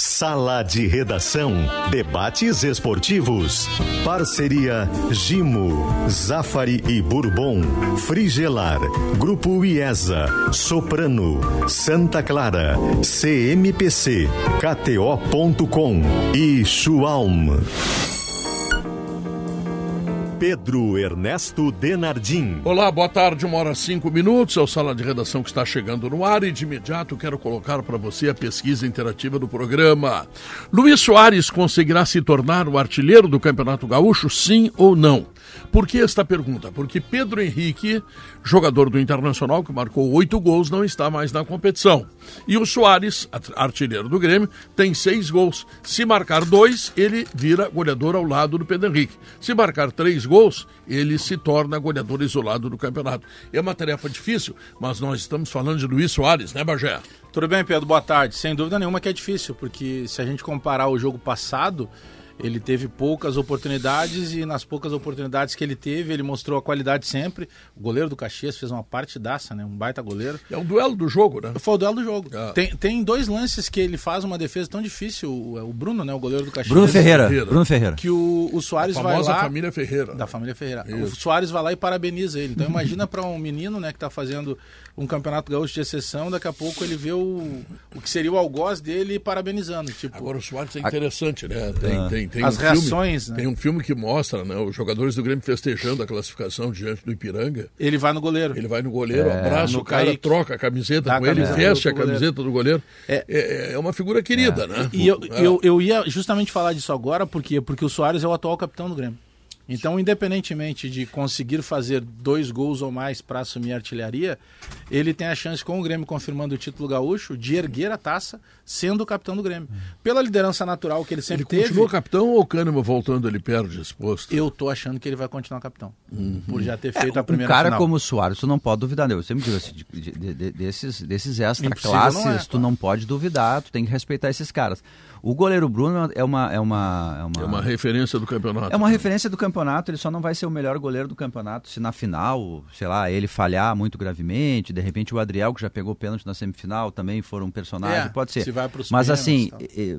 Sala de Redação. Debates esportivos. Parceria Gimo, Zafari e Bourbon. Frigelar. Grupo IESA. Soprano. Santa Clara. CMPC. KTO.com. E Schwalm. Pedro Ernesto Denardim. Olá, boa tarde, uma hora cinco minutos. É o Sala de Redação que está chegando no ar e de imediato quero colocar para você a pesquisa interativa do programa. Luiz Soares conseguirá se tornar o artilheiro do Campeonato Gaúcho, sim ou não? Por que esta pergunta? Porque Pedro Henrique, jogador do Internacional, que marcou oito gols, não está mais na competição. E o Soares, artilheiro do Grêmio, tem seis gols. Se marcar dois, ele vira goleador ao lado do Pedro Henrique. Se marcar três gols, ele se torna goleador isolado do campeonato. É uma tarefa difícil, mas nós estamos falando de Luiz Soares, né, Bagé? Tudo bem, Pedro? Boa tarde. Sem dúvida nenhuma que é difícil, porque se a gente comparar o jogo passado ele teve poucas oportunidades e nas poucas oportunidades que ele teve, ele mostrou a qualidade sempre. O goleiro do Caxias fez uma partidaça, né? Um baita goleiro. É o duelo do jogo, né? Foi o duelo do jogo. Ah. Tem, tem dois lances que ele faz uma defesa tão difícil. O, o Bruno, né? O goleiro do Caxias. Bruno Ferreira. Ferreira. Bruno Ferreira. Que o, o Soares vai lá. família Ferreira. Da família Ferreira. Isso. O Soares vai lá e parabeniza ele. Então imagina para um menino, né, que tá fazendo um campeonato gaúcho de exceção, daqui a pouco ele vê o, o que seria o algoz dele parabenizando. Tipo, Agora o Soares é interessante, né? Tem, ah. tem, tem As um reações, filme, né? Tem um filme que mostra né, os jogadores do Grêmio festejando a classificação diante do Ipiranga. Ele vai no goleiro. Ele vai no goleiro, é, abraça, o cara Kaique. troca a camiseta Dá com a ele, veste a camiseta do goleiro. É, é, é uma figura querida, é. né? E eu, eu, eu ia justamente falar disso agora, por quê? Porque o Soares é o atual capitão do Grêmio. Então, independentemente de conseguir fazer dois gols ou mais para assumir a artilharia, ele tem a chance, com o Grêmio confirmando o título gaúcho, de erguer a taça sendo o capitão do Grêmio. Pela liderança natural que ele sempre ele teve. Ele continua capitão ou o Kahneman voltando ele perde esse posto? Eu tô achando que ele vai continuar capitão. Uhum. Por já ter feito é, a primeira Um cara final. como o Soares, tu não pode duvidar. Eu sempre digo assim, de, de, de, desses, desses extra-classes, é, tu não pode duvidar, tu tem que respeitar esses caras. O goleiro Bruno é uma, é uma, é uma, é uma referência do campeonato. É uma referência do campeonato, ele só não vai ser o melhor goleiro do campeonato se na final, sei lá, ele falhar muito gravemente, de repente o Adriel, que já pegou pênalti na semifinal, também for um personagem, é, pode ser. Se Mas assim,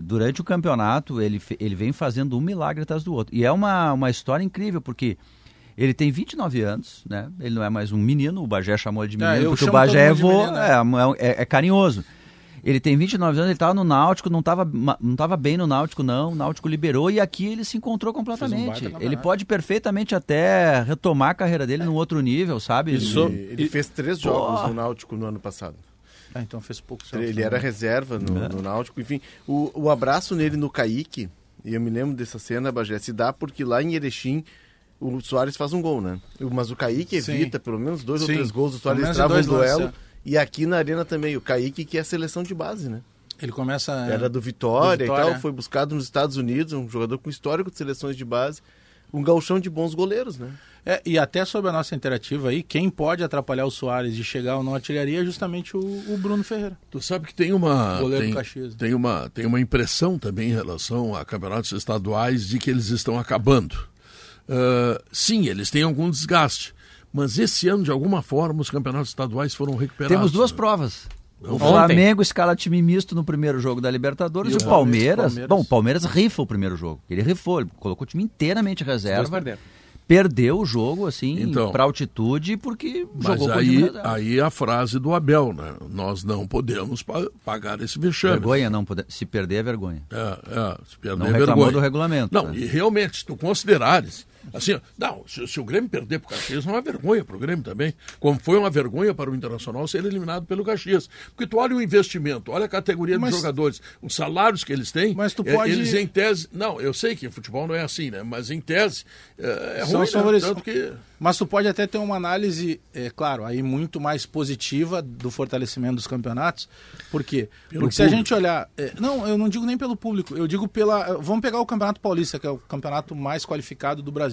durante o campeonato, ele, ele vem fazendo um milagre atrás do outro. E é uma, uma história incrível, porque ele tem 29 anos, né? Ele não é mais um menino, o Bagé chamou ele de menino, é, porque o Bagé é, menino, né? é, é, é carinhoso. Ele tem 29 anos, ele estava no Náutico, não estava não tava bem no Náutico, não. O Náutico liberou e aqui ele se encontrou completamente. Um ele pode perfeitamente até retomar a carreira dele é. num outro nível, sabe? Isso, ele, ele fez três jogos no Náutico no ano passado. Ah, então fez pouco Ele era reserva no, é. no Náutico. Enfim, o, o abraço nele no Kaique, e eu me lembro dessa cena, Bagé, se dá porque lá em Erechim o Soares faz um gol, né? Mas o Kaique evita Sim. pelo menos dois Sim. ou três gols, o Soares trava um duelo. Lances, e aqui na Arena também, o Kaique, que é a seleção de base, né? Ele começa. Era do Vitória, do Vitória, e tal, foi buscado nos Estados Unidos, um jogador com histórico de seleções de base, um galchão de bons goleiros, né? É, e até sobre a nossa interativa aí, quem pode atrapalhar o Soares de chegar ou não artilharia é justamente o, o, Bruno Ferreira. Tu sabe que tem uma goleiro tem, do Caxias. tem uma tem uma impressão também em relação a campeonatos estaduais de que eles estão acabando. Uh, sim, eles têm algum desgaste, mas esse ano, de alguma forma, os campeonatos estaduais foram recuperados. Temos duas né? provas. O Ontem. Flamengo escala time misto no primeiro jogo da Libertadores e, o Palmeiras, Palmeiras, Bom, o Palmeiras rifa o primeiro jogo. Ele rifou, ele colocou o time inteiramente reserva. Perdeu o jogo, assim, então, para altitude, porque mas jogou aí, com aí a frase do Abel, né? Nós não podemos pagar esse vexame. Vergonha não poder. Se perder é vergonha. É, é. Se perder não é reclamou vergonha. do regulamento. Não, né? e realmente, se tu considerares Assim, não, se, se, o Grêmio perder para o Caxias, é uma vergonha para o Grêmio também. Como foi uma vergonha para o Internacional ser eliminado pelo Caxias. Porque tu olha o investimento, olha a categoria mas, dos jogadores, os salários que eles têm. Mas tu pode. Eles em tese. Não, eu sei que futebol não é assim, né? Mas em tese é, é ruim, né? Tanto que... Mas tu pode até ter uma análise, é claro, aí muito mais positiva do fortalecimento dos campeonatos. Por quê? Pelo Porque público. se a gente olhar. É, não, eu não digo nem pelo público, eu digo pela. Vamos pegar o Campeonato Paulista, que é o campeonato mais qualificado do Brasil.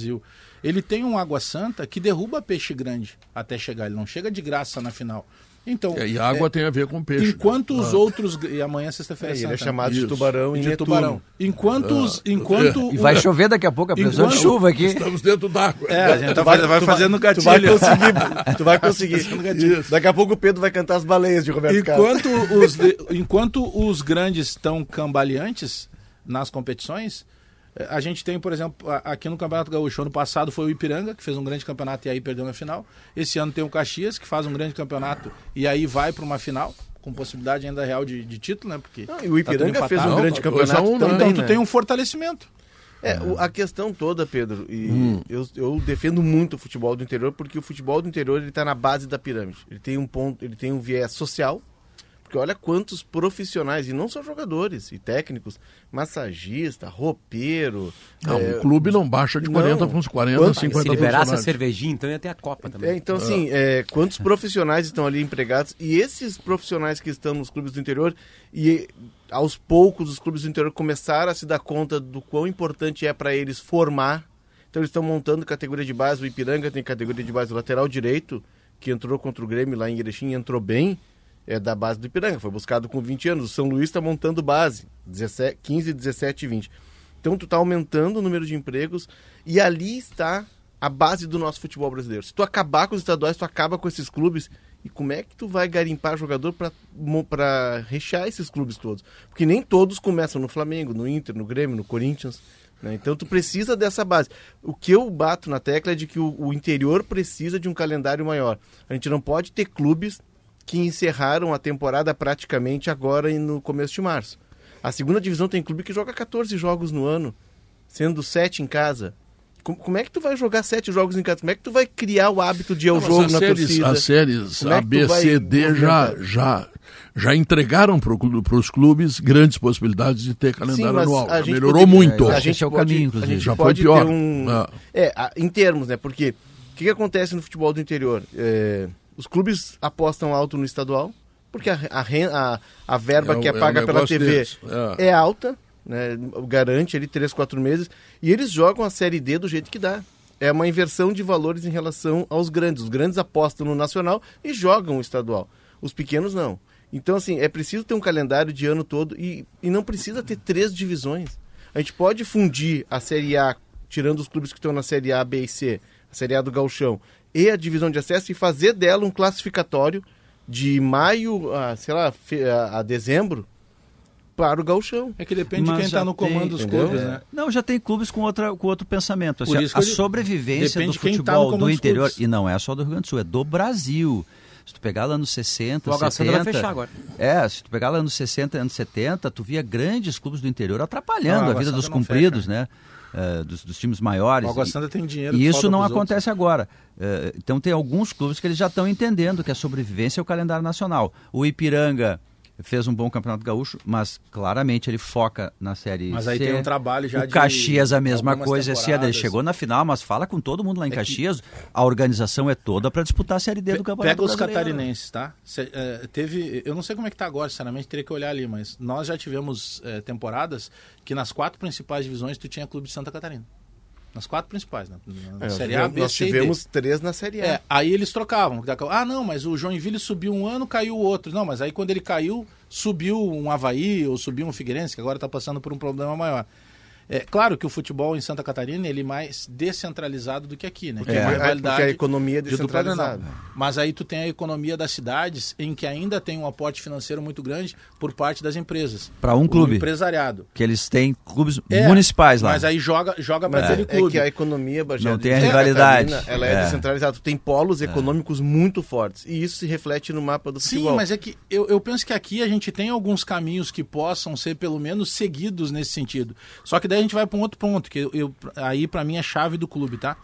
Ele tem um Água Santa que derruba peixe grande até chegar. Ele não chega de graça na final. Então, é, e água é, tem a ver com peixe. Enquanto né? os ah. outros. E amanhã é sexta-feira. É, ele é chamado Isso. de tubarão e de tubarão. Enquanto os. Ah. Enquanto e vai chover daqui a pouco, a previsão enquanto... de chuva aqui. Estamos dentro d'água. É, a gente tá vai, vai fazendo gatilho. Tu vai conseguir. tu vai conseguir. Daqui a pouco o Pedro vai cantar as baleias de Roberto enquanto Os, enquanto os grandes estão cambaleantes nas competições a gente tem, por exemplo, aqui no Campeonato Gaúcho, ano passado foi o Ipiranga, que fez um grande campeonato e aí perdeu na final. Esse ano tem o Caxias, que faz um grande campeonato e aí vai para uma final, com possibilidade ainda real de, de título, né? Porque Não, e o Ipiranga tá fez um grande campeonato um, também, Então tu né? tem um fortalecimento. É, o, a questão toda, Pedro, e hum. eu, eu defendo muito o futebol do interior, porque o futebol do interior ele está na base da pirâmide. Ele tem um ponto, ele tem um viés social, porque olha quantos profissionais, e não só jogadores e técnicos, massagista, roupeiro. Não, é... o clube não baixa de 40 para uns 40, Quanto... 50 Se liberasse a cervejinha, então ia ter a Copa também. É, então, assim, é, quantos profissionais estão ali empregados? E esses profissionais que estão nos clubes do interior, e aos poucos os clubes do interior começaram a se dar conta do quão importante é para eles formar. Então, eles estão montando categoria de base. O Ipiranga tem categoria de base lateral direito, que entrou contra o Grêmio lá em Erechim, entrou bem é da base do Ipiranga, foi buscado com 20 anos. O São Luís está montando base, 17, 15, 17 e 20. Então tu está aumentando o número de empregos e ali está a base do nosso futebol brasileiro. Se tu acabar com os estaduais, tu acaba com esses clubes. E como é que tu vai garimpar jogador para rechear esses clubes todos? Porque nem todos começam no Flamengo, no Inter, no Grêmio, no Corinthians. Né? Então tu precisa dessa base. O que eu bato na tecla é de que o, o interior precisa de um calendário maior. A gente não pode ter clubes que encerraram a temporada praticamente agora no começo de março. A segunda divisão tem clube que joga 14 jogos no ano, sendo 7 em casa. Como, é que tu vai jogar sete jogos em casa? Como é que tu vai criar o hábito de ir ao jogo na séries, torcida? As séries é A, B, C, D já, já, já entregaram para os clubes grandes possibilidades de ter calendário Sim, anual. Melhorou pode, muito. A gente é o caminho, inclusive. A gente já foi pior. Um, ah. É, em termos, né? Porque o que, que, acontece no futebol do interior? É, os clubes apostam alto no estadual, porque a, a, a, verba é, que é, é paga pela TV é. é. alta, né, garante ali 3, 4 meses, e eles jogam a Série D do jeito que dá. É uma inversão de valores em relação aos grandes. Os grandes apostam no nacional e jogam o estadual. Os pequenos não. Então, assim, é preciso ter um calendário de ano todo e, e não precisa ter três divisões. A gente pode fundir a Série A, tirando os clubes que estão na Série A, B e C, a Série A do Galchão, e a divisão de acesso e fazer dela um classificatório de maio a, sei lá, a, dezembro para o gauchão. É que depende Mas de quem está no comando dos clubes, né? Não, já tem clubes com, outra, com outro pensamento. Assim, a sobrevivência do tá futebol tá do interior, e não é só do Rio Grande do Sul, é do Brasil. Se tu pegar lá nos 60, o 70... vai fechar agora. É, se tu pegar lá nos 60, anos 70, tu via grandes clubes do interior atrapalhando não, a, a vida dos cumpridos, fecha. né? Uh, dos, dos, times maiores. O Água Santa tem dinheiro. E isso não acontece outros. agora. Uh, então tem alguns clubes que eles já estão entendendo que a sobrevivência é o calendário nacional. O Ipiranga fez um bom campeonato gaúcho, mas claramente ele foca na série Mas aí C. tem um trabalho já o Caxias a mesma coisa, esse ele chegou na final, mas fala com todo mundo lá em é Caxias, que... a organização é toda para disputar a série D do campeonato Pega os catarinenses, tá? Cê, é, teve, eu não sei como é que tá agora, sinceramente, teria que olhar ali, mas nós já tivemos é, temporadas que nas quatro principais divisões tu tinha clube de Santa Catarina. Nas quatro principais, né? Na é, série A, B, Nós tivemos três na Série A. É, aí eles trocavam. Ah, não, mas o Joinville subiu um ano, caiu o outro. Não, mas aí quando ele caiu, subiu um Havaí ou subiu um Figueirense, que agora está passando por um problema maior. É claro que o futebol em Santa Catarina ele é mais descentralizado do que aqui, né? Porque, é, é porque a economia é descentralizada. Mas aí tu tem a economia das cidades em que ainda tem um aporte financeiro muito grande por parte das empresas. Para um clube. empresariado. Que eles têm clubes é, municipais lá. Mas aí joga, joga para aquele clube. É que a economia, Não tem a rivalidade. Catarina, ela é, é, descentralizada. Tu tem polos econômicos muito fortes. E isso se reflete no mapa do futebol. Sim, mas é que eu, eu penso que aqui a gente tem alguns caminhos que possam ser pelo menos seguidos nesse sentido. Só que daí a gente vai para um outro ponto, que eu, eu aí para mim é chave do clube, tá?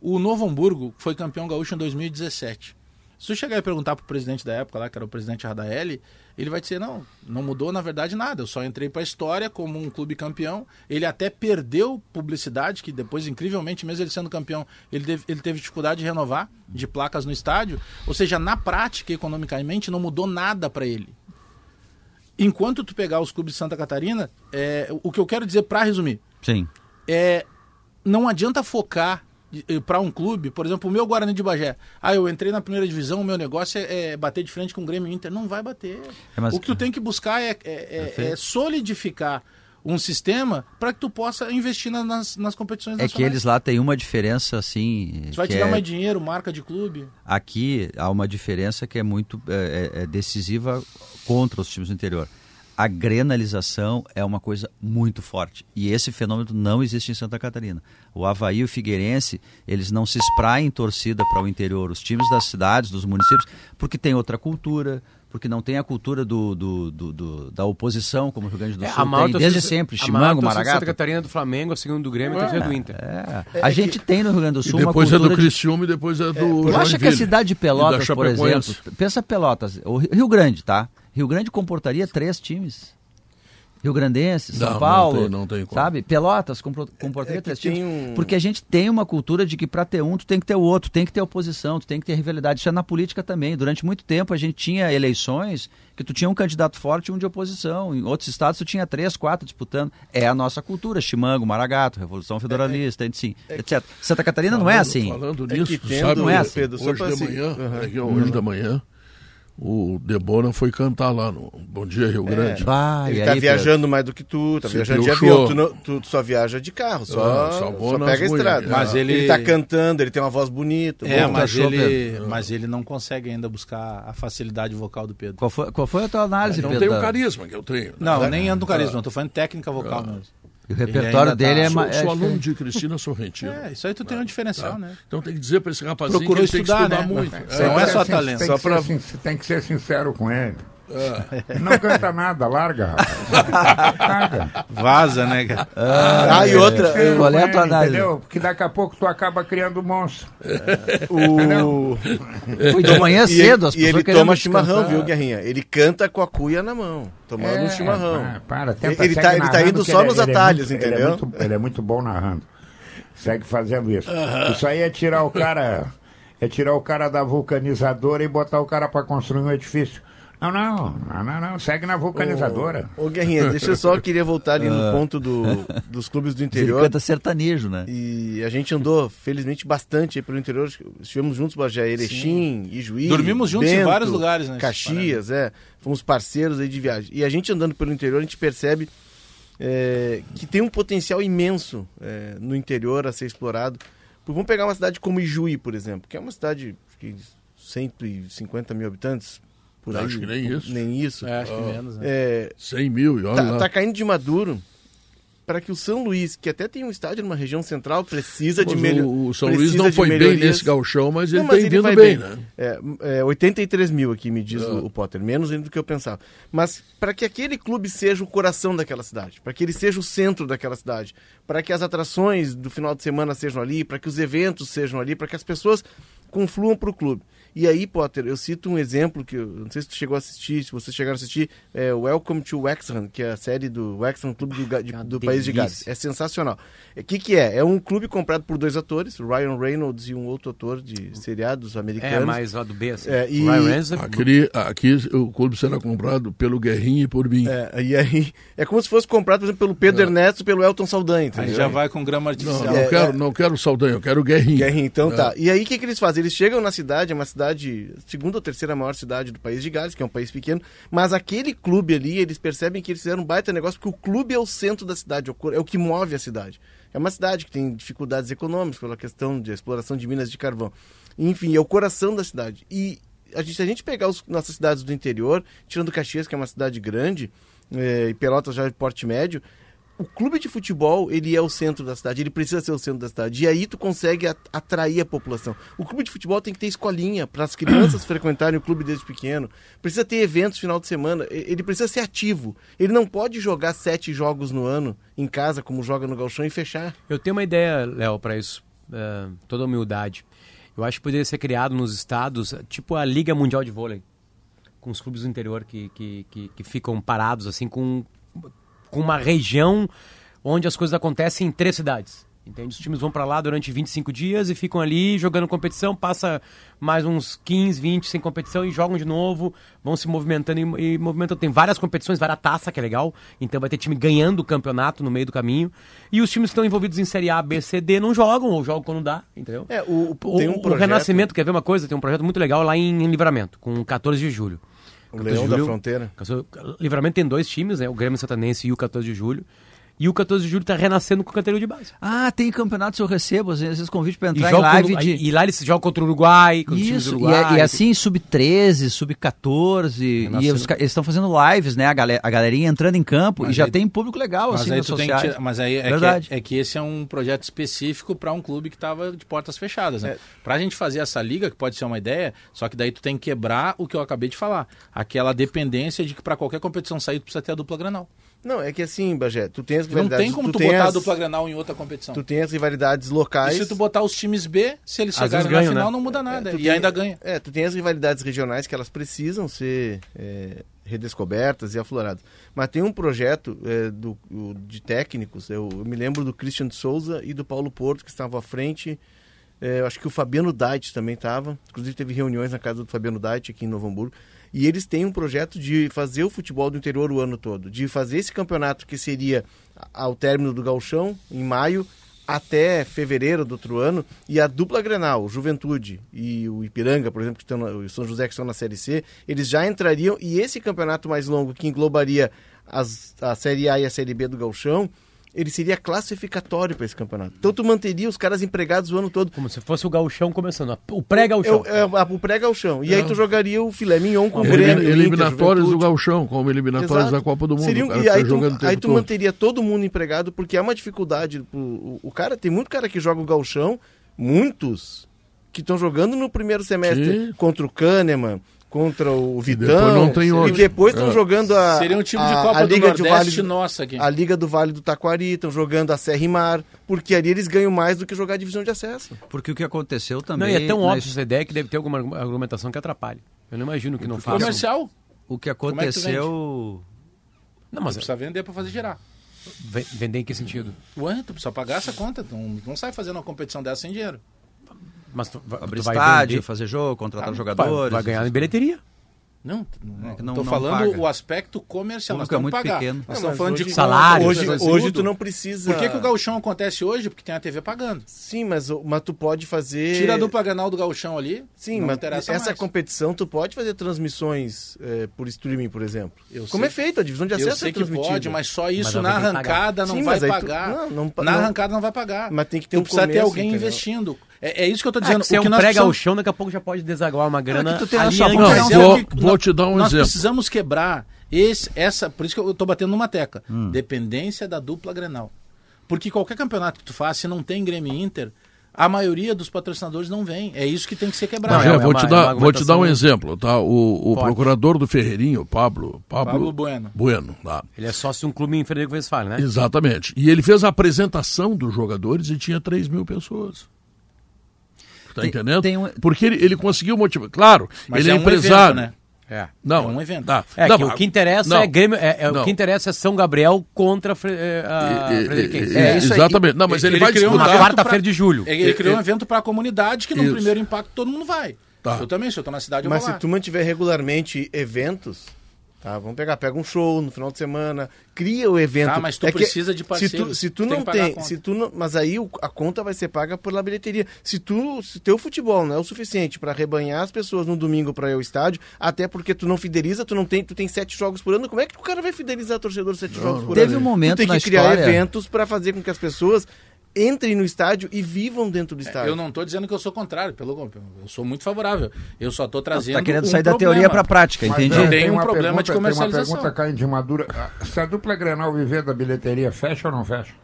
O Novo Hamburgo foi campeão gaúcho em 2017. Se tu chegar e perguntar pro presidente da época lá, que era o presidente Radaeli, ele vai dizer, não, não mudou na verdade nada, eu só entrei para a história como um clube campeão. Ele até perdeu publicidade, que depois, incrivelmente, mesmo ele sendo campeão, ele teve, ele teve dificuldade de renovar, de placas no estádio. Ou seja, na prática, economicamente, não mudou nada para ele. Enquanto tu pegar os clubes de Santa Catarina, é, o que eu quero dizer para resumir, Sim. é não adianta focar para um clube, por exemplo, o meu Guarani de Bagé. Ah, eu entrei na primeira divisão, o meu negócio é, é bater de frente com o Grêmio Inter. Não vai bater. É, mas... O que tu tem que buscar é, é, é, é solidificar um sistema para que tu possa investir nas, nas competições nacionais. É que eles lá têm uma diferença assim. Você vai te dar é... mais dinheiro, marca de clube. Aqui há uma diferença que é muito é, é, é decisiva contra os times do interior a grenalização é uma coisa muito forte. E esse fenômeno não existe em Santa Catarina. O Havaí e o Figueirense, eles não se espraem em torcida para o interior. Os times das cidades, dos municípios, porque tem outra cultura, porque não tem a cultura do, do, do, do da oposição, como o Rio Grande do é, Sul é, tem desde sempre. Chimango, Maragato. Santa Catarina do Flamengo, a segunda do Grêmio, a terceira do Inter. É. A gente tem no Rio Grande do Sul e depois uma cultura... é do Criciúma e depois é do é, Tu acha que a cidade de Pelotas, por exemplo... Pensa Pelotas, o Rio Grande, tá? Rio Grande comportaria três times. Rio Grandense, São não, Paulo, não tem, não tem sabe? Pelotas comportaria é, é três times. Um... Porque a gente tem uma cultura de que para ter um, tu tem que ter o outro, tem que ter oposição, tu tem que ter rivalidade. Isso é na política também. Durante muito tempo a gente tinha eleições que tu tinha um candidato forte e um de oposição. Em outros estados tu tinha três, quatro disputando. É a nossa cultura, Chimango, Maragato, Revolução Federalista, é, é, é etc. Santa Catarina falando, não é assim. Falando nisso, é sabe, não é assim. Pedro, hoje, da manhã, uhum. hoje da manhã, o Debona foi cantar lá no Bom Dia Rio é. Grande. É, ele tá aí, viajando Pedro? mais do que tu, tá Se viajando de avião. Tu, não, tu, tu, só viaja de carro, só, ah, só, só pega a estrada. Mas ele... ele tá cantando, ele tem uma voz bonita. É, mas ele, mas ele não consegue ainda buscar a facilidade vocal do Pedro. Qual foi, qual foi a tua análise, não Pedro? Não tem o carisma que eu tenho. Né? Não, nem ando carisma, ah. tô falando técnica vocal ah. mesmo. E o repertório dele tá... é mais. Sou, sou aluno de Cristina Sorrentino. É, isso aí tu tem um diferencial, tá. né? Então tem que dizer para esse rapazinho Procurou que ele estudar, tem que estudar né? muito. É, não é só talento. Tem, só pra... Sin... tem que ser sincero com ele. É. Não canta nada, larga, larga. Vaza, né, cara? Ah, ah e outra. É, qual é a tua análise? Entendeu? Porque daqui a pouco tu acaba criando monstro. É. O... de manhã cedo, as E ele toma chimarrão, viu, Guerrinha? Ele canta com a cuia na mão, tomando é, um chimarrão. Para, para, ele, tá, ele tá indo só nos ele atalhos, muito, entendeu? Ele é, muito, ele é, muito, bom narrando. Segue fazendo isso. Uh -huh. Isso aí é tirar o cara. É tirar o cara da vulcanizadora e botar o cara para construir um edifício. Não, não, não, não, não, segue na vulcanizadora. Ô, ô Guerrinha, deixa eu só, queria voltar ali no ah. ponto do, dos clubes do interior. Ele canta sertanejo, né? E a gente andou, felizmente, bastante aí pelo interior. Estivemos juntos, Bajé, Erechim, Ijuí. Dormimos juntos Bento, em vários lugares, né? Caxias, é. Fomos parceiros aí de viagem. E a gente andando pelo interior, a gente percebe é, que tem um potencial imenso é, no interior a ser explorado. Vamos pegar uma cidade como Ijuí, por exemplo, que é uma cidade de 150 mil habitantes, por Acho aí, que nem isso. Nem isso. É, acho que menos. Né? É, 100 mil, e olha tá, lá. tá caindo de maduro para que o São Luís, que até tem um estádio numa região central, precisa mas de melhor. O, São Luís não foi bem nesse galchão, mas ele não, mas tem ele vindo bem, bem, né? É, é, 83 mil aqui, me diz o, ah. o, Potter, menos do que eu pensava. Mas para que aquele clube seja o coração daquela cidade, para que ele seja o centro daquela cidade, para que as atrações do final de semana sejam ali, para que os eventos sejam ali, para que as pessoas confluam para o clube. E aí, Potter, eu cito um exemplo que eu não sei se tu chegou a assistir, se vocês chegaram a assistir, é Welcome to Wexham, que é a série do Wexham Clube do, de, do País de Gales. É sensacional. O que, que é? É um clube comprado por dois atores, Ryan Reynolds e um outro ator de seriados americanos. É, mais lá do B, assim. É, e... Ryan Reynolds. É aqui, aqui o clube será comprado pelo Guerrinho e por mim. É, e aí, é como se fosse comprado, por exemplo, pelo Pedro é. Ernesto e pelo Elton Saldanha. Entendeu? Aí já vai com grama artificial. Não, não, quero, não quero Saldanha, eu quero Guerrinho. Guerrinho, então tá. E aí o que, que eles fazem? Eles chegam na cidade, é uma cidade, segunda ou terceira maior cidade do país de Gales, que é um país pequeno, mas aquele clube ali, eles percebem que eles fizeram um baita negócio, porque o clube é o centro da cidade, é o que move a cidade. É uma cidade que tem dificuldades econômicas pela questão de exploração de minas de carvão. Enfim, é o coração da cidade. E a gente, se a gente pegar as nossas cidades do interior, tirando Caxias, que é uma cidade grande, é, e Pelotas já de porte médio, o clube de futebol, ele é o centro da cidade, ele precisa ser o centro da cidade. E aí tu consegue atrair a população. O clube de futebol tem que ter escolinha para as crianças frequentarem o clube desde pequeno. Precisa ter eventos final de semana. Ele precisa ser ativo. Ele não pode jogar sete jogos no ano em casa, como joga no Galchão, e fechar. Eu tenho uma ideia, Léo, para isso. Uh, toda humildade. Eu acho que poderia ser criado nos estados, tipo a Liga Mundial de Vôlei. Com os clubes do interior que, que, que, que ficam parados, assim, com com uma região onde as coisas acontecem em três cidades. Entende? Os times vão para lá durante 25 dias e ficam ali jogando competição, passa mais uns 15, 20 sem competição e jogam de novo, vão se movimentando e, e movimentando. Tem várias competições, várias taça, que é legal. Então vai ter time ganhando o campeonato no meio do caminho. E os times que estão envolvidos em Série A, B, C, D não jogam, ou jogam quando dá, entendeu? É, o, o, um o, projeto... o Renascimento, quer ver uma coisa? Tem um projeto muito legal lá em, em Livramento, com 14 de julho. O Leão da Fronteira. Livramento tem dois times, né? O Grêmio Santanense e o 14 de julho. E o 14 de julho está renascendo com o categoria de base. Ah, tem campeonatos eu recebo, às vezes convite para entrar em live. De... E lá eles jogam contra o Uruguai, contra Isso, o Uruguai. E, é, e assim, sub-13, sub-14. E eles estão fazendo lives, né? A, galera, a galerinha entrando em campo mas e já tem público legal, mas assim, aí nas sociais. Que, mas aí é Verdade. que, é, é que esse é um projeto específico para um clube que estava de portas fechadas. Né? É. Para a gente fazer essa liga, que pode ser uma ideia, só que daí tu tem que quebrar o que eu acabei de falar. Aquela dependência de que para qualquer competição sair, tu precisa ter a dupla granal. Não, é que assim, Bagé, tu tem as rivalidades... Não tem como tu, tu botar as... a dupla Grenal em outra competição. Tu tem as rivalidades locais... E se tu botar os times B, se eles chegarem na final, né? não muda nada. É, e tem... ainda ganha. É, tu tem as rivalidades regionais que elas precisam ser é, redescobertas e afloradas. Mas tem um projeto é, do, de técnicos, eu, eu, me lembro do Christian de Souza e do Paulo Porto, que estavam à frente... É, eu acho que o Fabiano Dait também estava. Inclusive teve reuniões na casa do Fabiano Dait aqui em Novo Hamburgo. E eles têm um projeto de fazer o futebol do interior o ano todo, de fazer esse campeonato que seria ao término do Galchão, em maio, até fevereiro do outro ano, e a dupla Grenal, Juventude e o Ipiranga, por exemplo, que estão na, o São José que estão na Série C, eles já entrariam, e esse campeonato mais longo, que englobaria as, a Série A e a Série B do Galchão, ele seria classificatório para esse campeonato. Então tu manteria os caras empregados o ano todo. Como se fosse o gauchão começando, o pré-gauchão. É, é, é, o pré-gauchão. E aí tu jogaria o filé mignon com o Grêmio. Eliminatórios do gauchão, como eliminatórios Exato. da Copa do Mundo. Seria, e aí tu, aí tu manteria todo mundo empregado, porque é uma dificuldade. O, o, o, cara, tem muito cara que joga o gauchão, muitos que estão jogando no primeiro semestre Sim. contra o Kahneman, contra o Vitão. Depois não tem outro. E depois estão é. jogando a. Seria um time de Copa a, a Liga do Nordeste vale, nossa aqui. A Liga do Vale do Taquari, estão jogando a Serra e Mar, porque ali eles ganham mais do que jogar a divisão de acesso. Porque o que aconteceu também. Não, e é tão óbvio essa ideia que deve ter alguma argumentação que atrapalhe. Eu não imagino que não faça. Comercial? O que aconteceu. É que não, mas. Você precisa vender para fazer girar. Vender em que sentido? Ué, tu precisa pagar essa conta. Tu não, não sai fazendo uma competição dessa sem dinheiro. Mas tu, Abrir tu estádio, fazer jogo, contratar ah, jogadores. Vai ganhar em bilheteria. Não, não, é não, tô falando paga. o aspecto comercial. Nós estamos é muito pagar. pequeno. Nós estamos falando de salário. Hoje, hoje tu não precisa. Por que, que o gauchão acontece hoje? Porque tem a TV pagando. Sim, mas, mas tu pode fazer. Tira a dupla granal do gauchão ali. Sim, mas essa mais. competição tu pode fazer transmissões é, por streaming, por exemplo. Eu Como sei. é feito? A divisão de acesso Eu sei é que pode, mas só isso mas na arrancada não Sim, vai pagar. Tu... Não, não, na arrancada não vai pagar. Mas tem que ter tu um precisa ter alguém entendeu? investindo. É, é, isso que eu estou dizendo. É, se o que nós prega precisamos... o chão, daqui a pouco já pode desaguar uma grana. Não, é tu tem ali só, não, vou, vou te dar um nós exemplo. Nós precisamos quebrar esse, essa. Por isso que eu estou batendo numa tecla. Hum. Dependência da dupla Grenal. Porque qualquer campeonato que tu faça, se não tem Grêmio Inter, a maioria dos patrocinadores não vem. É isso que tem que ser quebrado. Não, é, vou, é te dar, vou te dar um exemplo, tá? O, o procurador do Ferreirinho, Pablo, Pablo, Pablo Bueno. Bueno tá? Ele é sócio de um clube em Frederico Westphalen, né? Exatamente. E ele fez a apresentação dos jogadores e tinha 3 mil pessoas. Tá tem, entendendo? Tem um... Porque ele, ele conseguiu motivar. Claro, Mas ele é, é um empresário. Evento, né? É. Não, é um evento. Tá. É não, que o que interessa não, é Grêmio, é, é o que interessa é São Gabriel contra é, a Frederiquense. É, isso Exatamente. Não, mas ele, ele vai criou disputar uma quarta-feira de julho. Ele, ele criou um evento para a comunidade que no isso. primeiro impacto todo mundo vai. Tá. Eu também, se eu estou na cidade, eu Mas se tu mantiver regularmente eventos, Tá, vamos pegar, pega um show no final de semana, cria o evento. Ah, mas tu é precisa de parceiro. Se tu, se tu, tu não tem, tem se tu não, mas aí a conta vai ser paga pela bilheteria. Se tu, se teu futebol não é o suficiente para rebanhar as pessoas no domingo para ir ao estádio, até porque tu não fideliza, tu não tem, tu tem sete jogos por ano, como é que o cara vai fidelizar torcedor sete não, jogos por teve ano? Teve um momento tu tem que criar história... eventos para fazer com que as pessoas entrem no estádio e vivam dentro do é, estádio. Eu não estou dizendo que eu sou contrário, pelo eu sou muito favorável. Eu só estou trazendo. Está querendo um sair problema. da teoria para a prática, Mas, entendi. Tem, um problema pergunta, de comercialização. Tem uma pergunta caindo de madura. Se a dupla Grenal viver da bilheteria, fecha ou não fecha?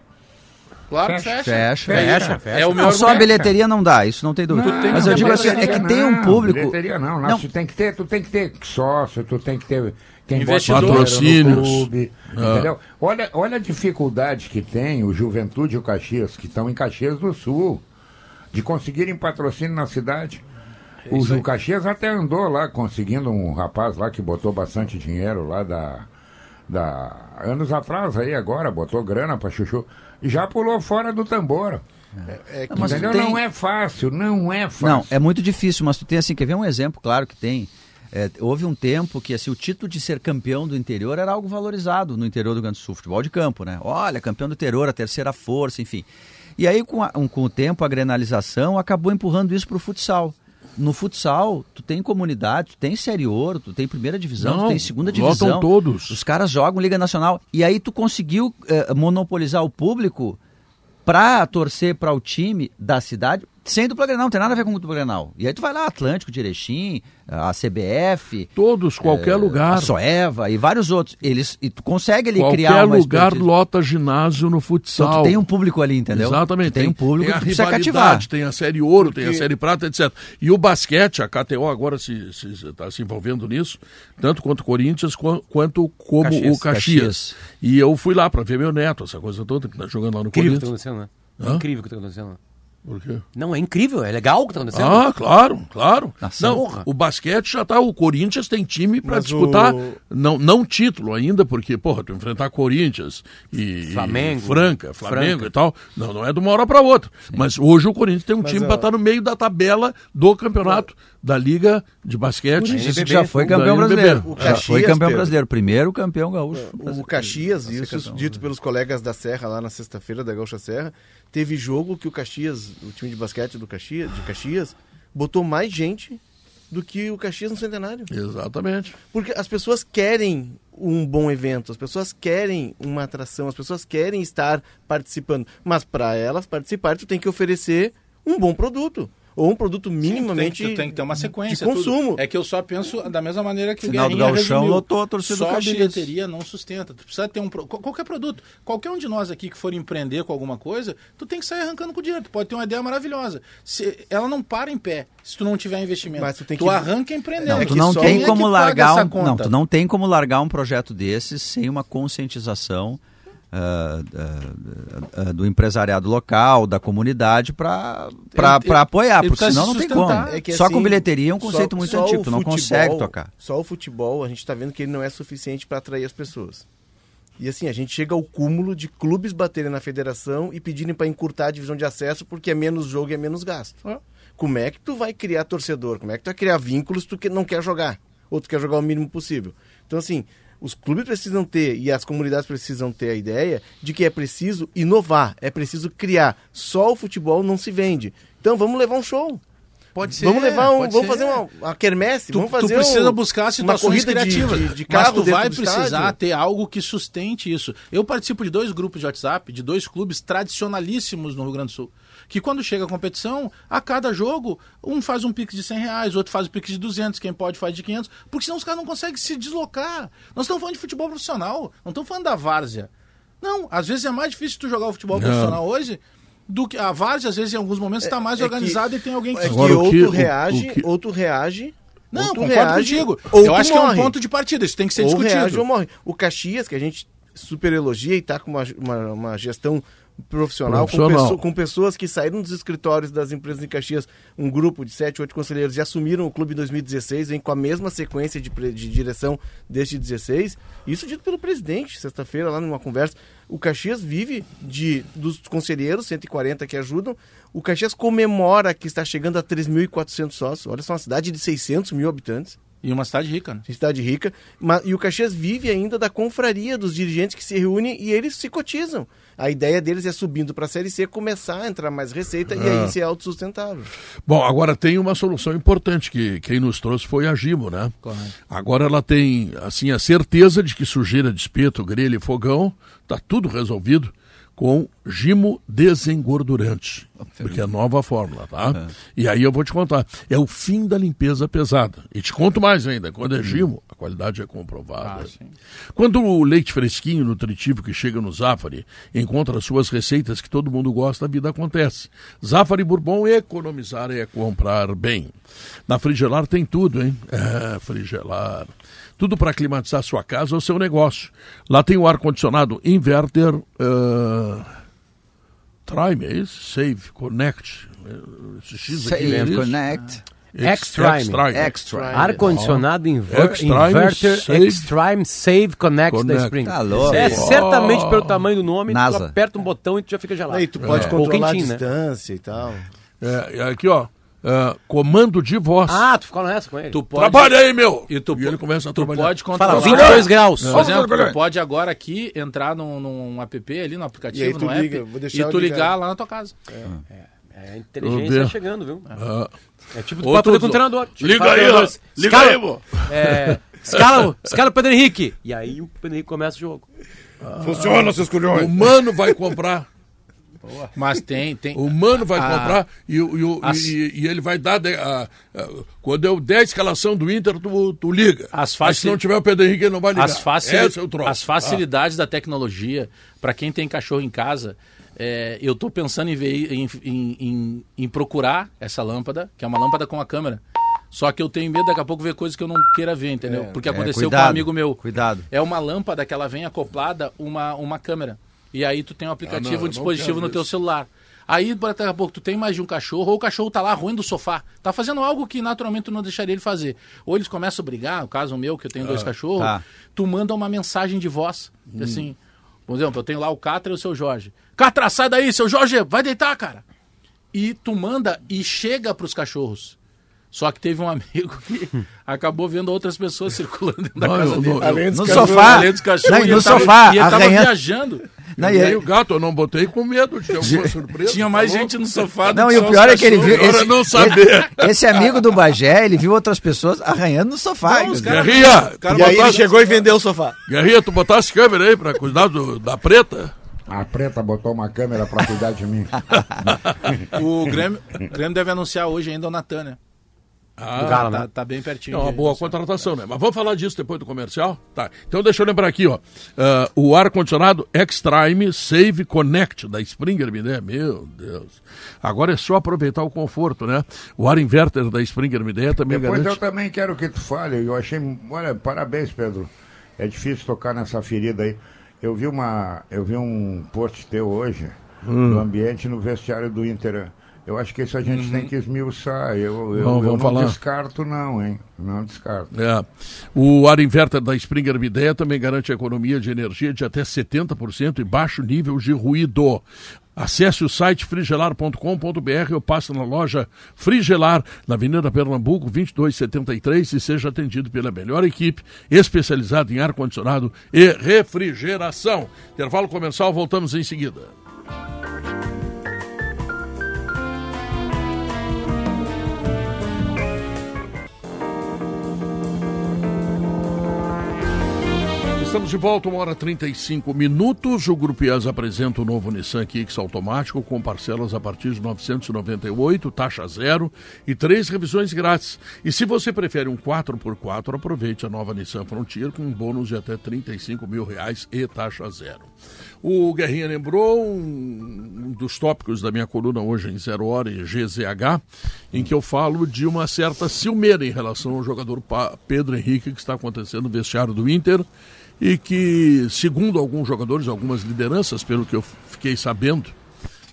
Claro que fecha. Fecha, fecha. fecha. É o meu não, só a bilheteria não dá, isso não tem dúvida. Não, Mas eu digo assim, é que não, tem um público. Bilheteria não, não, não. Tu tem que ter, tu tem que ter sócio, tu tem que ter quem patrocínios. Clube, ah. entendeu? Olha, olha a dificuldade que tem o Juventude e o Caxias, que estão em Caxias do Sul, de conseguirem patrocínio na cidade. É o, o Caxias até andou lá conseguindo um rapaz lá que botou bastante dinheiro lá da da anos atrás aí agora, botou grana pra chuchu, e já pulou fora do tambor. É, é que, mas tem... Não é fácil, não é fácil. Não, é muito difícil, mas tu tem assim, quer ver um exemplo, claro que tem. É, houve um tempo que assim, o título de ser campeão do interior era algo valorizado no interior do Rio Grande do Sul, futebol de campo, né? Olha, campeão do interior, a terceira força, enfim. E aí, com, a, um, com o tempo, a grenalização acabou empurrando isso para o futsal. No futsal, tu tem comunidade, tu tem Série Ouro, tu tem primeira divisão, Não, tu tem segunda divisão. todos. Os caras jogam Liga Nacional. E aí tu conseguiu eh, monopolizar o público para torcer para o time da cidade sem dupla Grenal, não tem nada a ver com dupla Grenal. E aí tu vai lá, Atlântico, de Erechim, a CBF... Todos, qualquer é, lugar. A Soeva e vários outros. Eles, e tu consegue ali qualquer criar Qualquer lugar lota ginásio no futsal. Então tu tem um público ali, entendeu? Exatamente. Tu tem um público tem que precisa cativar. Tem a Série Ouro, Porque... tem a Série Prata, etc. E o basquete, a KTO agora está se, se, tá se envolvendo nisso, tanto quanto o Corinthians, quanto como Caxias. o Caxias. Caxias. E eu fui lá para ver meu neto, essa coisa toda, que está jogando lá no Incrível Corinthians. Que tá acontecendo, né? Incrível o que está acontecendo. Por quê? Não, é incrível, é legal o que está acontecendo. Ah, claro, claro. Nossa, não, porra. o basquete já está. O Corinthians tem time para disputar, o... não, não título ainda, porque, porra, tu enfrentar Corinthians e, Flamengo, e Franca, Flamengo Franca. e tal, não, não é de uma hora para outra. Sim. Mas hoje o Corinthians tem um Mas, time para estar tá no meio da tabela do campeonato da Liga de Basquete. Isso já foi campeão brasileiro. O Caxias, já foi campeão Pedro. brasileiro, primeiro campeão gaúcho. O Caxias, isso dito pelos colegas da Serra lá na sexta-feira da Gaúcha Serra, teve jogo que o Caxias, o time de basquete do Caxias, de Caxias, botou mais gente do que o Caxias no Centenário. Exatamente. Porque as pessoas querem um bom evento, as pessoas querem uma atração, as pessoas querem estar participando. Mas para elas participarem, tu tem que oferecer um bom produto ou um produto minimamente Sim, tem, tem, que ter uma sequência de consumo. Tudo. É que eu só penso da mesma maneira que Final o Guerrinha do Galchão lotou a torcida Só a bilheteria não sustenta. Tu precisa ter um qualquer produto. Qualquer um de nós aqui que for empreender com alguma coisa, tu tem que sair arrancando com dinheiro. Tu pode ter uma ideia maravilhosa. Se ela não para em pé se tu não tiver investimento. Mas tu, tem que... tu arranca empreendendo. Não, tu não tem como é largar um, não, tu não tem como largar um projeto desses sem uma conscientização Uh, uh, uh, do empresariado local, da comunidade, para apoiar, porque senão não tem como. É que, só assim, com bilheteria é um conceito só, muito só antigo, tu não consegue tocar. Só o futebol, a gente está vendo que ele não é suficiente para atrair as pessoas. E assim, a gente chega ao cúmulo de clubes baterem na federação e pedirem para encurtar a divisão de acesso porque é menos jogo e é menos gasto. Como é que tu vai criar torcedor? Como é que tu vai criar vínculos tu que não quer jogar? Ou tu quer jogar o mínimo possível? Então, assim, os clubes precisam ter e as comunidades precisam ter a ideia de que é preciso inovar, é preciso criar. Só o futebol não se vende. Então vamos levar um show. Pode ser. Vamos levar um, vamos ser. fazer uma, uma quermesse, tu, vamos fazer Tu precisa um, buscar situações criativas, de, de, de mas tu vai precisar estádio. ter algo que sustente isso. Eu participo de dois grupos de WhatsApp, de dois clubes tradicionalíssimos no Rio Grande do Sul que quando chega a competição, a cada jogo, um faz um pix de 100 reais, outro faz um pix de 200, quem pode faz de 500, porque senão os caras não conseguem se deslocar. Nós estamos falando de futebol profissional, não estamos falando da várzea. Não, às vezes é mais difícil tu jogar o futebol não. profissional hoje do que a várzea, às vezes, em alguns momentos, está mais é, é organizada e tem alguém que... É que outro, que, reage, o, o que... outro reage não, outro concordo reage, contigo. Eu acho morre. que é um ponto de partida, isso tem que ser ou discutido. Reage ou morre. O Caxias, que a gente super elogia e está com uma, uma, uma, gestão profissional, profissional. Com, com, pessoas que saíram dos escritórios das empresas em Caxias, um grupo de sete, oito conselheiros e assumiram o clube em 2016, vem com a mesma sequência de, de direção desde 16. Isso dito pelo presidente, sexta-feira, lá numa conversa. O Caxias vive de dos conselheiros, 140 que ajudam. O Caxias comemora que está chegando a 3.400 sócios. Olha só, uma cidade de 600 mil habitantes. E uma cidade rica, né? Cidade rica. Mas, e o Caxias vive ainda da confraria dos dirigentes que se reúnem e eles se cotizam. A ideia deles é subindo para a Série C começar a entrar mais receita e aí ser autossustentável. Bom, agora tem uma solução importante que quem nos trouxe foi a Gimo, né? Correto. Agora ela tem assim a certeza de que sujeira de espeto, grelha e fogão, tá tudo resolvido com Gimo desengordurante, porque é a nova fórmula, tá? Uhum. E aí eu vou te contar, é o fim da limpeza pesada. E te conto mais ainda, quando é Gimo, a qualidade é comprovada. Ah, quando o leite fresquinho, nutritivo que chega no Zafari encontra suas receitas que todo mundo gosta, a vida acontece. Zafari Bourbon, economizar é comprar bem. Na Frigelar tem tudo, hein? É, Frigelar. Tudo para climatizar sua casa ou seu negócio. Lá tem o ar-condicionado inverter uh, Trime, é isso? Save, Connect. Esse X Save, aqui, é Connect. Extreme. Extreme. Ar-condicionado inver Inverter Save- Extreme Save Connect, da Connect. Spring. Tá louco. É certamente pelo tamanho do nome, tu NASA. aperta um botão e tu já fica gelado. Aí tu pode Ou controlar a quentinho, né? distância e tal. É, e aqui, ó. É, comando de voz. Ah, tu ficou nessa com ele? Tu pode, Trabalha aí, meu! E tu, ele começa a tu trabalhar. pode Fala, controlar. 22 graus. Por exemplo, tu pode agora aqui entrar num, num app ali, no aplicativo, E tu no app, liga, e tu ligar. ligar lá na tua casa. É, a Vou inteligência ver. chegando, viu? Ah, É tipo tu pode fazer tu- com o treinador. E Liga fala, aí, ó. Liga aí, vô. É, escala, escala o Pedro Henrique. E aí o Pedro Henrique começa o jogo. Funciona, seus o culhões. mano vai comprar. Mas tem, tem. O mano vai Ah. comprar e, o- e As- e- e ele vai dar. de- a- a- quando eu der a escalação do Inter, tu, tu liga. As Mas se não tiver o Pedro Henrique, ele não vai ligar. As, facil... É o troço. as facilidades da tecnologia, para quem tem cachorro em casa, é, eu tô pensando em, ver, em, em- em- em procurar essa lâmpada, que é uma lâmpada com a câmera. Só que eu tenho medo daqui a pouco ver coisas que eu não queira ver, entendeu? Porque É, aconteceu com cuidado, um amigo meu. Cuidado. É uma lâmpada que ela vem acoplada uma, uma câmera. E aí tu tem um aplicativo, Ah, não, um dispositivo no teu isso. celular. Aí daqui a pouco tu tem mais de um cachorro, ou o cachorro tá lá ruim do sofá. Tá fazendo algo que naturalmente tu não deixaria ele fazer. Ou eles começam a brigar, no caso meu, que eu tenho dois cachorros, tá. tu manda uma mensagem de voz. Assim, por exemplo, eu tenho lá o Catra e o seu Jorge. Catra, sai daí, seu Jorge, vai deitar, cara. E tu manda e chega pros cachorros. Só que teve um amigo que acabou vendo outras pessoas circulando dentro da Não, casa dele. Além dos No cachorros, sofá. Além dos cachorros, Não, e e no tava- sofá, E ele tava arranhando. viajando. Não, E aí o gato, eu não botei com medo de ter alguma surpresa. Tinha mais tá gente no sofá do Não, que e o pior é que ele viu. Agora não saber. Esse, esse amigo do Bagé, ele viu outras pessoas arranhando no sofá. Não, caras- Guerrinha, cara E aí ele chegou e vendeu o sofá. Guerrinha, tu botasse câmera aí pra cuidar do- da preta? A preta botou uma câmera pra cuidar de mim. O Grêmio, o Grêmio deve anunciar hoje ainda o Natan, né? Ah, Galo, Tá, né? tá bem pertinho. É uma boa contratação, né? Mas vamos falar disso depois do comercial? Tá. Então deixa eu lembrar aqui, ó. Ah, o ar-condicionado Extreme Save Connect da Springer, dê. Meu Deus. Agora é só aproveitar o conforto, né? O ar inverter da Springer me dê também Depois eu garante. também quero que tu fale. Eu achei. Olha, parabéns, Pedro. É difícil tocar nessa ferida aí. Eu vi uma. Eu vi um post teu hoje Hum. no ambiente no vestiário do Inter. Eu acho que isso a gente tem que esmiuçar. Eu, eu, Vamos- eu não falar. descarto, não, hein? Não descarto. É. O ar inverter da Springer Midea também garante a economia de energia de até 70% e baixo nível de ruído. Acesse o site frigelar.com.br ou passe na loja Frigelar, na Avenida Pernambuco, 2273 e seja atendido pela melhor equipe especializada em ar-condicionado e refrigeração. Intervalo comercial, voltamos em seguida. Estamos de volta, uma hora e 35 minutos. O Grupo IAS apresenta o novo Nissan Kicks automático com parcelas a partir de 998, taxa zero e três revisões grátis. E se você prefere um 4x4, aproveite a nova Nissan Frontier com um bônus de até 35 mil reais e taxa zero. O Guerrinha lembrou um dos tópicos da minha coluna hoje em Zero Hora e GZH, em que eu falo de uma certa ciumeira em relação ao jogador Pedro Henrique que está acontecendo no vestiário do Inter e que, segundo alguns jogadores, algumas lideranças, pelo que eu fiquei sabendo,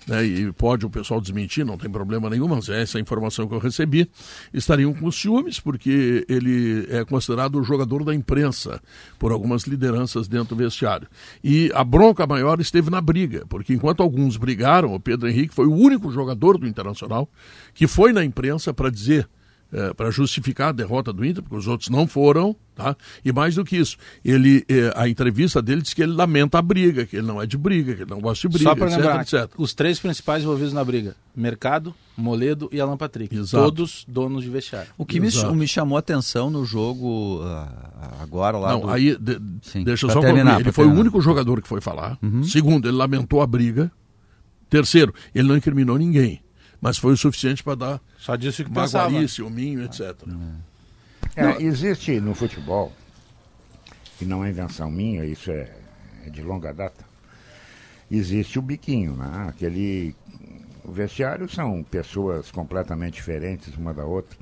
né, e pode o pessoal desmentir, não tem problema nenhum, mas é essa a informação que eu recebi, estariam com ciúmes, porque ele é considerado o jogador da imprensa por algumas lideranças dentro do vestiário. E a bronca maior esteve na briga, porque enquanto alguns brigaram, o Pedro Henrique foi o único jogador do Internacional que foi na imprensa para dizer para justificar a derrota do Inter, porque os outros não foram, tá? E mais do que isso, ele, eh, a entrevista dele diz que ele lamenta a briga, que ele não é de briga, que ele não gosta de briga, Só para etc, lembrar, etc. os três principais envolvidos na briga: Mercado, Moledo e Alan Patrick. Exato. Todos donos de vestiário. O que me, me chamou a atenção no jogo ah, agora lá Não, do... aí, de- Sim, deixa eu só terminar, concluir. Ele foi o terminar. único jogador que foi falar. Segundo, ele lamentou a briga. Terceiro, ele não incriminou ninguém. Mas foi o suficiente para dar Só disse o que pensava. magoaria, ciúminho, etc. É, existe no futebol, e não é invenção minha, isso é, é de longa data, existe o biquinho, né? Aquele. O vestiário são pessoas completamente diferentes uma da outra.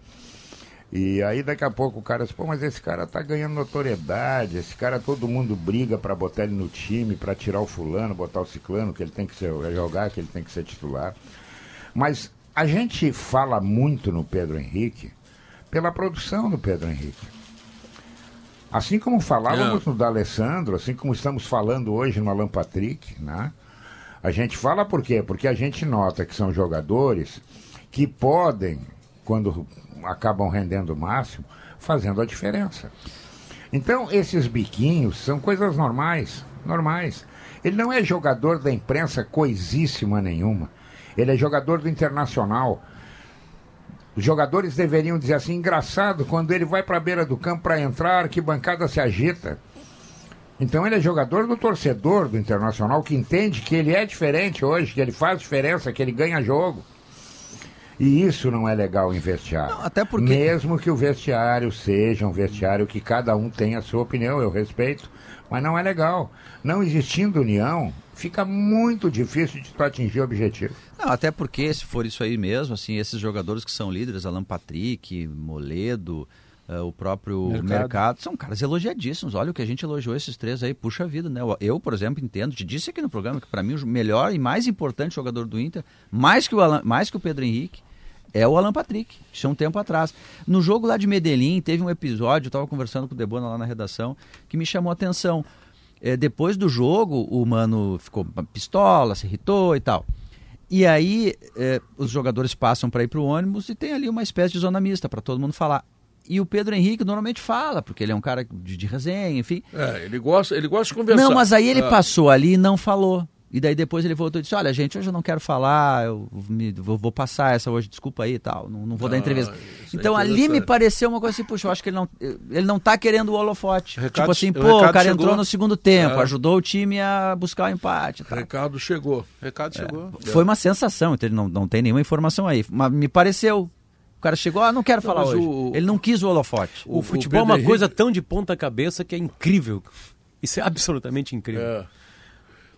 E aí daqui a pouco o cara diz, pô, mas esse cara tá ganhando notoriedade, esse cara todo mundo briga para botar ele no time, para tirar o fulano, botar o ciclano, que ele tem que ser, jogar, que ele tem que ser titular. Mas a gente fala muito no Pedro Henrique pela produção do Pedro Henrique. Assim como falávamos é. no D'Alessandro, assim como estamos falando hoje no Alan Patrick, né? A gente fala por quê? Porque a gente nota que são jogadores que podem, quando acabam rendendo o máximo, fazendo a diferença. Então, esses biquinhos são coisas normais, normais. Ele não é jogador da imprensa coisíssima nenhuma. Ele é jogador do Internacional. Os jogadores deveriam dizer assim, engraçado, quando ele vai para a beira do campo para entrar, que bancada se agita. Então ele é jogador do torcedor do Internacional que entende que ele é diferente hoje, que ele faz diferença, que ele ganha jogo. E isso não é legal em vestiário. Não, até porque... Mesmo que o vestiário seja um vestiário que cada um tenha a sua opinião, eu respeito, mas não é legal. Não existindo união, fica muito difícil de tu atingir o objetivo. Não, até porque, se for isso aí mesmo, assim, esses jogadores que são líderes, Alan Patrick, Moledo, uh, o próprio mercado. mercado. são caras elogiadíssimos. Olha o que a gente elogiou esses três aí, puxa vida, né? Eu, por exemplo, entendo, te disse aqui no programa que para mim o melhor e mais importante jogador do Inter, mais que o, Alan, mais que o Pedro Henrique, é o Alan Patrick, isso é um tempo atrás. No jogo lá de Medellín, teve um episódio, eu estava conversando com o Debona lá na redação, que me chamou a atenção. É, depois do jogo, o mano ficou pistola, se irritou e tal. E aí, é, os jogadores passam para ir para o ônibus e tem ali uma espécie de zona mista para todo mundo falar. E o Pedro Henrique normalmente fala, porque ele é um cara de, de resenha, enfim. É, ele gosta, ele gosta de conversar. Não, mas aí ele ah. passou ali e não falou. E daí depois ele voltou e disse: Olha, gente, hoje eu não quero falar, eu me, vou, vou, passar essa hoje, desculpa aí e tal, não, não vou ah, dar entrevista. É então é ali me pareceu uma coisa assim, puxa, eu acho que ele não, ele não tá querendo o holofote. O recado, tipo assim, pô, o, o cara chegou. entrou no segundo tempo, é. ajudou o time a buscar o empate. O recado chegou. recado é. chegou. Foi uma sensação, então ele não, não tem nenhuma informação aí, mas me pareceu. O cara chegou, ah, não quero não, falar hoje. O, ele não quis o holofote. O, o futebol é uma Henrique... coisa tão de ponta cabeça que é incrível. Isso é absolutamente incrível. É.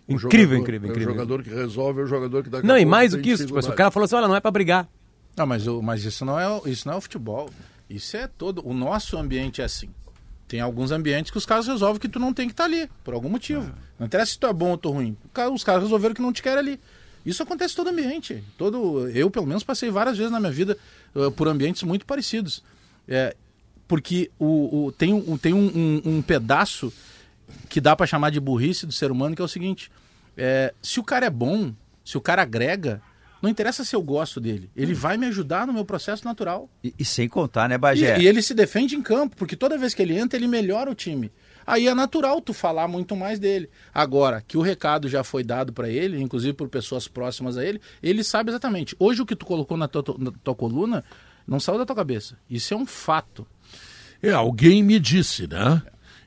Incrível, jogador, incrível, incrível. É o jogador que resolve, é o jogador que dá Não, e mais do que isso, tipo, o cara falou assim, olha, não é para brigar. Não, mas, mas isso, não é, isso não é o futebol. Isso é todo. O nosso ambiente é assim. Tem alguns ambientes que os caras resolvem que tu não tem que estar tá ali, por algum motivo. É. Não interessa se tu é bom ou tu é ruim. Os caras resolveram que não te querem ali. Isso acontece todo ambiente. Todo, eu, pelo menos, passei várias vezes na minha vida uh, por ambientes muito parecidos. É, porque o, o, tem, um, tem um, um, um pedaço que dá para chamar de burrice do ser humano, que é o seguinte: é, se o cara é bom, se o cara agrega, não interessa se eu gosto dele. Ele vai me ajudar no meu processo natural. E, e sem contar, né, Bagé? E, e, ele se defende em campo, porque toda vez que ele entra, ele melhora o time. Aí é natural tu falar muito mais dele. Agora, que o recado já foi dado para ele, inclusive por pessoas próximas a ele, ele sabe exatamente. Hoje o que tu colocou na tua, na tua coluna não saiu da tua cabeça. Isso é um fato. É, alguém me disse, né?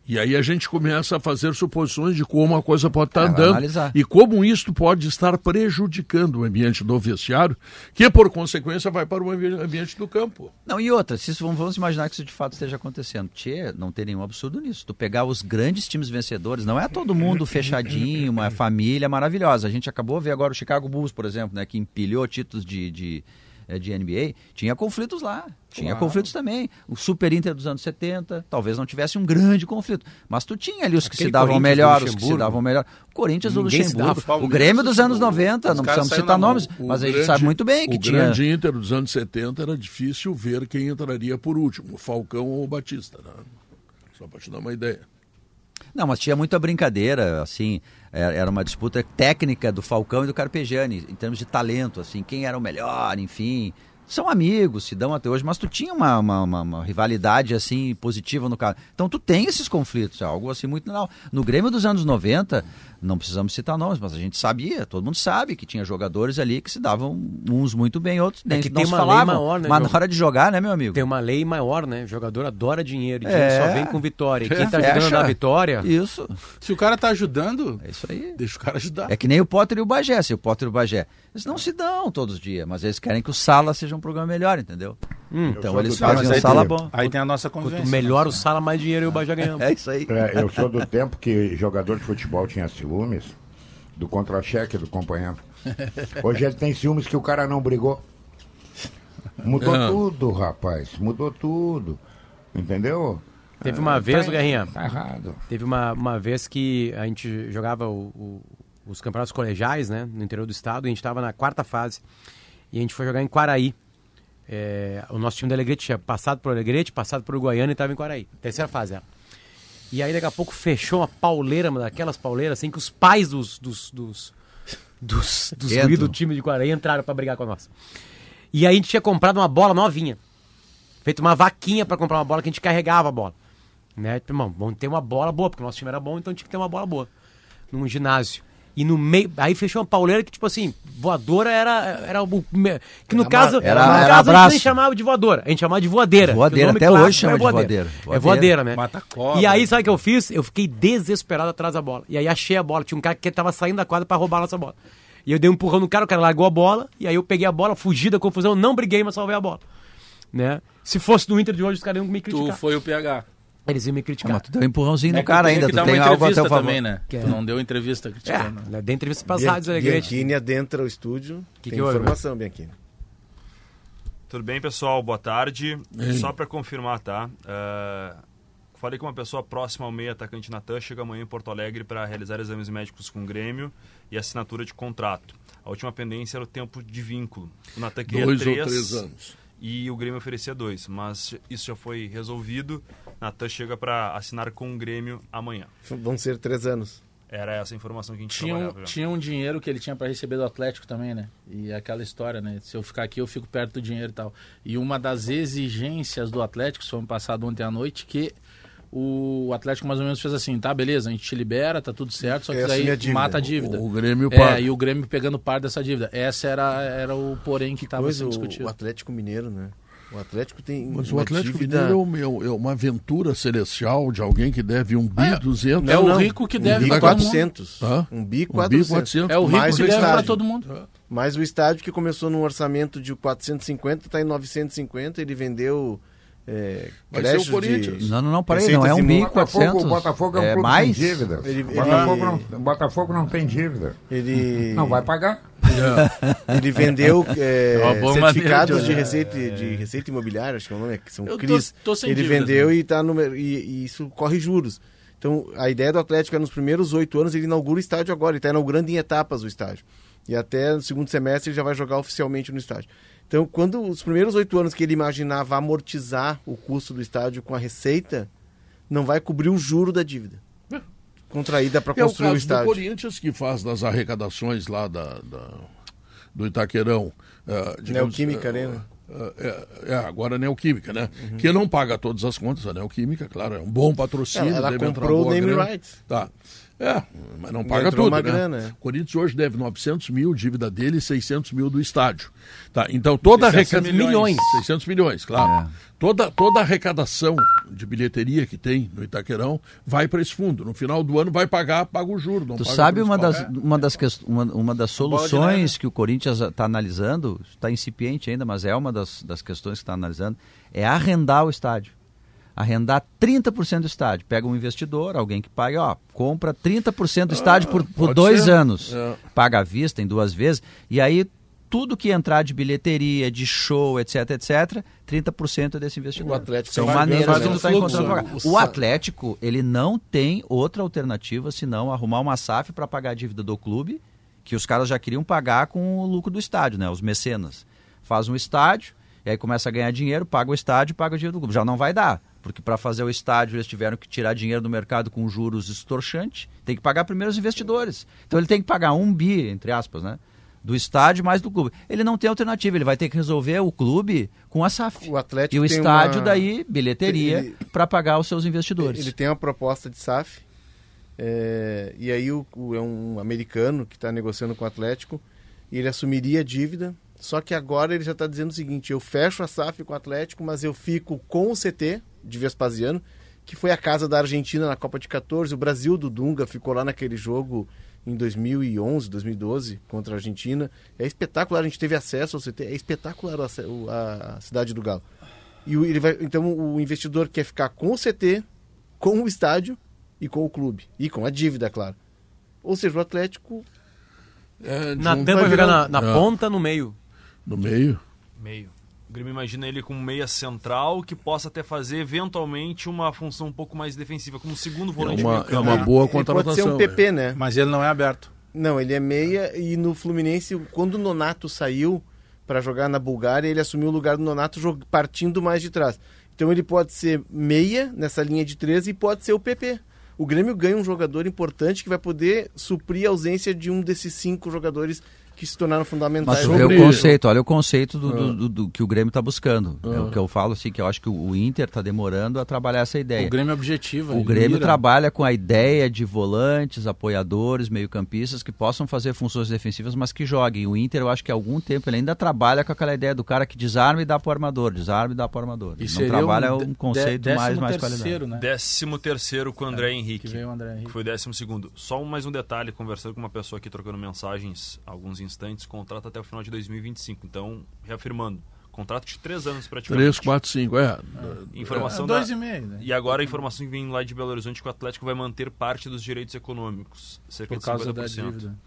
E aí a gente começa a fazer suposições de como a coisa pode estar é, andando e como isto pode estar prejudicando o ambiente do vestiário, que por consequência vai para o ambiente do campo. Não, e outra, se isso, vamos imaginar que isso de fato esteja acontecendo. Tchê, não tem nenhum absurdo nisso. Tu pegar os grandes times vencedores, não é todo mundo fechadinho, uma família maravilhosa. A gente acabou de ver agora o Chicago Bulls, por exemplo, né, que empilhou títulos de, de de NBA, tinha conflitos lá. Tinha conflitos também. O Super Inter dos anos 70, talvez não tivesse um grande conflito. Mas tu tinha ali os que se davam melhor, os que se davam melhor. O Corinthians do Luxemburgo. O Grêmio dos anos 90, não precisamos citar nomes, mas grande, a gente sabe muito bem que o tinha. O grande Inter dos anos 70 era difícil ver quem entraria por último, Falcão ou Batista. Né? Só para te dar uma ideia. Não, mas tinha muita brincadeira, assim, era uma disputa técnica do Falcão e do Carpegiani, em termos de talento, assim, quem era o melhor, enfim. São amigos, se dão até hoje, mas tu tinha uma, uma, uma, uma rivalidade, assim, positiva no caso. Então tu tem esses conflitos, é algo assim muito legal. No Grêmio dos anos 90, não precisamos citar nomes, mas a gente sabia, todo mundo sabe que tinha jogadores ali que se davam uns muito bem, outros nem é que não tem uma falavam, lei maior, né? Mas na hora de jogar, né, meu amigo? Tem uma lei maior, né? O jogador adora dinheiro, e dinheiro é. só vem com vitória. E quem tá ajudando na vitória... Isso. Se o cara tá ajudando, é isso aí. deixa o cara ajudar. É que nem o Potter e o Bagé, se o Potter e o Bagé. Eles não se dão todos os dias, mas eles querem que o Sala seja um programa melhor, entendeu? Hum, então eles fazem o Sala bom. Aí tem a nossa convivência. Quanto melhor o Sala, mais dinheiro e o Bagé ganhamos. É isso aí. É, eu sou do tempo que jogador de futebol tinha ciúmes do contra-cheque do companheiro. Hoje ele tem ciúmes que o cara não brigou. Mudou não. tudo, rapaz. Mudou tudo. Entendeu? Teve uma ah, vez, tá, Guerrinha. Tá errado. Teve uma, uma vez que a gente jogava o, o, os campeonatos colegiais, né? No interior do estado, e a gente estava na quarta fase. E a gente foi jogar em Quaraí. É, o nosso time da Alegrete tinha passado por Alegrete, passado por Uruguaiana e estava em Quaraí. Terceira fase, ela. E aí daqui a pouco fechou uma pauleira, uma daquelas pauleiras, assim, que os pais dos, dos, dos, dos, dos guri do time de Quaraí entraram para brigar com nós. E aí a gente tinha comprado uma bola novinha. Feito uma vaquinha para comprar uma bola que a gente carregava a bola. Né? Tipo, irmão, vamos ter uma bola boa, porque o nosso time era bom, então tinha que ter uma bola boa. Num ginásio. E no meio. Aí fechou uma pauleira que, tipo assim, voadora era, era o. Que no Era caso. era- no era caso a gente abraço. nem chamava de voadora. A gente chamava de voadeira. Voadeira, porque o nome até hoje chama de voadeira. É Voadeira. voadeira, né? Mata cobra. E aí, sabe o que eu fiz? Eu fiquei desesperado atrás da bola. E aí achei a bola. Tinha um cara que tava saindo da quadra pra roubar a nossa bola. E eu dei um empurrão no cara, o cara largou a bola. E aí eu peguei a bola, fugi da confusão, não briguei, mas salvei a bola. Né? Se fosse no Inter de hoje, os caras iam me Tu criticar. foi o PH. Eles iam me Ah, criticar. mas tu deu um empurrãozinho É no que cara tu ainda, tu tem uma algo a teu entrevista favor. também, né? Que Tu é. não deu entrevista criticando. É, né? dei entrevista para as rádios da Alegrete. Bianchini adentra o estúdio. Que tem que informação, Bianchini. Tudo bem, pessoal? Boa tarde. Só para confirmar, tá? É, falei com uma pessoa próxima ao meio atacante Natan, chega amanhã em Porto Alegre para realizar exames médicos com o Grêmio e assinatura de contrato. A última pendência era o tempo de vínculo. O Natan queria Dois três, ou três anos. e o Grêmio oferecia dois, mas isso já foi resolvido. Natan chega para assinar com o Grêmio amanhã. Vão ser três anos. Era essa a informação que a gente Tinha um, tinha um dinheiro que ele tinha para receber do Atlético também, né? E aquela história, né? Se eu ficar aqui, eu fico perto do dinheiro e tal. E uma das exigências do Atlético, foi passado ontem à noite, que o Atlético mais ou menos fez assim, tá, beleza, a gente te libera, tá tudo certo, só que É, assumir daí a dívida. mata a dívida. O Grêmio É, paga. e o Grêmio pegando parte dessa dívida. Essa era, era o porém que estava sendo o, discutido. o Atlético Mineiro, né? O Atlético tem Mas o uma Atlético dívida... Mineiro é um- é uma aventura celestial de alguém que deve um bi É. 200. É o rico que deve um bi pra todo mundo. 400. Hã? Um bi Um bi 400. 400. É o rico Mais que o deve para todo mundo. Mas o estádio que começou num orçamento de 450 está em 950. Ele vendeu é, Vai ser o Corinthians. de... Não, não, não, parei, Receitas não é um bi Botafogo, 400. Botafogo é um é clube mais? sem dívida. Ele- ele- Botafogo, não, Botafogo não tem dívida. Ele, Não vai pagar. Ele vendeu é, É certificados maneira de receita, de receita imobiliária, acho que é o nome, que são Eu tô- CRIs. tô sem ele dívidas, vendeu né? e, tá no, e, e isso corre juros. Então, a ideia do Atlético é nos primeiros oito anos, ele inaugura o estádio agora. Ele está inaugurando em etapas o estádio. E até no segundo semestre ele já vai jogar oficialmente no estádio. Então, quando os primeiros oito anos que ele imaginava amortizar o custo do estádio com a receita, não vai cobrir o juro da dívida. Contraída para É o construir o, estádio. Corinthians, que faz das arrecadações lá da, da- do Itaquerão. digamos, Neoquímica eh, Arena. é, é, agora a Neoquímica, né? Que não paga todas as contas, a Neoquímica, claro, é um bom patrocínio. Ela- ela comprou o name grana. rights. Tá. É, mas não paga entrou tudo, uma né? grana, é. O Corinthians hoje deve 900 mil, dívida dele, 600 mil do estádio. Tá, então toda a 600 arrecadação... milhões. 600 milhões, claro. Toda, toda a arrecadação de bilheteria que tem no Itaquerão vai para esse fundo. No final do ano vai pagar, paga o juro. Não Tu paga sabe uma das, principal. uma, das quest- uma, uma das soluções neve. que o Corinthians está analisando, está incipiente ainda, mas é uma das, das questões que está analisando, é arrendar o estádio. Arrendar 30% do estádio. Pega um investidor, alguém que paga, ó, compra 30% do estádio por, por pode dois ser. anos. É. Paga à vista em duas vezes. E aí, tudo que entrar de bilheteria, de show, etc, etc, 30% é desse investidor. O Atlético São tem maneiras que um tu tá encontrando pagar. O Atlético, ele não tem outra alternativa senão arrumar uma SAF para pagar a dívida do clube, que os caras já queriam pagar com o lucro do estádio, né? Os mecenas. Faz um estádio, e aí começa a ganhar dinheiro, paga o estádio, paga o dinheiro do clube. Já não vai dar, porque para fazer o estádio eles tiveram que tirar dinheiro do mercado com juros extorchantes, tem que pagar primeiro os investidores. Então ele tem que pagar um bi, entre aspas, né? Do estádio mais do clube. Ele não tem alternativa, ele vai ter que resolver o clube com a SAF. O Atlético e o estádio uma- daí, bilheteria, para pagar os seus investidores. Ele tem uma proposta de SAF, é, e aí o, o- é um americano que está negociando com o Atlético, e ele assumiria a dívida, só que agora ele já está dizendo o seguinte, eu fecho a SAF com o Atlético, mas eu fico com o CT de Vespasiano, que foi a casa da Argentina na Copa de 14, o Brasil do Dunga ficou lá naquele jogo em 2011, 2012, contra a Argentina. É espetacular, a gente teve acesso ao CT, é espetacular a, a cidade do Galo. E o- ele vai, então o investidor quer ficar com o CT, com o estádio e com o clube. E com a dívida, claro. Ou seja, o Atlético. É, Na junto- tampa vai jogar na, na É. ponta, no meio. No meio. Meio. O Grêmio imagina ele com meia central que possa até fazer eventualmente uma função um pouco mais defensiva, como segundo É volante uma, meio é uma boa ele pode ser contratação. um PP, né? Mas ele não é aberto. Não, ele é meia e no Fluminense, quando o Nonato saiu para jogar na Bulgária, ele assumiu o lugar do Nonato partindo mais de trás. Então ele pode ser meia nessa linha de três e pode ser o PP. O Grêmio ganha um jogador importante que vai poder suprir a ausência de um desses cinco jogadores que se tornaram fundamentais. Mas sobre... o conceito, olha o conceito do, do, do, do que o Grêmio está buscando. É o que eu falo assim, que eu acho que o Inter está demorando a trabalhar essa ideia. O Grêmio é objetivo. O Grêmio mira. trabalha com a ideia de volantes, apoiadores, meio-campistas que possam fazer funções defensivas, mas que joguem. O Inter, eu acho que há algum tempo ele ainda trabalha com aquela ideia do cara que desarma e dá para o armador, desarma e dá para o armador. E Não trabalha um, um conceito de, mais, mais qualidade. Né? Décimo terceiro com o André é, Henrique. Que, André Henrique. que foi décimo segundo. Só mais um detalhe, conversando com uma pessoa aqui, trocando mensagens alguns instantes, contrato até o final de 2025. Então, reafirmando, contrato de três anos praticamente. Três, quatro, cinco, é. é. Informação é, dois da... e meio, né? E agora a informação que vem lá de Belo Horizonte que o Atlético vai manter parte dos direitos econômicos, cerca Por de causa 50%. da dívida.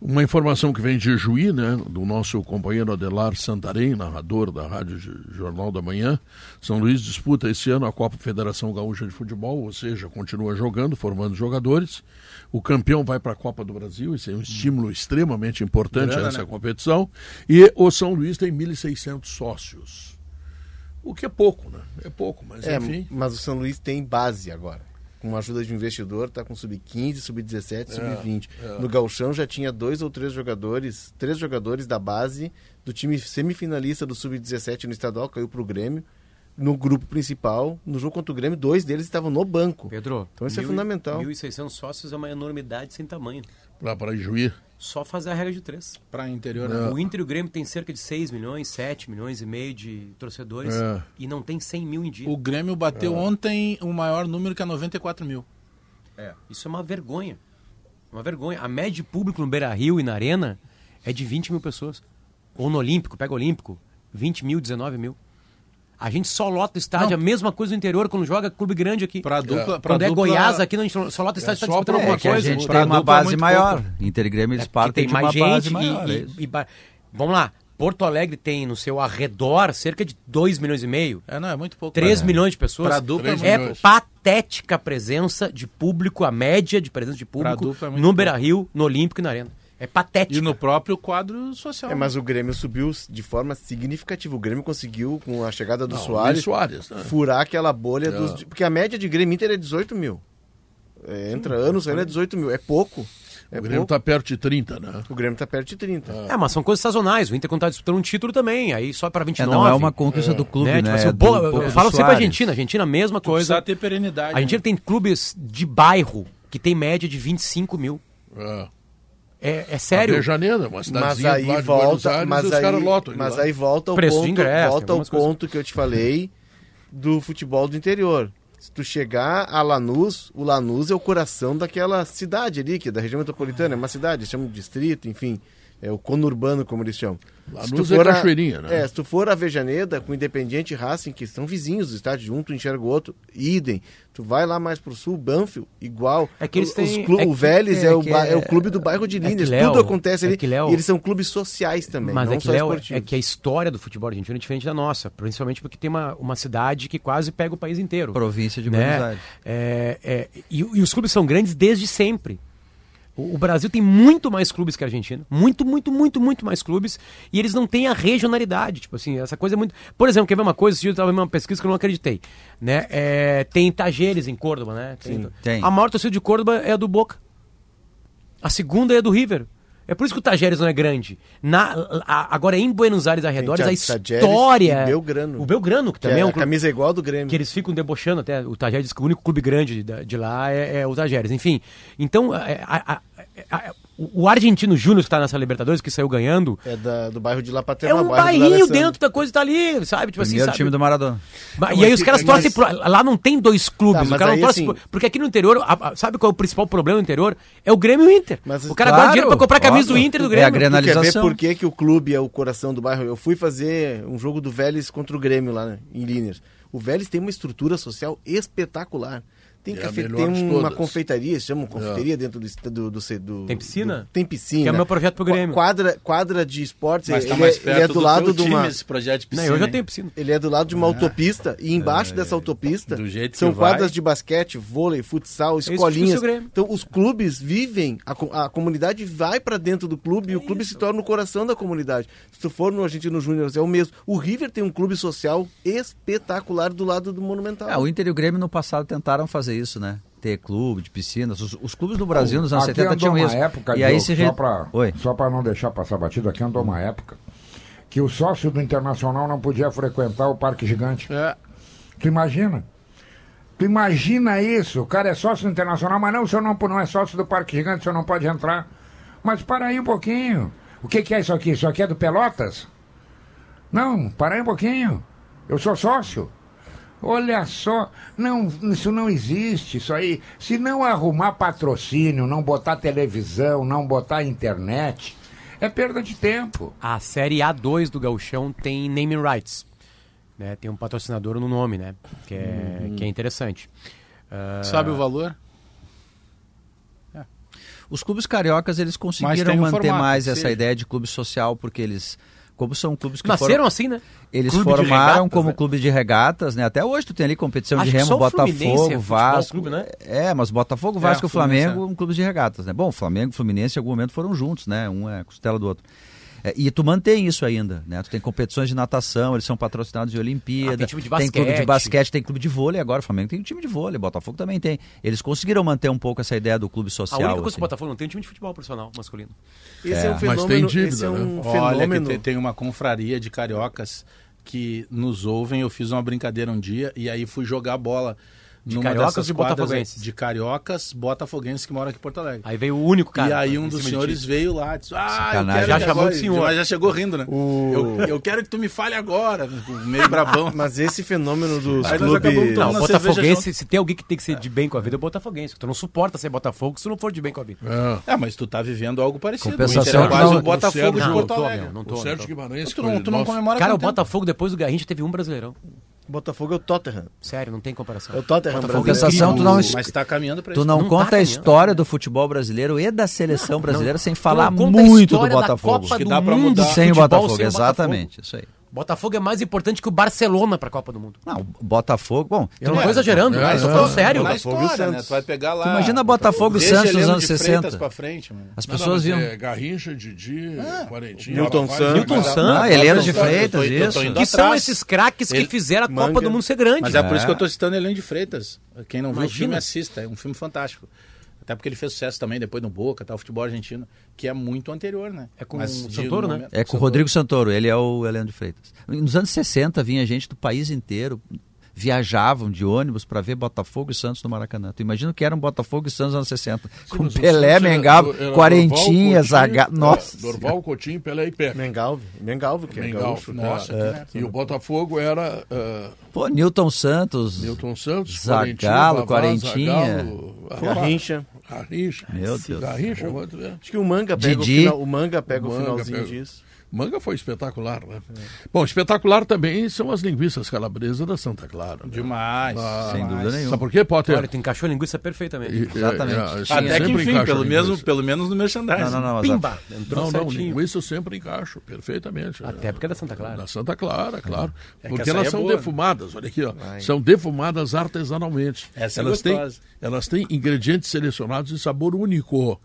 Uma informação que vem de Juí, né, do nosso companheiro Adelar Santarém, narrador da Rádio Jornal da Manhã. São Luís disputa esse ano a Copa Federação Gaúcha de Futebol, ou seja, continua jogando, formando jogadores. O campeão vai para a Copa do Brasil, isso é um estímulo extremamente importante Grana, essa né? competição. E o São Luís tem 1.600 sócios. O que é pouco, né? É pouco, mas é, enfim. Mas o São Luís tem base agora com a ajuda de um investidor, está com sub-15, sub-17, sub-20. É, no Galchão já tinha dois ou três jogadores, três jogadores da base do time semifinalista do sub-17 no estadual, caiu para o Grêmio. No grupo principal, no jogo contra o Grêmio, dois deles estavam no banco. Pedro, então isso é fundamental. 1.600 sócios é uma enormidade sem tamanho. Lá para Juí só fazer a regra de três. Para interior. É. O Inter e o Grêmio tem cerca de 6 milhões, 7 milhões e meio de torcedores é. e não tem 100 mil em dia. O Grêmio bateu é. ontem o maior número que é 94 mil. É. Isso é uma vergonha. Uma vergonha. A média de público no Beira Rio e na Arena é de 20 mil pessoas. Ou no Olímpico, pega o Olímpico, 20 mil, 19 mil. A gente só lota estádio, não. a mesma coisa no interior, quando joga clube grande aqui. Pra dupla, é. Quando é dupla, Goiás, aqui a gente só lota estádio, é, só pra alguma coisa. A gente tem uma base maior. Pouco. Inter e Grêmio, eles é, partem tem mais gente maior, e, e, e, Vamos lá, Porto Alegre tem no seu arredor cerca de 2 milhões e meio. É, não, é muito pouco. 3 é. milhões de pessoas. Pra dupla é, é patética a presença de público, a média de presença de público é no Beira-Rio, no Olímpico e na Arena. É patético. E no próprio quadro social. É, mas o Grêmio subiu de forma significativa. O Grêmio conseguiu, com a chegada do Não, Soares, Soares né? furar aquela bolha é. dos. Porque a média de Grêmio Inter é 18 mil. É, entra Sim, anos, ainda é 18 mil. É pouco. É o Grêmio está perto de 30, né? O Grêmio está perto de 30. É. é, mas são coisas sazonais. O Inter, quando está disputando um título também, aí só para 29. É, não é uma conquista é. do clube, né? né? Tipo, assim, do, eu, eu falo sempre a Argentina. A Argentina, mesma coisa. Precisa ter perenidade. A Argentina né? tem clubes de bairro que tem média de 25 mil. É. É, é sério. Janeiro, uma mas aí volta, Aires, mas aí, lotam, mas aí volta o Preço ponto, ingresso, volta ao ponto que eu te falei do futebol do interior. Se tu chegar a Lanús, o Lanús é o coração daquela cidade ali, que é da região metropolitana, é uma cidade, chama de distrito, enfim é o conurbano, como eles chamam. Lanús é Cachoeirinha, né? É, se tu for a Vejaneda com Independiente e Racing, que são vizinhos do estádio, um tu enxerga o outro, idem. Tu vai lá mais pro sul, Banfield, igual. É que eles têm... Os é o Vélez é, é, o, é, é, o clube do bairro de Lindas, é tudo acontece ali. Léo, e eles são clubes sociais também, mas não é que, só Léo, esportivos. É que a história do futebol argentino é diferente da nossa, principalmente porque tem uma, uma cidade que quase pega o país inteiro. Província de né? Buenos Aires. É, é, e, e os clubes são grandes desde sempre. O, Brasil tem muito mais clubes que a Argentina. Muito, muito, muito, muito mais clubes. E eles não têm a regionalidade. Tipo assim, essa coisa é muito. Por exemplo, quer ver uma coisa? Esse dia eu estava vendo uma pesquisa que eu não acreditei. Né? É, tem Tajeres em Córdoba, né? Tem, Sim, tem. A maior torcida de Córdoba é a do Boca. A segunda é a do River. É por isso que o Tajeres não é grande. Na, a, agora, em Buenos Aires arredores, a história. O Belgrano. O Belgrano, que também que é, é um clube, camisa igual do Grêmio. Que eles ficam debochando até. O Tajeres diz que o único clube grande de, de lá é, é, o Tajeres. Enfim. Então, é, a, a, a, o argentino Júnior que está nessa Libertadores, que saiu ganhando. É da, do bairro de La É um bairrinho dentro da coisa que tá ali, sabe? Tipo Primeiro assim, time do Maradona. Mas, e aí os caras mas... torcem. Pro, lá não tem dois clubes. Tá, o cara não torce. Assim... Pro, porque aqui no interior, a, a, sabe qual é o principal problema no interior? É o Grêmio e o Inter. Mas, o cara claro, dinheiro pra comprar a camisa óbvio. do Inter e do Grêmio. É a granalização. quer ver por que, que o clube é o coração do bairro? Eu fui fazer um jogo do Vélez contra o Grêmio lá em Liniers. O Vélez tem uma estrutura social espetacular Tem, É melhor tem uma confeitaria, se chama confeitaria dentro do, do, do, do- Tem piscina? do- tem piscina. Que é o meu projeto pro Grêmio. Quadra, quadra de esportes, Mas ele, tá mais é, perto ele é do, lado teu de time, uma. esse projeto de Não, piscina, eu já tenho piscina. Ele é do lado de uma autopista e embaixo dessa autopista do jeito são que vai. quadras de basquete, vôlei, futsal, escolinhas. Então os clubes vivem, a, a comunidade vai pra dentro do clube e o clube se torna o coração da comunidade. Se tu for no Argentino Júnior é o mesmo. O River tem um clube social espetacular do lado do Monumental. Ah, o Inter e o Grêmio no passado tentaram fazer isso, né? Ter clube de piscinas. Os, os clubes do Brasil nos anos Aqui 70 andou tinham uma isso. época, e aí se re... só para Oi. só para não deixar passar batido, aqui andou uma época que o sócio do Internacional não podia frequentar o Parque Gigante. É. Tu imagina? Tu imagina isso? O cara é sócio do Internacional, mas não, o senhor não, não é sócio do Parque Gigante, o senhor não pode entrar. Mas para aí um pouquinho. O que, que é isso aqui? Isso aqui é do Pelotas? Não, para aí um pouquinho. Eu sou sócio. Olha só, não, isso não existe, isso aí. Se não arrumar patrocínio, não botar televisão, não botar internet, é perda de tempo. A série A2 do Gauchão tem naming rights. Né? Tem um patrocinador no nome, né? Que é, que é interessante. Ah, Sabe o valor? Os clubes cariocas, eles conseguiram um manter formato, mais essa seja. ideia de clube social, porque eles, como são clubes que Nasceram foram, assim, né? eles Clube formaram regatas, como né? clube de regatas, né? Até hoje tu tem ali competição Acho de remo, é Botafogo, futebol Vasco. clube, né? É, mas Botafogo, É, Vasco e o Fluminense Flamengo, um clube de regatas, né? Bom, Flamengo e Fluminense em algum momento foram juntos, né? Um é costela do outro. É, e tu mantém isso ainda, né? Tu tem competições de natação, eles são patrocinados de Olimpíada. Ah, tem time de Tem clube de basquete. basquete, tem clube de vôlei agora. O Flamengo tem um time de vôlei, Botafogo também tem. Eles conseguiram manter um pouco essa ideia do clube A social. única coisa assim. que o Botafogo não tem é um time de futebol profissional masculino. Esse é, um Mas fenômeno. tem dívida, esse é um né? Olha, que fenômeno. tem, tem uma confraria de cariocas que nos ouvem. Eu fiz uma brincadeira um dia e aí fui jogar bola. De numa cariocas quadras botafoguenses? De cariocas, botafoguenses que moram aqui em Porto Alegre. Aí veio o único cara. e aí um dos senhores ti. veio lá e disse, ah, eu Sacanagem. quero Já que chamou agora... de senhor. Mas já chegou rindo, né? Eu, eu quero que tu me fale agora, meio brabão. Mas esse fenômeno dos Aí clubes. Não, Botafoguense, se tem alguém que tem que ser de bem com a vida, é o Botafoguense. Tu não suporta ser Botafogo se tu não for de bem com a vida. É. É, mas tu tá vivendo algo parecido. Compensação o Inter é que quase não- o Botafogo de Não, Porto não Alegre. meu, não tô. O não Sérgio tô. Guimarães, Tu não, não comemora Cara, o. Botafogo depois do Garrincha teve um brasileirão. Botafogo é o Tottenham. Sério, não tem comparação. É o Tottenham Botafogo brasileiro. Compensação, tu não, Mas tá caminhando pra tu isso. não, Não conta tá a história do futebol brasileiro e da seleção brasileira sem falar não conta a muito do Botafogo. Que dá pra Mundo mudar. Sem o Botafogo, sem o exatamente. Isso aí. Botafogo é mais importante que o Barcelona pra Copa do Mundo. Não, o Botafogo, bom, Eu não tô exagerando, é, tô é. falando sério. Na Botafogo e história, né? Santos. Tu vai pegar lá... Tu imagina Botafogo e Santos nos Heleno anos de Freitas 60. pra frente, mano. as Não, não, pessoas mas viam. É Garrincha, Didi, Quarentinha. Newton Rapaz, Santos. Newton Rapaz, Santos. Ah, Helena de Freitas, isso. Que são esses craques que fizeram a Copa Manga. do Mundo ser grande. Mas é por isso É. que eu tô citando Helene de Freitas. Quem não viu o filme, assista. É um filme fantástico. Até porque ele fez sucesso também depois no Boca, tá, o futebol argentino, que é muito anterior, né? É com Mas o Santoro, né? momento- É com o Rodrigo Santoro, ele é o Heleno de Freitas. Nos anos 60 vinha gente do país inteiro, viajavam de ônibus para ver Botafogo e Santos no Maracanã. Tu imagina o que era um Botafogo e Santos nos anos 60. Com mas o Pelé, Santos era- Quarentinha, Dorval, Zaga... Coutinho, Nossa. é, Dorval, Coutinho, Pelé e Pepe. Mengalvo. Mengalvo, que é Mengalvo, gaúcho. nossa, É. E o Botafogo era uh, Pô, Newton Santos. Newton Santos, Zagalo, Quarentinha, Garrincha. Garrincha. Meu Deus. Garrincha, muito bem. Acho que o Manga pega, o, Didi. final, o, manga pega o, Manga finalzinho pega. disso. Manga foi espetacular, né? Bom, espetacular também são as linguiças calabresas da Santa Clara. né? Demais. Sem demais. dúvida nenhuma. Sabe por quê, Potter? Olha, tu encaixou a linguiça perfeitamente. E- Exatamente. é, é, Até que enfim, pelo, mesmo, pelo menos no merchandising. Não, não, não. Pimba! Entrou Não, não, certinho. linguiça eu sempre encaixo, perfeitamente. Até porque é da Santa Clara. Da Santa Clara, claro. É que porque elas é são boa, né? defumadas, olha aqui, ó. São defumadas artesanalmente. Essa é elas, têm, elas têm ingredientes selecionados de sabor único.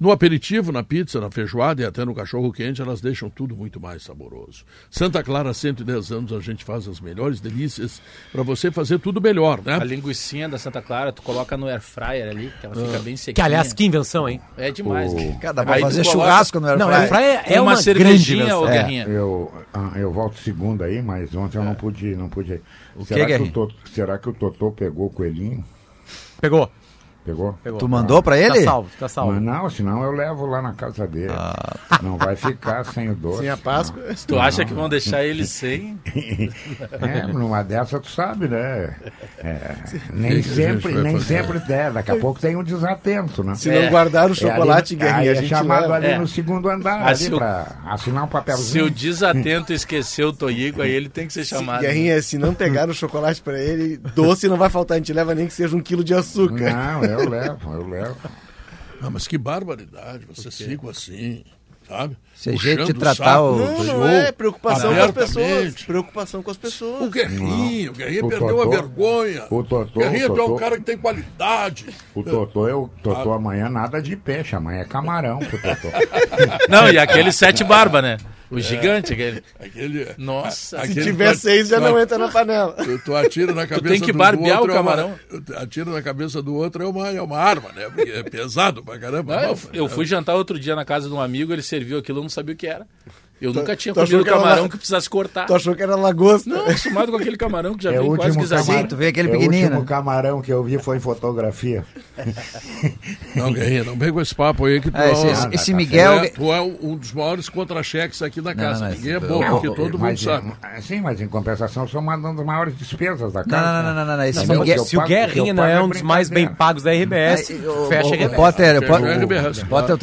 No aperitivo, na pizza, na feijoada e até no cachorro quente, elas deixam tudo muito mais saboroso. Santa Clara, há 110 anos, a gente faz as melhores delícias para você fazer tudo melhor, né? A linguicinha da Santa Clara, tu coloca no air fryer ali, que ela fica bem sequinha. Que, aliás, que invenção, hein? É demais. Cara, dá pra Aí fazer coloca- churrasco no Não, airfryer. a praia Com é uma, grande cervejinha, invenção. ô É. Guerrinha. Eu, ah, eu volto segunda aí, mas ontem eu não pude, não pude. O será, que, que o? Totô, será que o Totô pegou o coelhinho? Pegou. Pegou? Pegou. Tu mandou pra ele? Tá salvo, tá salvo. Mas não, senão eu levo lá na casa dele. Ah. Não vai ficar sem o doce. Sem a Páscoa. Tu acha que vão deixar ele sem? É, numa dessa tu sabe, né? É, nem gente sempre, nem sempre é. Daqui a pouco tem um desatento, né? Se não guardar o chocolate, é, ali, aí a é gente chamado leva. ali É. no segundo andar, Ah, ali se o- pra assinar um Se papelzinho. o desatento esqueceu o Toigo, aí ele tem que ser chamado. Guerrinha, se não pegar o chocolate pra ele, doce não vai faltar. A gente leva nem que seja um quilo de açúcar. Não, eu levo, eu levo. Ah, mas que barbaridade, vocês ficam assim, sabe? Esse é jeito de o tratar o- Não, não jogo, é preocupação com as pessoas. Preocupação com as pessoas. O Guerrinho, o Guerrinho O perdeu Totó- a vergonha. o Totó- Guerrinho, tu é um Totó- cara que tem qualidade. O Totô, eu, Totô amanhã nada de peixe, amanhã é camarão pro Totô. Não, e aquele sete barba, né? O gigante, aquele. Aquele, Nossa. a- Se aquele tiver tu- seis, já tu- não entra na panela. Tu, tu atira na cabeça tem que do- do barbear outro, o é uma- camarão. tu atira na cabeça do outro é uma, é uma arma, né? Porque é pesado pra caramba. Não, eu, eu fui jantar outro dia na casa de um amigo, ele serviu aquilo, eu não sabia o que era. Eu nunca tinha comido que camarão la- que precisasse cortar. Tu achou que era lagosta? Não, acostumado com aquele camarão que já É o vem quase último guisadinho. camarão. tu vê aquele é, pequenininho, O último né? camarão que eu vi foi em fotografia. Não, Guerrinho, não vem com esse papo aí que tu É, é, esse, um- esse- esse tu Miguel. é, tu é um dos maiores contra-cheques aqui da casa. não, Ninguém é bom, Não, porque todo mundo mas, sabe. é, Sim, mas em compensação sou uma das maiores despesas da casa. não, não, não, não, não, esse Não, Miguel- Se o Guerrinha não é é um dos mais bem pagos da RBS, É, fecha a RBS. Potter, RBS, Potter,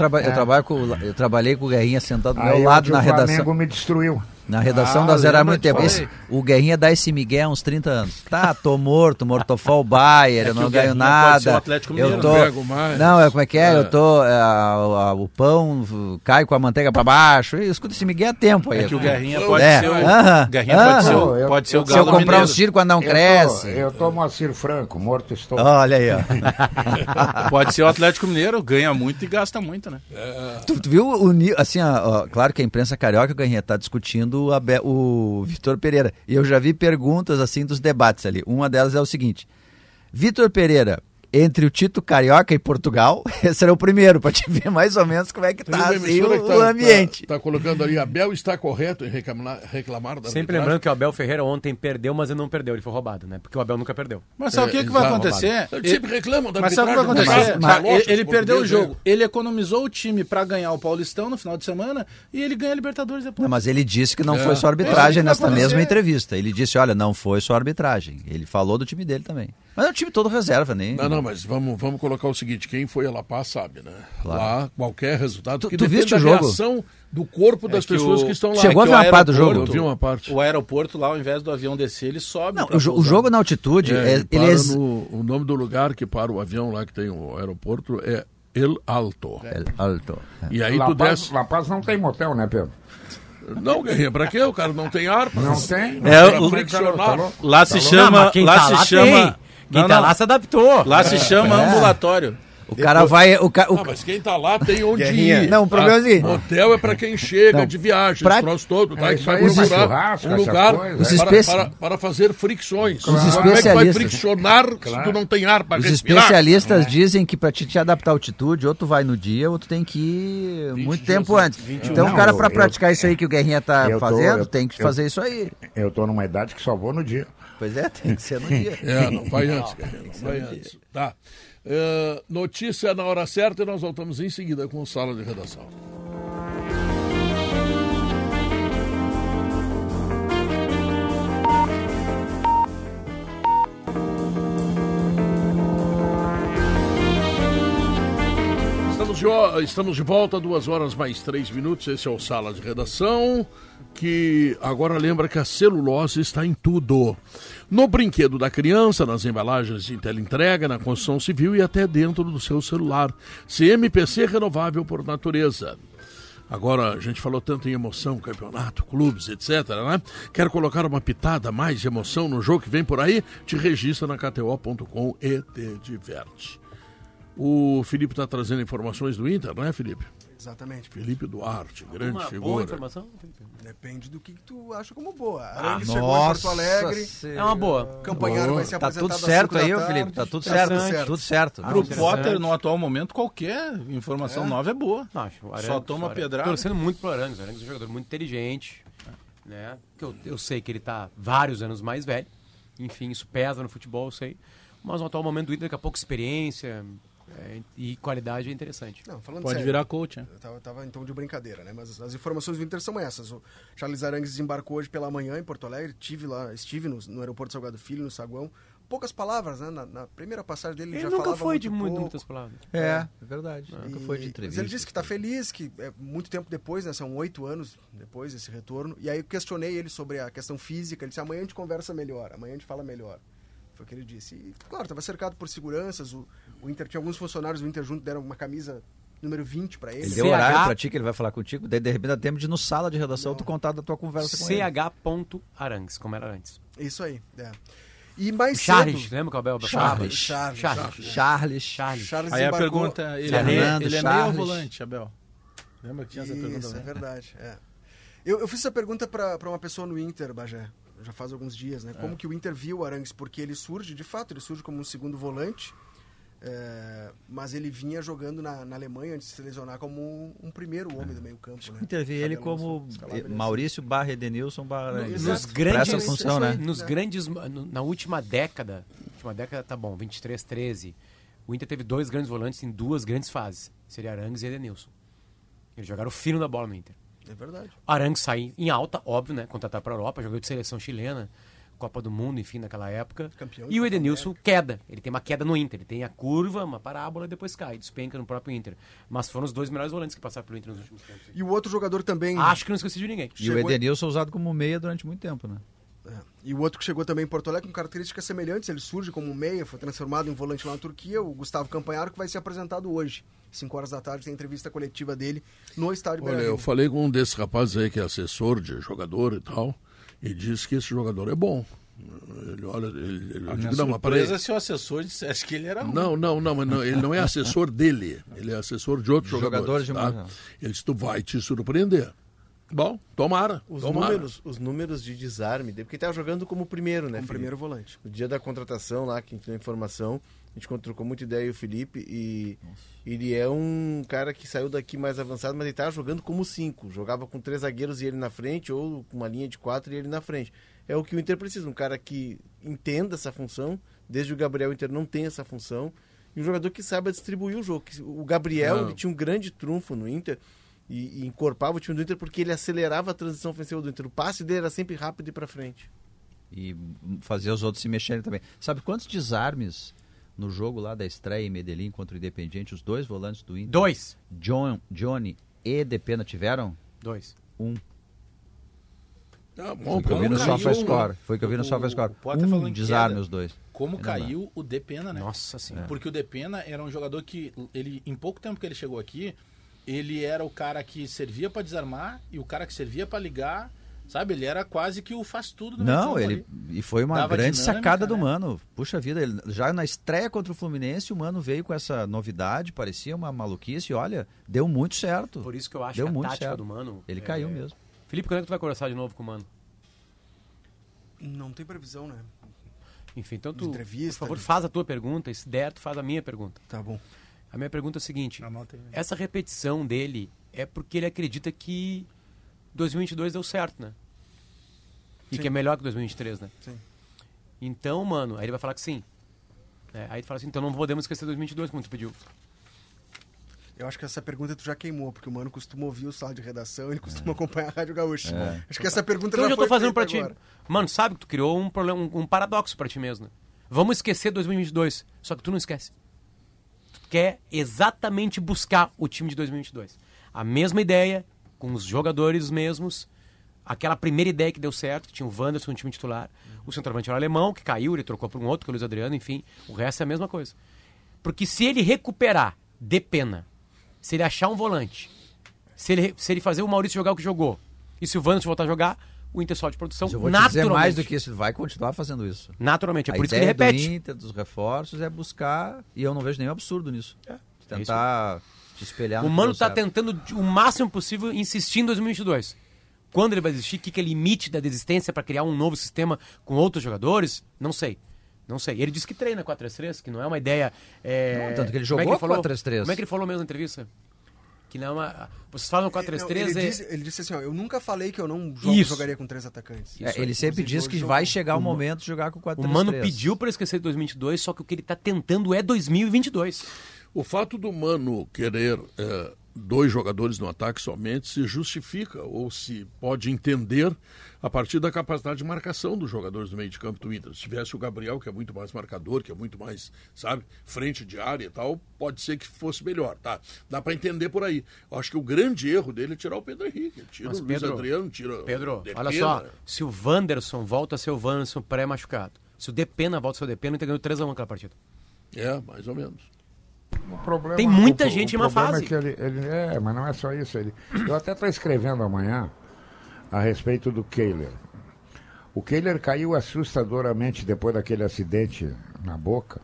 eu, trabalhei com o Guerrinha sentado do meu lado na redação. Flamengo me destruiu. Na redação Ah, da Zero há muito tempo. Esse- o Guerrinha dá esse Miguel há uns 30 anos. Tá, tô morto, mortofol Bayer, eu que não o ganho Guerrinha pode ser o nada. Atlético Eu Mineiro, tô. não pego mais. Não, é como é que é? É. Eu tô. é, o pão cai com a manteiga pra baixo. E Escuta esse Miguel há tempo aí. É que o Guerrinha pode É, ser o, aham, Guerrinha aham. pode ser o, Eu- pode ser o eu- Se eu Galo comprar um Mineiro. circo quando não Eu cresce. tô, eu tô Moacir Franco, morto estou. Olha aí, ó. Pode ser o Atlético Mineiro, ganha muito e gasta muito, né? Tu, tu viu o assim, ó, ó, claro que a imprensa carioca Guerrinha tá discutindo o, Abe- o Vitor Pereira. E eu já vi perguntas assim dos debates ali. Uma delas é o seguinte: Vitor Pereira, entre o Tito Carioca e Portugal, esse era o primeiro, para te ver mais ou menos como é que tá uma assim, o, que o ambiente. Tá, tá colocando ali, Abel está correto em reclamar, reclamar da Sempre lembrando que o Abel Ferreira ontem perdeu, mas ele não perdeu, ele foi roubado, né? Porque o Abel nunca perdeu. Mas sabe o que, que vai acontecer? Eles sempre reclamam da Mas sabe o que vai acontecer? mas- Tá, mas- ele ele perdeu o jogo. Ele economizou o time pra ganhar o Paulistão no final de semana e ele ganha a Libertadores depois. Não, mas ele disse que não É. foi só É arbitragem nesta mesma entrevista. Ele disse, olha, não foi só arbitragem. Ele falou do time dele também. Mas é o time todo reserva, nem. Não, não, mas vamos, vamos colocar o seguinte: quem foi a La Paz sabe, né? Claro. Lá, qualquer resultado. Tu- que tu viste o jogo? reação do corpo das que pessoas o- que estão lá. Chegou a ver uma parte do jogo? Eu vi uma parte. O aeroporto lá, ao invés do avião descer, ele sobe. Não, o, pousar. jogo na altitude, É, é, ele é. no- o nome do lugar que para o avião lá que tem o aeroporto é El Alto. É alto. E aí La tu Paz, desce. La Paz não tem motel, né, Pedro? Não, Guerrinha, pra quê? O cara não tem ar. Não tem? É, pra o- friccionar. Lá se Não, chama. lá tá se lá chama. Quem Não, tá não. lá se adaptou. Lá se chama ambulatório. O cara vai. O, ca- o- Ah, mas quem tá lá tem onde Guerrinha. ir. Não, o problema é o seguinte. Ah, Hotel é pra quem chega Não, de viagem, pra- troço todo, tá? É, que vai procurar um lugar coisas. Os para, especi- para, para fazer fricções. Os Como é que vai especialistas- friccionar se tu não tem ar para Os respirar? especialistas dizem que para te, te adaptar à altitude, ou tu vai no dia, ou tu tem que ir 20 muito dias tempo antes. antes. 21. Então, Não, o cara, eu- para eu- praticar isso aí que o Guerrinha tá eu tô- fazendo, eu- tem que eu- fazer isso aí. Eu tô numa idade que só vou no dia. Pois é, tem que ser no dia. É, não vai antes, Guerrinha, não vai antes. Tá. É, notícia na hora certa e nós voltamos em seguida com sala de redação. Estamos de, estamos de volta, duas horas mais três minutos. Esse é o Sala de Redação, que agora lembra que a celulose está em tudo. No brinquedo da criança, nas embalagens de teleentrega, na construção civil e até dentro do seu celular. CMPC renovável por natureza. Agora, a gente falou tanto em emoção, campeonato, clubes, etc, né? Quer colocar uma pitada mais de emoção no jogo que vem por aí? Te registra na KTO.com e te diverte. O Felipe está trazendo informações do Inter, né, Felipe? Exatamente. Felipe Duarte, grande Uma boa figura. informação? Felipe? Depende do que tu acha como boa. Ah, Arangues chegou em Porto Alegre. É uma boa. Campanharo vai ser Tá apresentado tudo certo aí, tarde. Felipe. Tá tudo Tá certo. tudo certo. Tudo certo. Pro. Potter, no atual momento, qualquer informação nova é boa. Não, acho, o Só Arangues- toma Arangues- pedrada. Torcendo muito pro Arangues. O Arangues é um jogador muito inteligente. Né? Que eu, eu sei que ele tá vários anos mais velho. Enfim, isso pesa no futebol, eu sei. Mas no atual momento do Inter, daqui a pouco experiência. É, e qualidade é interessante. Não, falando Pode sério, virar coach, né? Eu tava, tava em tom de brincadeira, né? Mas as informações do Inter são essas. O Charles Arangues desembarcou hoje pela manhã em Porto Alegre. Tive lá, estive no, no aeroporto Salgado Filho, no saguão. Poucas palavras, né? Na, na primeira passagem dele ele, Ele já nunca falava foi muito de muito, muitas palavras. É, é verdade. E- Nunca foi de Mas entrevista. ele disse que está feliz, que é muito tempo depois, né? São oito anos depois desse retorno. E aí eu questionei ele sobre a questão física. Ele disse: amanhã a gente conversa melhor, amanhã a gente fala melhor. Foi o que ele disse. E, claro, estava cercado por seguranças. O, o Inter tinha alguns funcionários do Inter junto, deram uma camisa número 20 para ele. Ele deu CH horário pra ti que ele vai falar contigo, daí de repente dá tempo de ir no sala de redação tu contar da tua conversa com ele. CH.arangues, como era antes. Isso aí, é. E mais Charles, cedo... lembra é o Charles. Charles. Charles. Charles. Charles. Charles Aí a pergunta, ele é, Fernando, meio, ele é meio ou volante, Abel? Lembra que tinha essa pergunta? Isso, é verdade. É. Eu, eu fiz essa pergunta para uma pessoa no Inter, Bagé, já faz alguns dias, né? Como que o Inter viu o Arangues? Porque ele surge, de fato, ele surge como um segundo volante, é, mas ele vinha jogando na, na Alemanha antes de se lesionar como um primeiro homem do meio campo, né? Intervi ele um como assim. Maurício barra Edenilson barra. Nos Exato. grandes, essa função, né? nos É. grandes, na última década, última década tá bom, 23, 13, o Inter teve dois grandes volantes em duas grandes fases, seria Arangues e Edenilson. Eles jogaram fino da bola no Inter. É verdade. Arangues sai em alta, óbvio, né? Contratar para a Europa, jogou de seleção chilena, Copa do Mundo, enfim, naquela época. Campeão e o Edenilson, queda. Ele tem uma queda no Inter. Ele tem a curva, uma parábola e depois cai, despenca no próprio Inter. Mas foram os dois melhores volantes que passaram pelo Inter nos últimos tempos. E o outro jogador também... Acho que não esqueci de ninguém. E o Chegou- Edenilson usado como meia durante muito tempo, né? É. E o outro que chegou também em Porto Alegre com características semelhantes, ele surge como meia, foi transformado em volante lá na Turquia, o Gustavo Campanharo, que vai ser apresentado hoje. 5 horas da tarde tem entrevista coletiva dele no estádio Olha, eu falei com um desses rapazes aí que é assessor de jogador e tal, e disse que esse jogador é bom. Ele olha, ele, ele A minha digo, não, mas peraí. se o assessor dissesse que ele era ruim. Não, não, não, mas não, ele não é assessor dele, ele é assessor de outros jogadores. jogadores de tá? Ele disse, tu vai te surpreender. Bom, tomara. Os tomara. números, os números de desarme dele, porque ele tava jogando como primeiro, né? Como Felipe? primeiro volante. No dia da contratação lá, que a gente deu informação, a gente trocou muita ideia o Felipe e ele é um cara que saiu daqui mais avançado, mas ele tava jogando como cinco. Jogava com três zagueiros e ele na frente, ou com uma linha de quatro e ele na frente. É o que o Inter precisa, um cara que entenda essa função. Desde o Gabriel, o Inter não tem essa função. E um jogador que saiba distribuir o jogo. Que O Gabriel tinha um grande trunfo no Inter e, e encorpava o time do Inter porque ele acelerava a transição ofensiva do Inter. O passe dele era sempre rápido e para frente. E fazer os outros se mexerem também. Sabe quantos desarmes no jogo lá da estreia em Medellín contra o Independiente, os dois volantes do Inter? Dois. John, Johnny e Depena tiveram? Dois. Um. Tá bom, Foi o que eu vi como no caiu, SofaScore. Foi o que eu vi no SofaScore. Um desarme queda. os dois. Como caiu o Depena, né? Nossa senhora. Porque o Depena era um jogador que, ele, em pouco tempo que ele chegou aqui, ele era o cara que servia pra desarmar e o cara que servia pra ligar, sabe? Ele era quase que o faz tudo do Não, ele ali. e foi uma Dava grande dinâmica, sacada do né? Mano. Puxa vida, ele, já na estreia contra o Fluminense, o Mano veio com essa novidade, parecia uma maluquice, e olha, deu muito certo. Por isso que eu acho Deu que a muito tática certo. do Mano... Ele é- caiu mesmo. Felipe, quando é que tu vai conversar de novo com o Mano? Não tem previsão, né? Enfim, então De tu, entrevista, por favor, faz a tua pergunta. E se der, tu faz a minha pergunta. Tá bom. A minha pergunta é a seguinte. Aí. Essa repetição dele é porque ele acredita que 2022 deu certo, né? E Sim. que é melhor que 2023, né? Sim. Então, mano, aí ele vai falar que sim. É, aí tu fala assim, então não podemos esquecer 2022, como tu pediu. Eu acho que essa pergunta tu já queimou, porque o Mano costuma ouvir o sala de redação, ele costuma acompanhar a Rádio Gaúcha. Acho que essa pergunta Então já eu já tô fazendo pra feita ti. Mano, sabe que tu criou um problema, um, um paradoxo pra ti mesmo, né? Vamos esquecer 2022, só que tu não esquece. Quer exatamente buscar o time de 2022. A mesma ideia, com os jogadores mesmos, aquela primeira ideia que deu certo, que tinha o Wanderson no time titular, o centroavante era o alemão, que caiu, ele trocou por um outro, que é o Luiz Adriano, enfim, o resto é a mesma coisa. Porque se ele recuperar de pena, se ele achar um volante, se ele, se ele fazer o Maurício jogar o que jogou, e se o Wanderson voltar a jogar, o Inter de produção Mas eu vou te naturalmente. dizer mais do que isso, ele vai continuar fazendo isso. Naturalmente, é a por isso que ele ideia repete. do Inter, dos reforços, é buscar, e eu não vejo nenhum absurdo nisso. É, Tentar te espelhar O Mano tá certo. tentando o máximo possível insistir em 2022. Quando ele vai desistir, o que, que é limite da desistência para criar um novo sistema com outros jogadores? Não sei. Não sei. Ele disse que treina 4-3-3, que não é uma ideia. é, Não, tanto que ele como é jogou falou? 4-3-3. Como é que ele falou mesmo na entrevista? Que não é uma. Vocês falam Não, 4-3-3 ele, é. disse, ele disse assim, ó, eu nunca falei que eu não jogo- Isso. jogaria com três atacantes. É, ele sempre diz que vai chegar o momento de jogar com 4 O Mano pediu para esquecer 2022, só que o que ele tá tentando é 2022. O fato do Mano querer é, dois jogadores no ataque somente se justifica ou se pode entender a partir da capacidade de marcação dos jogadores do meio de campo do Inter. Se tivesse o Gabriel, que é muito mais marcador, que é muito mais, sabe, frente de área e tal, pode ser que fosse melhor, tá? Dá para entender por aí. Eu acho que o grande erro dele é tirar o Pedro Henrique. Tira Mas o Luiz Adriano, tira Pedro, Pedro, olha só, se o Wanderson volta a ser o Wanderson pré-machucado, se o Depena volta a ser o Depena, ele ganhou 3x1 aquela partida. É, mais ou menos. Problema, Tem muita o, gente o em uma fase. É, que ele, ele, é, mas não é só isso. Ele, eu até estou escrevendo amanhã a respeito do Kehler. O Kehler caiu assustadoramente depois daquele acidente na boca.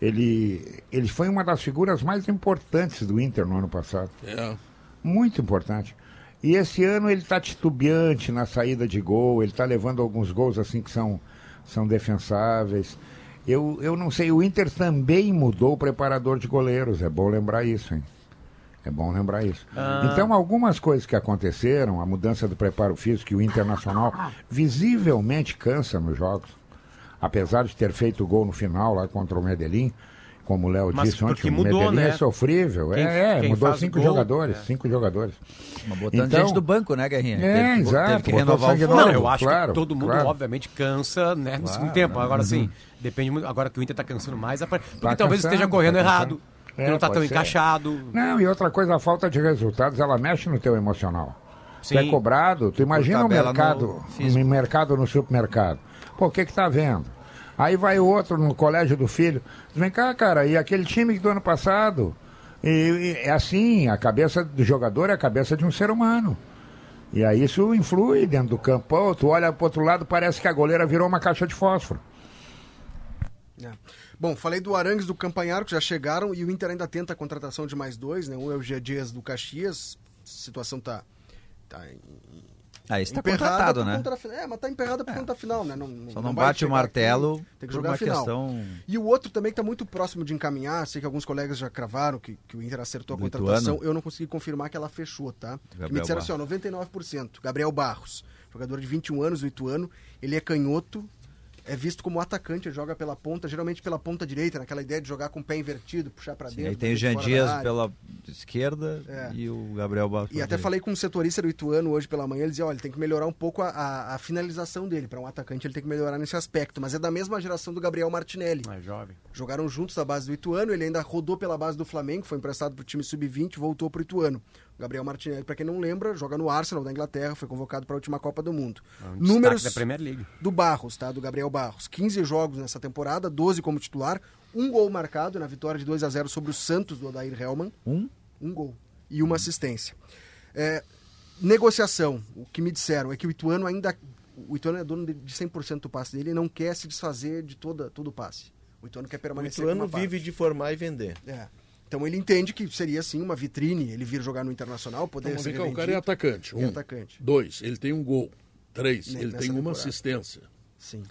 Ele, ele foi uma das figuras mais importantes do Inter no ano passado. É. Muito importante. E esse ano ele está titubeante na saída de gol, ele está levando alguns gols assim que são, são defensáveis. Eu, eu não sei, o Inter também mudou o preparador de goleiros, é bom lembrar isso, hein? É bom lembrar isso. Ah. Então, algumas coisas que aconteceram, a mudança do preparo físico e o Internacional visivelmente cansa nos jogos. Apesar de ter feito o gol no final lá contra o Medellín, como o Léo disse ontem, o mudou, Medellín é né? é sofrível. Quem, é, é mudou cinco jogadores, é. cinco jogadores. Mas botando então, gente do banco, né, Guerrinha? É, teve, exato. Teve que renovar o Não, eu acho claro, que todo mundo, claro. obviamente, cansa né, no claro, segundo tempo. Agora, uhum. sim, depende muito. Agora que o Inter está cansando mais, porque tá talvez cansando, esteja correndo tá errado. É, não está tão ser. encaixado. Não, e outra coisa, a falta de resultados, ela mexe no teu emocional. Sim. Tu é cobrado, tu imagina o mercado, no, mercado no supermercado. Pô, o que que tá vendo? Aí vai outro no colégio do filho. Vem cá, cara, e aquele time do ano passado? E, é assim, a cabeça do jogador é a cabeça de um ser humano. E aí isso influi dentro do campo. Tu olha pro outro lado, parece que a goleira virou uma caixa de fósforo. É. Bom, falei do Arangues do Campanharo, que já chegaram, e o Inter ainda tenta a contratação de mais dois, né? Um é o G Dias do Caxias, a situação tá, tá ah, isso tá contratado, né? Conta, é, mas tá emperrada por é. conta final, né? Não, Só não, não bate o martelo aqui, tem que jogar a final. Questão... E o outro também que tá muito próximo de encaminhar, sei que alguns colegas já cravaram que, que o Inter acertou a contratação, eu não consegui confirmar que ela fechou, tá? Gabriel que me disseram Barros. assim, ó, 99%. Gabriel Barros, jogador de 21 anos, o Ituano, ele é canhoto, é visto como atacante, ele joga pela ponta, geralmente pela ponta direita, naquela ideia de jogar com o pé invertido, puxar para dentro. Aí tem o Jean Dias pela esquerda é. e o Gabriel Barros. E até direita. falei com um setorista do Ituano hoje pela manhã, ele dizia, olha, ele tem que melhorar um pouco a, a, a finalização dele, para um atacante ele tem que melhorar nesse aspecto, mas é da mesma geração do Gabriel Martinelli. É jovem. Jogaram juntos da base do Ituano, ele ainda rodou pela base do Flamengo, foi emprestado para o time sub-20, voltou para o Ituano. Gabriel Martinelli, para quem não lembra, joga no Arsenal da Inglaterra, foi convocado para a última Copa do Mundo. É um Números da Premier League. do Barros, tá? Do Gabriel Barros. 15 jogos nessa temporada, 12 como titular, um gol marcado na vitória de 2 a 0 sobre o Santos do Odair Helman. Um? Um gol. E uma assistência. É, negociação. O que me disseram é que o Ituano ainda. O Ituano é dono de 100% do passe dele e não quer se desfazer de toda, todo o passe. O Ituano quer permanecer. O Ituano vive de formar e vender. É. Então ele entende que seria sim uma vitrine ele vir jogar no Internacional, poder então, ser cá, O cara é atacante. Um, é atacante. Dois, ele tem um gol. Três, ele tem uma assistência. Sim.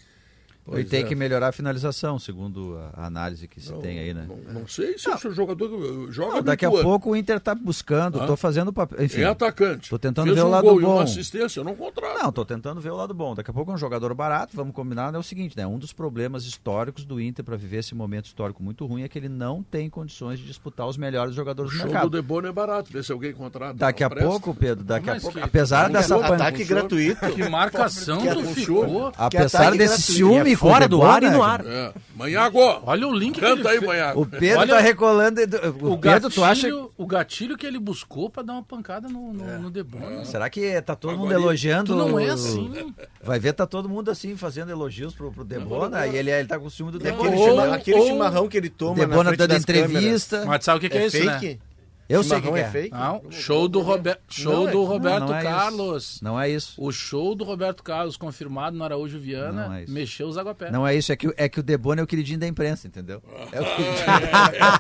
Pois ele tem é. que melhorar a finalização, segundo a análise que se não, tem aí, né? Não, não sei se o jogador joga não, Daqui a pouco o Inter está buscando, estou ah. fazendo papel. Enfim, é atacante. Estou tentando Fez ver um o lado gol bom. E uma assistência, eu não contrato. Não, estou tentando ver o lado bom. Daqui a pouco é um jogador barato, vamos combinar, é o seguinte, né? Um dos problemas históricos do Inter para viver esse momento histórico muito ruim é que ele não tem condições de disputar os melhores jogadores o do mercado. O do Debona é barato, vê se alguém contrata. Daqui a presta. pouco, Pedro, daqui a pouco, apesar dessa ataque gratuito. Que marcação que ficou. Apesar desse ciúme fora do ar e no ar. É. Manhago! Olha o link Canta aí, Manhago. O Pedro Olha, tá recolando. O, o Pedro, gatilho, tu acha... o gatilho que ele buscou pra dar uma pancada no, no, é. no Debona. É. Será que tá todo Agora, mundo elogiando? Tu não é assim. Vai ver, tá todo mundo assim, fazendo elogios pro, pro Debona. E ele, ele tá com o ciúme do Debona. Aquele, ou, aquele ou, chimarrão que ele toma. Debona dando entrevista. Câmeras. Mas sabe o que, que é, é, isso, fake? né? Eu sei que é. é fake. Não, show do, Rober... show não, do Roberto não, não é Carlos. Isso. Não é isso. O show do Roberto Carlos, confirmado no Araújo Viana, é mexeu os aguapés. Não é isso, é que, é que o Debona é o queridinho da imprensa, entendeu? É o queridinho.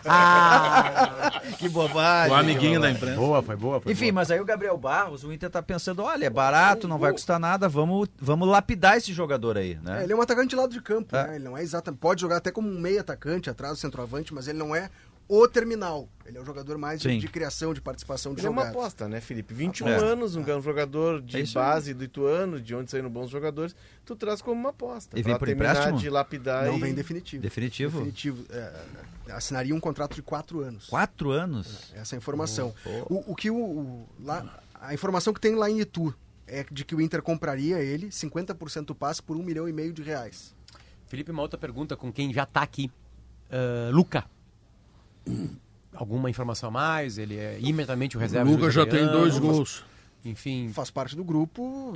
que bobagem. O amiguinho da imprensa. Boa, foi boa. Foi Enfim, boa. mas aí o Gabriel Barros, o Inter tá pensando, olha, é barato, não vai custar nada, vamos, vamos lapidar esse jogador aí, né? É, ele é um atacante de lado de campo, é. né? Ele não é exatamente, pode jogar até como um meio atacante, atrás do centroavante, mas ele não é o terminal. Ele é o jogador mais de, de, criação, de participação de Ele jogadas. é uma aposta, né, Felipe? 21 é. anos, um é. jogador de é base do Ituano, de onde saíram bons jogadores, tu traz como uma aposta. E vem por empréstimo? de lapidar Não e... vem definitivo. Definitivo? Definitivo. É, assinaria um contrato de quatro anos. Quatro anos? Essa é a informação. Oh, oh. O, o, que o, o, lá, a informação que tem lá em Itu é de que o Inter compraria ele, 50% do passe, por um milhão e meio de reais. Felipe, uma outra pergunta com quem já está aqui. Uh, Luca alguma informação a mais? Ele é imediatamente o reserva. O Luca já tem dois gols. Enfim. Faz parte do grupo.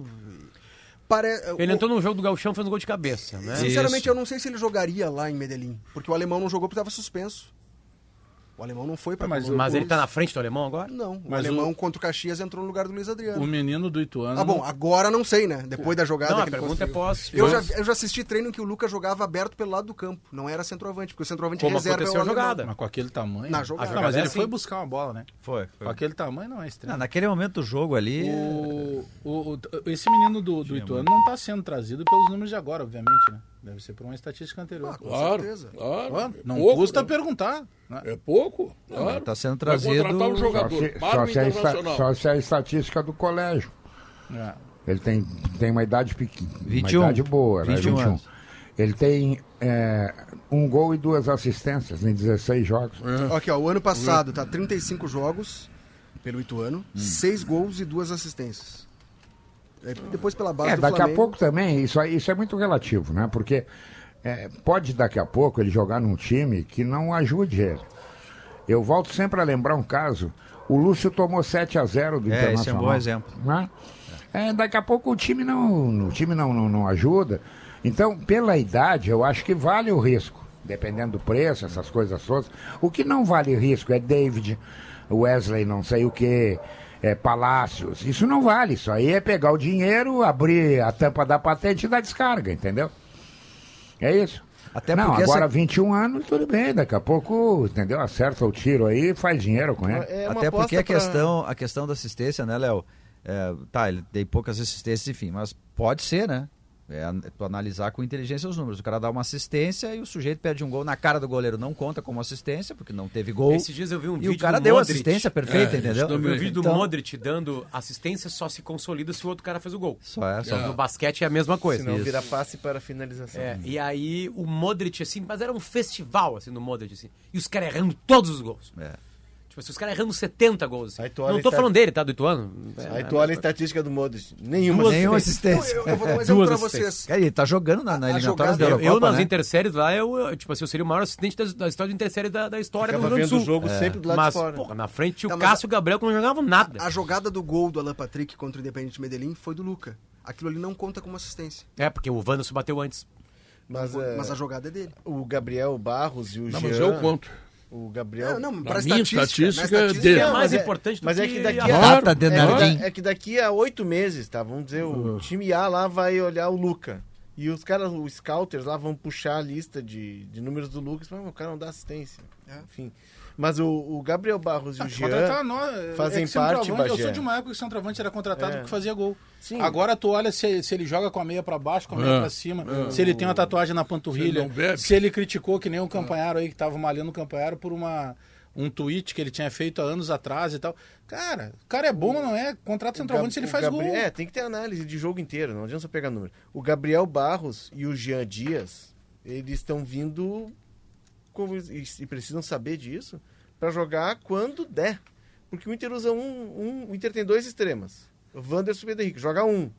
Pare... Ele entrou no jogo do Galchão fazendo gol de cabeça, né? Sinceramente, Isso. eu não sei se ele jogaria lá em Medellín, porque o alemão não jogou porque estava suspenso. O alemão não foi para ah, Mas, mas ele está na frente do alemão agora? Não. O mas alemão o... contra o Caxias entrou no lugar do Luiz Adriano. O menino do Ituano. Ah, bom, agora não sei, né? Depois da jogada. Não, a pergunta é pós. Eu já, eu já assisti treino em que o Lucas jogava aberto pelo lado do campo. Não era centroavante, porque o centroavante Como reserva é o a jogada. Mas com aquele tamanho. Na jogada. Não, mas ele foi buscar uma bola, né? Foi. foi. Com aquele tamanho não é estranho. Não, naquele momento do jogo ali. O, o, o esse menino do, do Ituano não está sendo trazido pelos números de agora, obviamente, né? Deve ser por uma estatística anterior. Ah, com claro, certeza. Claro. Não pouco, custa né? perguntar. Né? É pouco. Claro. Está sendo trazido. Vai um jogador. Só se, só, se a, só se a estatística do colégio. É. Ele tem, tem uma idade pequena. 21. Uma idade boa, 21 né? 21. Ele tem é, um gol e duas assistências em 16 jogos. É. Aqui, ó, o ano passado tá 35 jogos pelo Ituano, hum. 6 gols e duas assistências. É, depois pela base é, do daqui Flamengo. a pouco também, isso, isso é muito relativo, né? Porque é, pode daqui a pouco ele jogar num time que não ajude ele. Eu volto sempre a lembrar um caso. O Lúcio tomou 7 a 0 do é, Internacional. Esse é um bom exemplo. Né? É, daqui a pouco o time não, o time não, não, não ajuda. Então, pela idade, eu acho que vale o risco, dependendo do preço, essas coisas todas. O que não vale risco é David, Wesley, não sei o que, é, Palácios. Isso não vale. Isso aí é pegar o dinheiro, abrir a tampa da patente e dar descarga, entendeu? É isso. Até não, agora essa... 21 anos, tudo bem, daqui a pouco, entendeu? Acerta o tiro aí faz dinheiro com ele. É Até porque a, pra... questão, a questão da assistência, né, Léo? É, tá, ele tem poucas assistências, enfim, mas pode ser, né? É, tu analisar com inteligência os números. O cara dá uma assistência e o sujeito perde um gol na cara do goleiro. Não conta como assistência, porque não teve gol. Esses dias eu vi um e vídeo. E o cara deu Modric. assistência perfeita, é, entendeu? Eu vi um vídeo então... do Modric dando assistência só se consolida se o outro cara fez o gol. Só é, só. No basquete é a mesma coisa. Se não vira passe para finalização. É, e aí o Modric, assim, mas era um festival, assim, no Modric, assim. E os caras errando todos os gols. É. Tipo, se os caras errando 70 gols. Assim. Não tô falando dele, tá? Do Ituano. Aí tu olha a estatística do Modric. Nenhuma Duas nenhuma assistência. Eu, eu, vou dar um exemplo pra vocês. É, ele tá jogando na, na eliminatória da Eurocopa, Eu, nas né? interséries lá, eu, tipo assim, eu seria o maior assistente da, da história de intersérie da, da história Ficava do Rio Grande do Sul. o jogo é. sempre do lado mas, de fora. Porra, na frente o tá, Cássio e o Gabriel que não jogavam nada. A, a, jogada do gol do Alan Patrick contra o Independente Medellín foi do Luca. Aquilo ali não conta como assistência. É, porque o Wanderson bateu antes. Mas, é, mas a jogada é dele. O Gabriel Barros e o não, Jean... Mas eu conto. O Gabriel. Não, não para estatística, estatística, estatística dele. é mais importante do mas que é que daqui a, data é, é, que daqui a oito meses, tá? Vamos dizer, o uhum. time A lá vai olhar o Luca. E os caras, os scouters lá vão puxar a lista de, de números do Lucas, mas o cara não dá assistência. É. Enfim. Mas o, o, Gabriel Barros e o ah, Jean nós, fazem é parte, Eu sou de uma época que o centroavante era contratado é. porque fazia gol. Sim. Agora tu olha se, se ele joga com a meia para baixo, com a meia é. para cima, é. se ele tem uma tatuagem na panturrilha, se, se ele criticou que nem o Campanharo aí, que tava malhando o Campanharo por uma um tweet que ele tinha feito há anos atrás e tal. Cara, o cara é bom, não é? Contrato centroavante se ele faz Gabriel, gol. É, tem que ter análise de jogo inteiro, não adianta só pegar número. O Gabriel Barros e o Jean Dias, eles estão vindo como, e, e, precisam saber disso para jogar quando der. Porque o Inter usa um, um, O Inter tem dois extremas. O Wanderson e o Henrique. Joga um.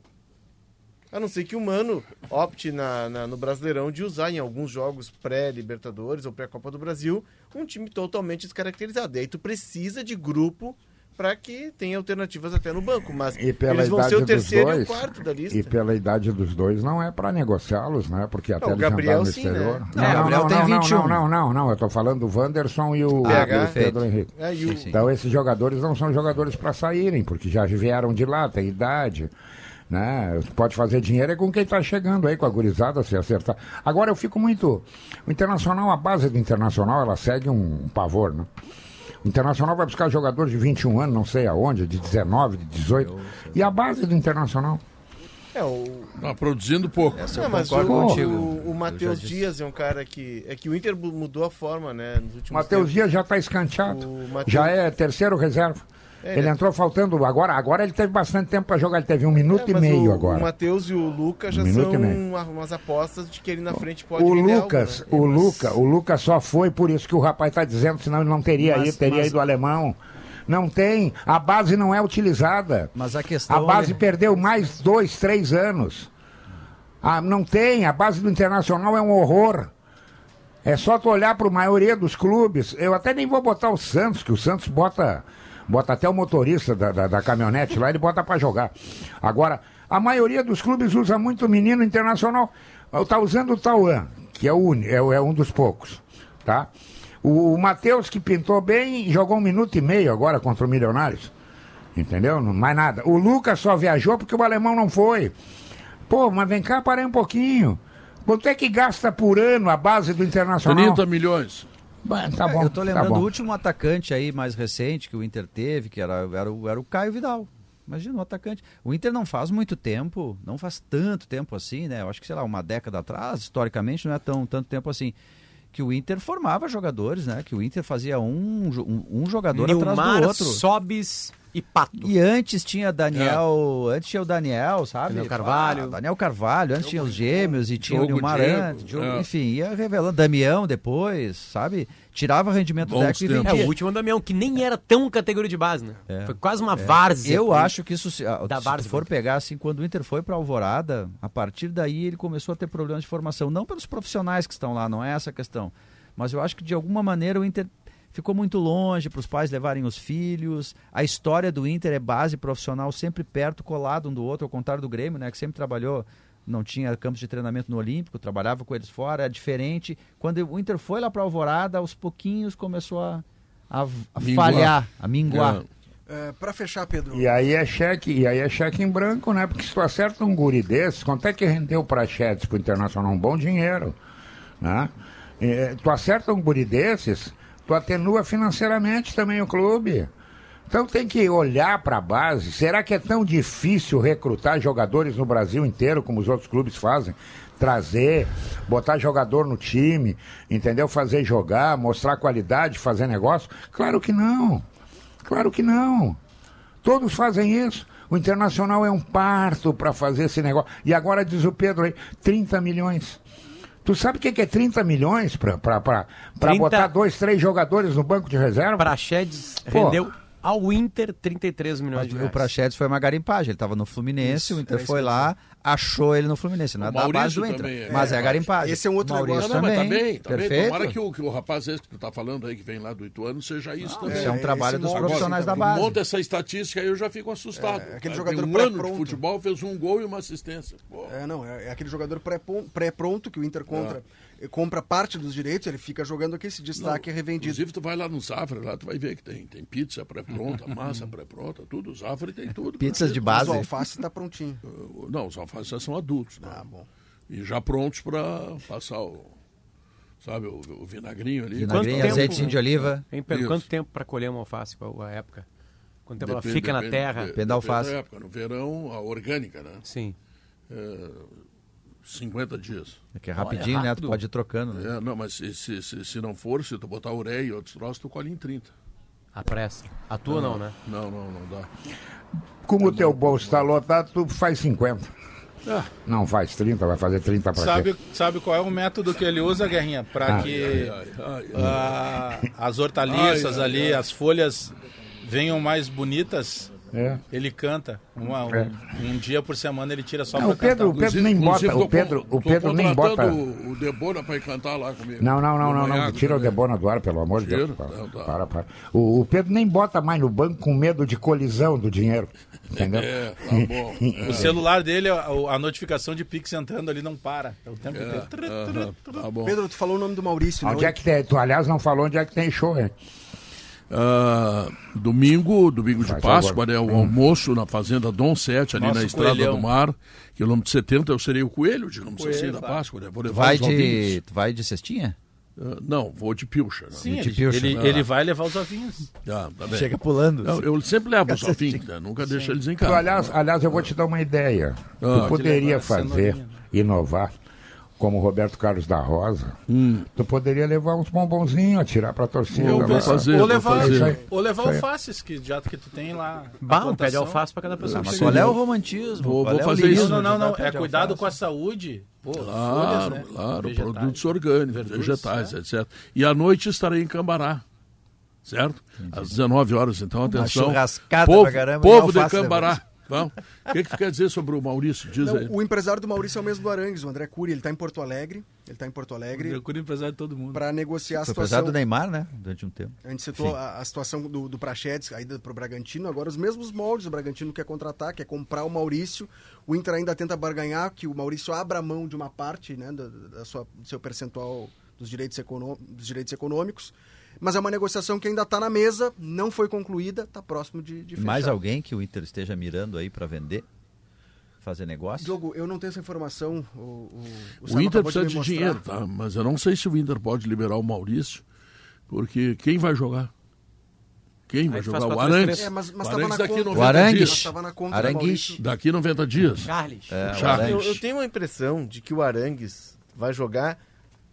A não ser que o Mano opte na, na, no Brasileirão de usar em alguns jogos pré-Libertadores ou pré-Copa do Brasil um time totalmente descaracterizado. E aí tu precisa de grupo para que tenha alternativas até no banco. Mas eles vão ser o terceiro dois, e o quarto da lista. E pela idade dos dois não é para negociá-los, né? Porque até não, eles Gabriel, sim, exterior. Né? Não, não, Gabriel não, tem não, 21. Não, não, não, não, eu tô falando do Wanderson e o, ah, o Pedro Henrique. É, o... Então esses jogadores não são jogadores para saírem, porque já vieram de lá, tem idade né? Pode fazer dinheiro é com quem está chegando aí, com a gurizada, se acertar. Agora eu fico muito. O Internacional, a base do Internacional, ela segue um, pavor, né? O Internacional vai buscar jogadores de 21 anos, não sei aonde, de 19, de 18. E a base do Internacional. É, o... Tá produzindo pouco. Essa eu mas o, contigo. O, o Matheus Dias é um cara que. É que o Inter mudou a forma, né? Nos últimos Matheus Dias já está escanteado. Mateus... Já é terceiro reserva. É, ele entrou faltando agora. Agora ele teve bastante tempo para jogar. Ele teve um minuto é, e meio o, agora. O Matheus e o Lucas já um são umas apostas de que ele na frente pode. O Lucas, algo, né? o mas... Luca, o Lucas só foi por isso que o rapaz está dizendo, senão ele não teria mas, ido, teria mas... ido alemão. Não tem. A base não é utilizada. Mas a questão. A base é... perdeu mais dois, três anos. Ah, não tem. A base do Internacional é um horror. É só tu olhar para a maioria dos clubes. Eu até nem vou botar o Santos, que o Santos bota, bota até o motorista da, da, da caminhonete lá, ele bota para jogar. Agora, a maioria dos clubes usa muito menino internacional. Tá usando o Tauan, que é, o, é, é um dos poucos, tá? O, o Matheus, que pintou bem, jogou um minuto e meio agora contra o Milionários. Entendeu? Não, mais nada. O Lucas só viajou porque o alemão não foi. Pô, mas vem cá, parei um pouquinho. Quanto é que gasta por ano a base do Internacional? 30 milhões. Tá bom, Eu tô tá lembrando tá do último atacante aí mais recente que o Inter teve, que era, era, o, era o Caio Vidal. Imagina o atacante. O Inter não faz muito tempo, não faz tanto tempo assim, né? Eu acho que, sei lá, uma década atrás, historicamente, não é tão tanto tempo assim que o Inter formava jogadores, né? Que o Inter fazia um, um, um jogador Nilmar, atrás do outro. Sobis e Pato. E antes tinha Daniel, é. antes tinha o Daniel, sabe? Daniel Carvalho. Ah, Daniel Carvalho, antes tinha os gêmeos e tinha o Nilmar antes, é. enfim, ia revelando. Damião depois, sabe? Tirava rendimento Bons técnico tempos. e vendia. É, o último Damião, que nem era tão categoria de base, né? É. Foi quase uma é. várzea. Eu acho que isso, se, da se for pegar assim, quando o Inter foi para Alvorada, a partir daí ele começou a ter problemas de formação, não pelos profissionais que estão lá, não é essa a questão. Mas eu acho que de alguma maneira o Inter ficou muito longe para os pais levarem os filhos. A história do Inter é base profissional sempre perto, colado um do outro, ao contrário do Grêmio, né, que sempre trabalhou, não tinha campos de treinamento no Olímpico, trabalhava com eles fora, é diferente. Quando o Inter foi lá para Alvorada, aos pouquinhos começou a, a, a falhar, a minguar. É. é para fechar, Pedro. E aí é cheque, e aí é cheque em branco, né? Porque se tu acerta um guri desse, quanto é que rendeu para Chetes pro Internacional? Um bom dinheiro, né? É, tu acerta um guri desses, tu atenua financeiramente também o clube. Então tem que olhar para a base. Será que é tão difícil recrutar jogadores no Brasil inteiro, como os outros clubes fazem? Trazer, botar jogador no time, entendeu? Fazer jogar, mostrar qualidade, fazer negócio? Claro que não. Claro que não. Todos fazem isso. O Internacional é um parto para fazer esse negócio. E agora diz o Pedro aí, 30 milhões. Tu sabe o que é 30 milhões para 30... botar dois, três jogadores no banco de reserva? Praxedes rendeu ao Inter 33 milhões Mas de reais. O Praxedes foi uma garimpagem, ele estava no Fluminense, Isso, o Inter é foi lá, achou ele no Fluminense, não é da base do Inter, é. mas é, é garimpagem. Esse é um outro Maurício negócio. Não, não, também, tá tá bem. Tomara que o, que o rapaz esse que tu tá falando aí, que vem lá do Ituano, seja isso também. Isso é um trabalho dos profissionais da base. Monta essa estatística aí, eu já fico assustado. É, aquele jogador um ano de futebol fez um gol e uma assistência. Pô. É, não, é, é aquele jogador pré-pronto que o Inter contra. É compra parte dos direitos, ele fica jogando aqui, esse destaque não, é revendido. Inclusive, tu vai lá no Zafra, lá tu vai ver que tem, tem pizza pré-pronta, massa pré-pronta, tudo. O Zafra tem tudo. Pizzas de base. Mas o alface está prontinho. Não, os alfaces são adultos. Né? Ah, bom. E já prontos para passar o, sabe, o, o vinagrinho ali. Vinagrinho, azeitinho de oliva. Hein, Pedro, quanto tempo para colher uma alface, qual a época? Quanto tempo depende, ela fica depende, na terra? Depende da alface. época. No verão, a orgânica, né? Sim. É, 50 dias. É que é rapidinho, Olha, é né? Tu pode ir trocando, né? É, não, mas se, se, se, se, não for, se tu botar ureia e outros troços, tu colhe em 30. A pressa. A tua não, não né? Não, não, não dá. Como o teu bolso está lotado, tu faz 50. Ah. Não faz 30, vai fazer 30 para sabe, sabe qual é o método que ele usa, Guerrinha? Para ah. que ai, ai, ai, as hortaliças ali, as folhas venham mais bonitas é. Ele canta. Uma, um, é. um, dia por semana ele tira só não, pra o Pedro, cantar. O Pedro nem bota. O Pedro, o Pedro nem bota. O, Debona pra ir cantar lá comigo. Não, não, não, não, não. Tira também. o Debona do ar, pelo amor de Deus. Para, não, tá. para, para. O, o, Pedro nem bota mais no banco com medo de colisão do dinheiro. Entendeu? É, tá bom. É. O celular dele, a, a, notificação de Pix entrando ali não para. É o tempo é, inteiro. tá bom. Pedro, tu falou o nome do Maurício. Onde é que tem? Tu, aliás, não falou onde é que tem show, hein? Uh, domingo, domingo de Páscoa, né, o hum. almoço na Fazenda Dom Sete, ali Nosso na Estrada coelhão. do Mar, quilômetro 70, eu serei o coelho, digamos coelho, assim, da Páscoa. Né? Vou levar vai, de, vai de cestinha? Uh, não, vou de pilcha. Não. Sim, de ele, pilcha. Ele, ah. ele, vai levar os ovinhos. Ah, tá Chega pulando. Não, eu sempre levo os ovinhos, né? nunca Sim. deixo eles em casa. aliás, aliás, eu vou te dar uma ideia. Ah. Tu poderia fazer, inovar, como o Roberto Carlos da Rosa, hum. tu poderia levar uns bombonzinhos, atirar pra torcida. Eu vou fazer, ou levar, fazer. Ou levar alfaces, que já que tu tem lá. Bah, pede alface pra cada pessoa. Mas qual é o romantismo? Vou, vou é fazer isso. Não, não, não. É cuidado com a saúde. Pô, claro, folhas, né? claro, vegetais, produtos orgânicos, verduras, vegetais, é. etc. E à noite estarei em Cambará, certo? Às 19 horas, então, atenção. Uma churrascada povo, pra caramba, povo de Cambará. Bom, o que, que tu quer dizer sobre o Maurício? Diz Não, aí. O empresário do Maurício é o mesmo do Arangues, o André Cury. Ele está em Porto Alegre. Ele está em Porto Alegre. O André Cury é empresário de todo mundo. Para negociar a Foi situação. do Neymar, né? Durante um tempo. A gente citou a, a, situação do, do Prachedes, a ida para o Bragantino. Agora, os mesmos moldes. O Bragantino quer contratar, quer comprar o Maurício. O Inter ainda tenta barganhar que o Maurício abra mão de uma parte né, da, da sua, do seu percentual dos direitos, dos direitos econômicos. Mas é uma negociação que ainda está na mesa, não foi concluída, está próximo de, de fechar. Mais alguém que o Inter esteja mirando aí para vender? Fazer negócio? Diogo, eu não tenho essa informação. O, o, o, o Inter precisa de, dinheiro, tá? Mas eu não sei se o Inter pode liberar o Maurício, porque quem vai jogar? Quem vai jogar? O Arangues. É, mas, mas o Arangues daqui 90 o Arangues. dias. Arangues. Daqui 90 dias. Charles. É, Charles. Eu, eu, tenho uma impressão de que o Arangues vai jogar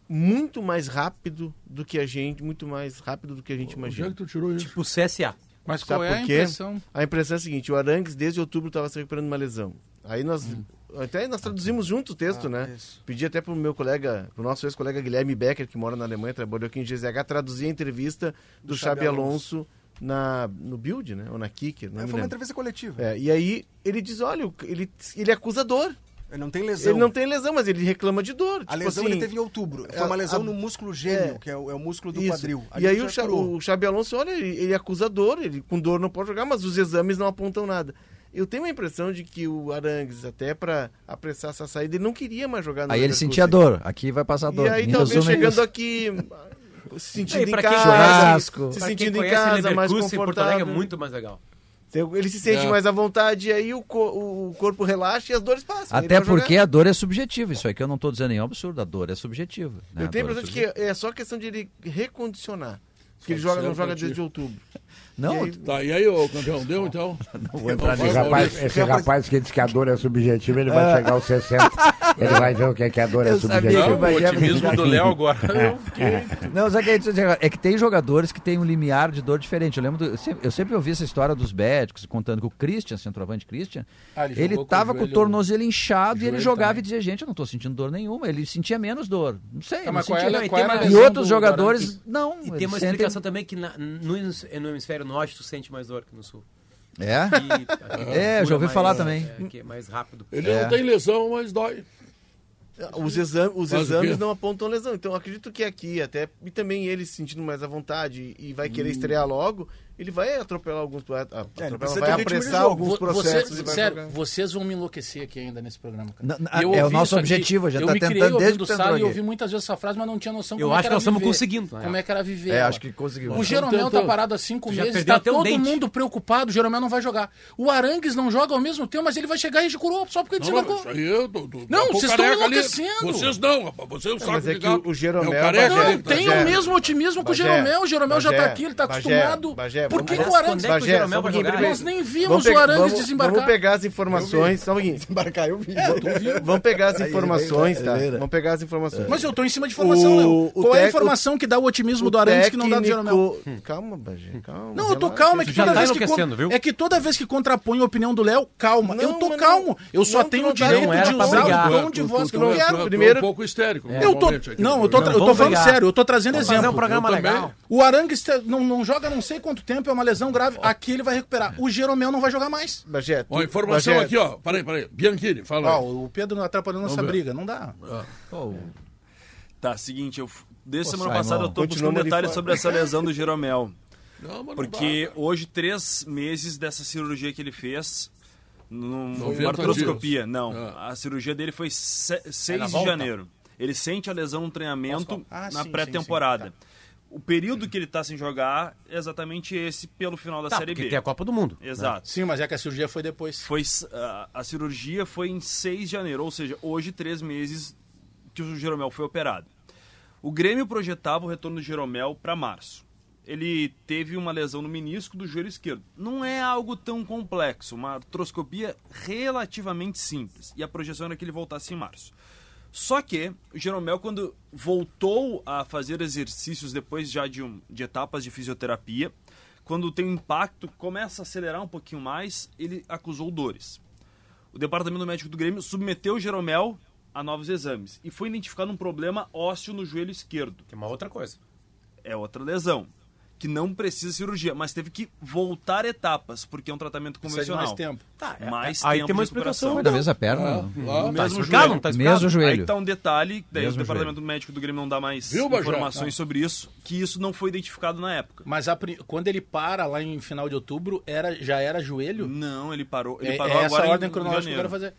muito mais rápido do que a gente, muito mais rápido do que a gente imagina. É que tu tirou isso? Tipo CSA. Mas qual Sabe é a impressão? A impressão é a seguinte, o Arangues desde outubro estava se recuperando uma lesão. Aí nós hum. até nós traduzimos junto o texto, ah, né? Isso. Pedi até para o meu colega, para o nosso ex-colega Guilherme Becker, que mora na Alemanha, trabalhou aqui em GZH, traduzir a entrevista do, do Xabi Alonso, Alonso na, no Build, né? Ou na Kicker. Não é, foi uma entrevista coletiva. É, e aí ele diz, olha, ele, ele é acusador. Ele não tem lesão. Ele não tem lesão, mas ele reclama de dor. A tipo lesão assim, ele teve em outubro. Foi uma lesão a, no músculo gêmeo, é, que é o, é o, músculo do isso. quadril. Ali e aí o, Xa, o Xabi Alonso, olha, ele, ele acusa dor, ele com dor não pode jogar, mas os exames não apontam nada. Eu tenho a impressão de que o Arangues, até para apressar essa saída, ele não queria mais jogar no Aí ele sentia dor, aqui vai passar dor. E aí talvez chegando aqui se sentindo em casa, se sentindo em casa, mais confortável. Porto Alegre é muito mais legal. Ele se sente é. mais à vontade e aí o, co o corpo relaxa e as dores passam. Até porque jogar. a dor é subjetiva. Isso aqui eu não estou dizendo nenhum absurdo. A dor é subjetiva. Né? Eu tenho a impressão é de que é só questão de ele recondicionar. Que ele joga, não joga desde outubro. Não, e aí, tá, e aí, ô campeão, deu então? Não vou entrar esse rapaz, esse rapaz que diz que a dor é subjetiva, ele vai chegar aos 60. Ele vai ver o que é que a dor é subjetiva. Não, o otimismo do Léo agora. Não, sabe que é que tem jogadores que têm um limiar de dor diferente. Eu lembro, do, eu, sempre, eu sempre ouvi essa história dos médicos contando que o Christian, centroavante Christian, ah, ele, ele tava com o, com o tornozelo inchado e ele jogava também. e dizia, gente, eu não tô sentindo dor nenhuma. Ele sentia menos dor. Não sei. Não, mas qual sentia, era, qual era e outros jogadores, não. E tem uma explicação também que no hemisfério norte tu sente mais dor que no sul. É? Aqui, aqui é, já ouvi mais, falar também. É, aqui é mais rápido. Ele é. não tem lesão, mas dói. Os, exame, os exames não apontam lesão. Então acredito que aqui, até. E também ele se sentindo mais à vontade e vai querer hum. estrear logo, ele vai atropelar alguns. Atropelar, é, vai apressar alguns processos. Você, sério, vocês vão me enlouquecer aqui ainda nesse programa. é o nosso objetivo, a gente está tentando desde o sala e ouvi muitas vezes essa frase, mas não tinha noção eu como é que nós estamos conseguindo. Como é que era viver. É, acho que conseguimos. O Jeromel está parado há cinco meses, está todo mundo preocupado, o Jeromel não vai jogar. O Arangues não joga ao mesmo tempo, mas ele vai chegar e curou só porque desembarcou. Não, vocês estão enlouquecendo. Vocês não, rapaz. Vocês sabem é que o Jeromel... Não tem o mesmo otimismo que o Jeromel. O Jeromel já está aqui, ele está acostumado. Por que o Arangues é que o Jeromel vai jogar? Nós nem vimos o Arangues desembarcar. Vamos pegar as informações. Só um pouquinho. Desembarcar, eu vi. Vamos pegar as informações, tá? Vamos pegar as informações. Mas eu tô em cima de informação, Léo. Qual é a informação que dá o otimismo do Arangues que não dá do Jeromel? Calma, Bagé, calma. Não, eu tô calmo. É que toda vez que é que toda vez que contrapõe a opinião do Léo, calma. Eu tô calmo. Eu só tenho o direito de usar o tom de voz que eu quero. Primeiro, um pouco histérico. Eu tô, não, eu tô, eu tô falando sério. Eu tô trazendo exemplo. É um programa legal. O Arangues não joga não sei quanto tempo, é uma lesão grave. Aqui ele vai recuperar. O Jeromel não vai jogar mais. Bagé, ó, informação Bagé. aqui, ó. Peraí, peraí. Bianchini, fala. Ó, o Pedro não atrapalhando nossa briga. Não dá. Ah. Oh. Tá, seguinte, eu desde semana passada eu tô buscando detalhes sobre essa lesão do Jeromel. Não, porque dá, hoje, três meses dessa cirurgia que ele fez, numa artroscopia. Não, ah. a cirurgia dele foi 6 é de janeiro. Ele sente a lesão no treinamento ah, na pré-temporada. Tá o período que ele está sem jogar é exatamente esse pelo final da tá, Série B. tem a Copa do Mundo. Exato. Sim, mas é que a cirurgia foi depois. Foi, a, a cirurgia foi em 6 de janeiro, ou seja, hoje três meses que o Jeromel foi operado. O Grêmio projetava o retorno do Jeromel para março. Ele teve uma lesão no menisco do joelho esquerdo. Não é algo tão complexo, uma artroscopia relativamente simples. E a projeção era que ele voltasse em março. Só que o Jeromel, quando voltou a fazer exercícios depois já de, um, de etapas de fisioterapia, quando tem um impacto, começa a acelerar um pouquinho mais, ele acusou dores. O departamento médico do Grêmio submeteu o Jeromel a novos exames e foi identificado um problema ósseo no joelho esquerdo. Que é uma outra coisa. É outra lesão que não precisa cirurgia, mas teve que voltar etapas, porque é um tratamento convencional. mais tempo. Tá, mais aí tempo tem uma explicação. Da mesma perna. Ah, No lá. mesmo Tá joelho. explicado? Não tá? Mesmo joelho. Aí tá um detalhe, daí Mesmo o departamento médico do Grêmio não dá mais Viu, informações Ah. sobre isso, que isso não foi identificado na época. Mas a quando ele para lá em final de outubro, era, já era joelho? Não, ele parou. Ele É, parou é essa agora a ordem em cronológica que eu quero fazer.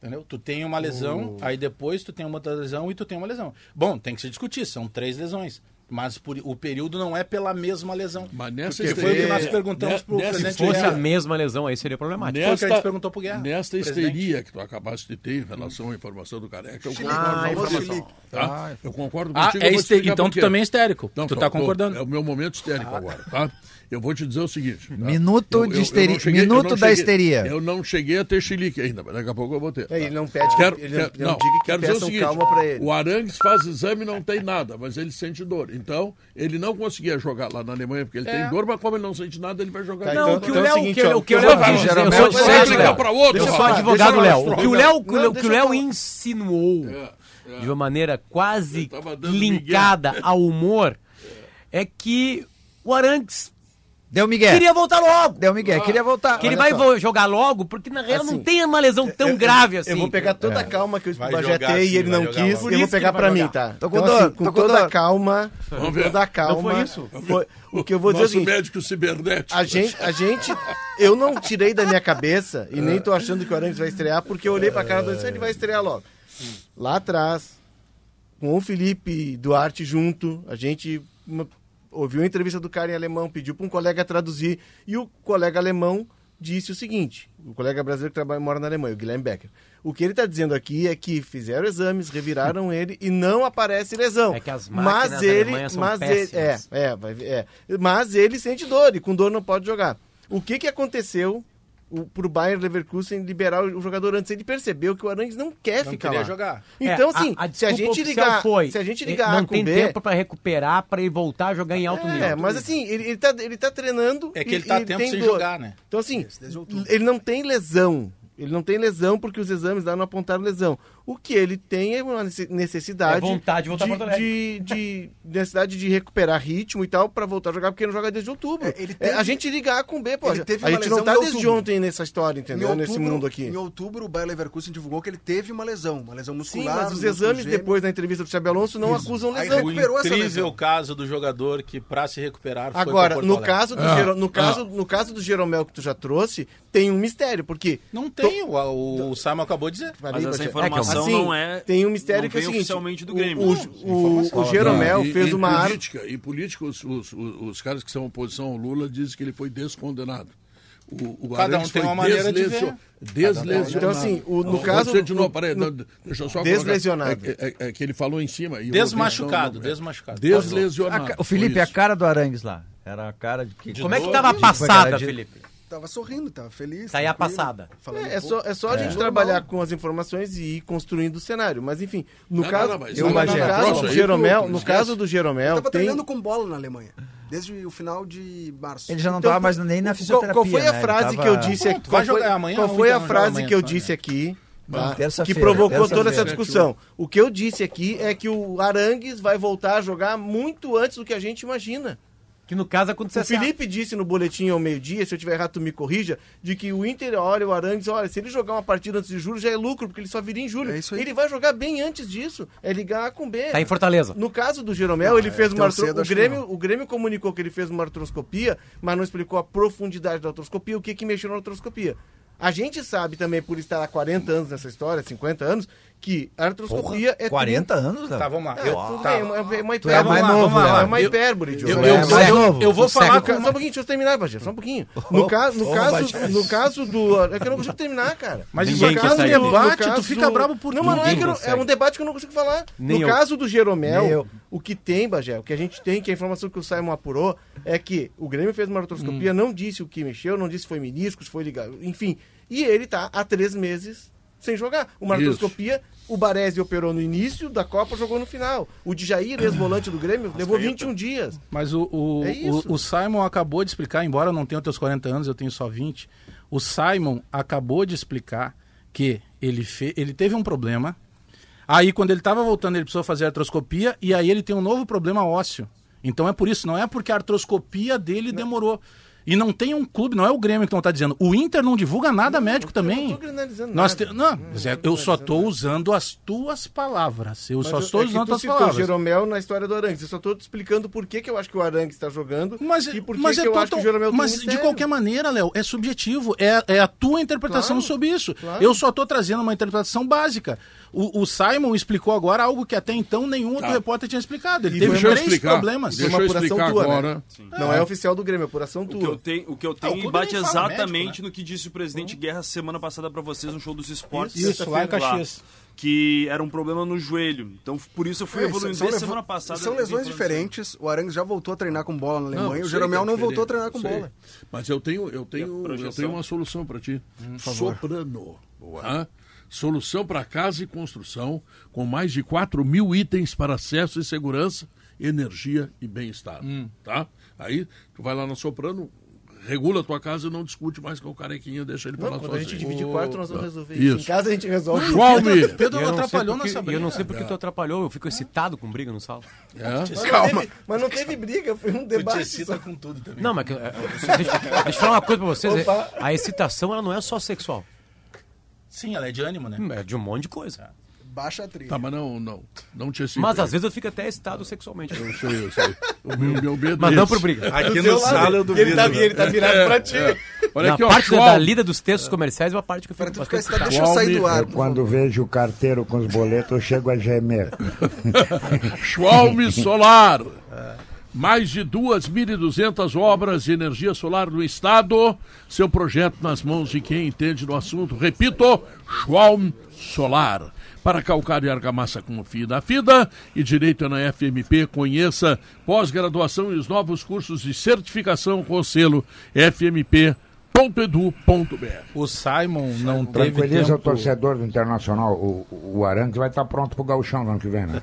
Entendeu? Tu tem uma lesão, aí depois tu tem uma outra lesão e tu tem uma lesão. Bom, tem que se discutir, são três lesões. Mas por- o período não é pela mesma lesão. Mas nessa Porque foi o que nós histeria- perguntamos pro nessa presidente Se fosse a Guerra. mesma lesão, aí seria problemático. Foi o que a gente perguntou pro Guerra, Nesta presidente. histeria que tu acabaste de ter em relação à informação do Careca, eu concordo, Ah, com você, tá? Eu concordo Ah, contigo. é eu então tu também é histérico. Não, tu tá tô- concordando. É o meu momento histérico agora, tá? Eu vou te dizer o seguinte. tá? Minuto de não histeria- cheguei- minuto da cheguei- histeria. Eu não cheguei a ter chilique ainda, mas daqui a pouco eu vou ter. É, tá? ele não pede Quero, que, ele, quero- não, não, diga que quero dizer o seguinte, calma pra ele. o Arangues faz exame e não tem nada, mas ele sente dor. Então, ele não conseguia jogar lá na Alemanha porque ele É. tem dor, mas como ele não sente nada, ele vai jogar. Tá, Não, então- o que o então é o Léo, seguinte, o que, o eu Léo eu sou advogado, Léo. Eu Deixa eu sou advogado, eu. O que o Léo, eu insinuou É, de uma maneira quase linkada ao humor é que o Arangues Deu Miguel. queria voltar logo. Deu Miguel, queria voltar. Que ele vai só. jogar logo, porque na real não Assim, tem uma lesão tão grave assim. Eu vou pegar toda a calma que o tem sim, e ele vai não quis, eu vou pegar pra ele mim, tá? Tô com Então, dor, assim, com tô com toda dor. a calma, com Vamos ver. toda a calma, Não foi isso. foi- o que eu vou dizer é Nosso seguinte, médico cibernético. a gente, a gente, eu não tirei da minha cabeça e nem tô achando que o Arangues vai estrear, porque eu olhei pra cara do ele vai estrear logo. Lá atrás, com o Felipe Duarte junto, a gente uma- ouviu a entrevista do cara em alemão, pediu para um colega traduzir, e o colega alemão disse o seguinte, o colega brasileiro que trabalha, mora na Alemanha, o Guilherme Becker. O que ele está dizendo aqui é que fizeram exames, reviraram ele e não aparece lesão. É que as máquinas mas ele, mas ele, é, é, é. Mas ele sente dor e com dor não pode jogar. O que que aconteceu o, pro Bayern Leverkusen liberar o, jogador antes? Ele percebeu que o Arangues não quer Não ficar queria lá. jogar. Então, É, assim, a, a se a gente ligar, foi, se a gente eh, ligar não A com tem B, tempo pra recuperar, pra ele voltar a jogar em alto nível. é, mas assim, ele, ele, tá, ele tá treinando. É que ele tá e tempo tem sem dor. jogar, né? Então, assim, ele não tem lesão. Ele não tem lesão porque os exames lá não apontaram lesão. O que ele tem é uma nece- necessidade. É vontade de voltar pra Porto Alegre. de, de, necessidade de recuperar ritmo e tal pra voltar a jogar, porque ele não joga desde outubro. É, ele É, teve- a gente liga A com B, pô. Ele teve A uma gente não lesão tá desde outubro. ontem nessa história, entendeu? Nesse mundo aqui. Em outubro, o Bayer Leverkusen divulgou que ele teve uma lesão, uma lesão Sim, muscular. mas no os exames gêmeo. depois da entrevista do Xabi Alonso não acusam Aí lesão. O recuperou essa incrível lesão. caso do jogador que, pra se recuperar, foi Agora, no caso, do Ah, Jero- no, ah. caso, no caso do Jeromel que tu já trouxe, tem um mistério, porque Não tem, o, o, o Simon acabou de dizer. Mas essa Baixé. Informação Assim, não é. Tem um mistério que é o seguinte: oficialmente do o- Grêmio. O, o, o Jeromel E- fez e uma política, E política, os, os, os, os caras que são oposição ao Lula dizem que ele foi descondenado. O, o Cada um tem foi uma maneira de ver. Deslesionado. Então, assim, o- no caso- de novo, no- peraí, no- deixa eu só Deslesionado. colocar. É, é- é que ele falou em cima. e Desmachucado, então, desmachucado. Deslesionado. A o Felipe, a isso. cara do Arangues lá. Era a cara de que. Como é que novo, tava a de- passada, Felipe? Tava sorrindo, tava feliz. Tá aí a passada. É, é só, é só a gente Normal. trabalhar com as informações e ir construindo o cenário. Mas enfim, no Não, caso, não, não, mas eu- não, no não, não, caso troço do aí, Jeromel, tu no caso do Jeromel, Tava tem treinando com bola na Alemanha, desde o final de março. Ele já não Então, tava mais nem na qual, fisioterapia. qual foi a né? Ele frase tava- que eu disse Pronto, aqui? vai Qual foi, jogar amanhã, qual foi a não joga frase amanhã que eu disse aqui? tá? Que terça-feira, provocou toda terça-feira. essa discussão. O que eu disse aqui é que o Arangues vai voltar a jogar muito antes do que a gente imagina. Que no caso aconteceu O Felipe disse no boletim ao meio-dia, se eu tiver errado, tu me corrija, de que o Inter olha o Arangues, olha, se ele jogar uma partida antes de julho já é lucro, porque ele só viria em julho. É isso aí. Ele vai jogar bem antes disso. É ligar A com B. Tá em Fortaleza. No caso do Jeromel, ele fez uma tão artro... cedo, o, Grêmio, o Grêmio comunicou que ele fez uma artroscopia, mas não explicou a profundidade da artroscopia, o que, que mexeu na artroscopia. A gente sabe também, por estar há 40 anos nessa história, 50 anos, que a artroscopia é 40 anos, Léo? Tá, vamos lá. É, Eu, tudo tá. é uma- é uma Tu é mais hipérbole. novo, É Léo. uma Eu- hipérbole, Diogo. Eu, Tu é eu, mais eu- novo. eu vou falar ca- uma- Só um pouquinho, deixa eu terminar, Bagé, só um pouquinho. No, caso, no, ô, caso, no caso do... É que eu não consigo terminar, cara. Mas isso é um sair. No debate, caso tu fica do- bravo por Não, mas não é, que eu é um debate que eu não consigo falar. Nem no eu. caso do Jeromel, Nem eu. o que tem, Bagé, o que a gente tem, que a informação que o Simon apurou, é que o Grêmio fez uma artroscopia, Hum. não disse o que mexeu, não disse se foi menisco, se foi ligado, enfim. E ele tá há três meses sem jogar. Uma Isso. artroscopia, o Baresi operou no início da Copa, jogou no final. O Djair, ex-volante do Grêmio, levou 21 dias. Mas o, o, É o, o Simon acabou de explicar, embora eu não tenha os teus 40 anos, eu tenho só 20. O Simon acabou de explicar que ele, fe, ele teve um problema. Aí, quando ele estava voltando, ele precisou fazer a artroscopia. E aí, ele tem um novo problema ósseo. Então, é por isso. Não é porque a artroscopia dele demorou. E não tem um clube, não é o Grêmio que não está dizendo. O Inter não divulga nada médico também. Eu não tô granalizando Nós te- Não, Não, Zé, não tô eu só estou usando as tuas palavras. Eu Mas só estou é usando tu tuas citou o palavras. Jeromel na história do Arangues. Eu só estou te explicando por que, que eu acho que o Arangues está jogando Mas, e por que, mas que é eu acho que o Jeromel mas de qualquer maneira, Léo, é subjetivo. É, é a tua interpretação Claro, sobre isso. claro. Eu só estou trazendo uma interpretação básica. O, o Simon explicou agora algo que até então nenhum outro Tá. repórter tinha explicado. Ele E teve três explicar. problemas. Deixa Uma eu apuração explicar tua, né? agora. Não é oficial do Grêmio, é apuração O que eu tua. tenho, o que eu Ah, o tenho clube bate exatamente médico, né? no que disse o presidente Guerra semana passada pra vocês no show dos esportes. Isso, lá em Caxias. Que era um problema no joelho. Então, por isso eu fui É, evoluindo são semana passada. São lesões diferentes. O Arangues já voltou a treinar com bola na Não, Alemanha. o sei Jeromel é não voltou a treinar com bola. Mas eu tenho, eu tenho, eu tenho uma solução para ti. Soprano. Hã? Solução para casa e construção, com mais de 4 mil itens para acesso e segurança, energia e bem-estar. Tá? Aí, tu vai lá na Soprano, regula a tua casa e não discute mais com o carequinha, deixa ele falar Não, quando a gente sozinho. dividir quarto, nós vamos resolver Isso. isso. Em casa a gente resolve. Schwalme! Pedro eu não sei atrapalhou porque- nessa e briga. Eu não sei porque tu atrapalhou, eu fico excitado com briga no sala. É? Mas não teve- mas não teve briga, foi um debate. só. com tudo também. Não, mas que- é, deixa, deixa eu falar uma coisa pra vocês. é, Opa. A excitação ela não é só sexual. Sim, ela é de ânimo, né? É de um monte de coisa. Baixa a trilha. Tá, mas não, não, não te excita. Mas às vezes eu fico até excitado sexualmente. Eu sei, eu sei. O meu, meu medo Mas é não esse. por briga. Aqui no sala eu duvido. Ele tá, ele tá virado pra ti. Olha Na aqui, ó, parte da, Schwalbe. da lida dos textos comerciais é uma parte que eu fico bastante excitado, deixa eu sair do ar. Eu, quando vejo o carteiro com os boletos, eu chego a gemer. Schwalme Solar. Mais de 2.200 obras de energia solar no estado. Seu projeto nas mãos de quem entende do assunto. Repito, Schwalm Solar. Para calcário e argamassa com FIDA a FIDA e direito na FMP, conheça pós-graduação e os novos cursos de certificação com o selo FMP.edu.br. O Simon não teve Tranquiliza o tempo... torcedor do Internacional. O, o Arangues vai estar pronto pro gauchão no ano que vem, né?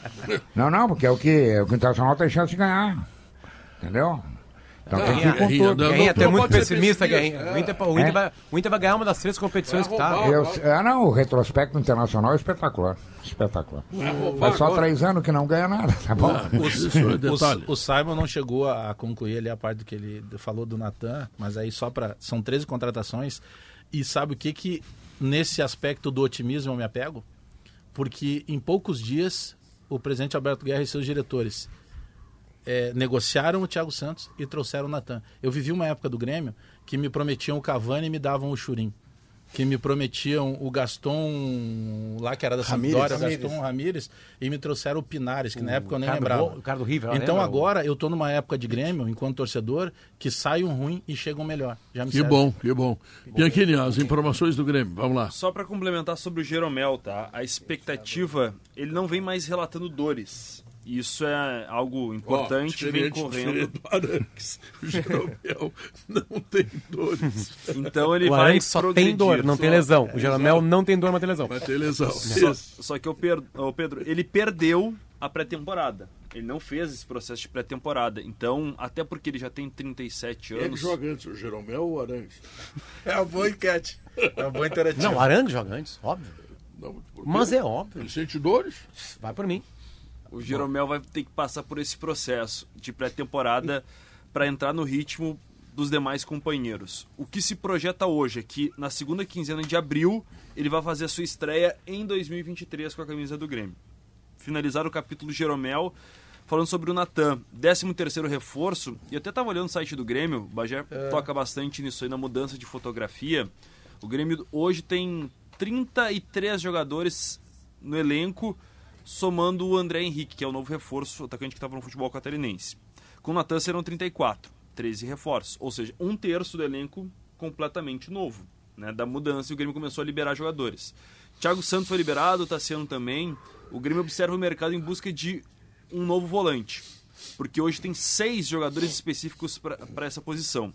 não, não, porque é o que, é o que o Internacional tem chance de ganhar. Entendeu? Então Guerrinha, tudo. não, Guerrinha, tu é não muito pessimista, pessimista. Guerrinha. O Inter, o, Inter É? vai, o Inter vai ganhar uma das três competições que tá. roubar. Eu, ah, não, o retrospecto internacional é espetacular. Espetacular. Faz só três anos que não ganha nada, tá bom? É detalhe. O, o Simon não chegou a concluir ali a parte do que ele falou do Natan, mas aí só para são 13 contratações e sabe o que que nesse aspecto do otimismo eu me apego? Porque em poucos dias o presidente Alberto Guerra e seus diretores é, negociaram o Thiago Santos e trouxeram o Natan. Eu vivi uma época do Grêmio que me prometiam o Cavani e me davam o Churim. Que me prometiam o Gaston, lá que era da Sampdoria, o Gaston Ramírez, e me trouxeram o Pinares, que na época eu nem lembrava. o cara do River, então lembro. agora eu tô numa época de Grêmio, enquanto torcedor, que sai um ruim e chega um melhor. Já me Que serve. bom, que bom. Bianchini, as informações do Grêmio, vamos lá. Só pra complementar sobre o Jeromel, tá? A expectativa, ele não vem mais relatando dores. Isso é algo importante, Ó, vem correndo. do Arangues. O Jeromel não tem dores. Então ele O vai Arangues só progredir. tem dor, não tem lesão. O Jeromel não tem dor, mas tem lesão. Vai ter lesão. Só, só que o Pedro, o Pedro, ele perdeu a pré-temporada. Ele não fez esse processo de pré-temporada. Então, até porque ele já tem 37 Quem é que anos. joga antes, o Jeromel ou o Arangues? É uma boa enquete. É uma boa interativa. Não, o Arangues joga antes, óbvio. Não? Mas é óbvio. Ele sente dores? Vai por mim. O Jeromel vai ter que passar por esse processo de pré-temporada para entrar no ritmo dos demais companheiros. O que se projeta hoje é que na segunda quinzena de abril ele vai fazer a sua estreia em 2023 com a camisa do Grêmio. Finalizar o capítulo Jeromel falando sobre o Natan, 13 terceiro reforço, e eu até estava olhando o site do Grêmio, o Bagé toca bastante nisso aí na mudança de fotografia. O Grêmio hoje tem 33 jogadores no elenco, somando o André Henrique, que é o novo reforço, atacante que estava no futebol catarinense. Com o Natan serão 34, 13 reforços, ou seja, um terço do elenco completamente novo, né, da mudança, e o Grêmio começou a liberar jogadores. Thiago Santos foi liberado, o Tassiano também. O Grêmio observa o mercado em busca de um novo volante, porque hoje tem seis jogadores específicos para essa posição.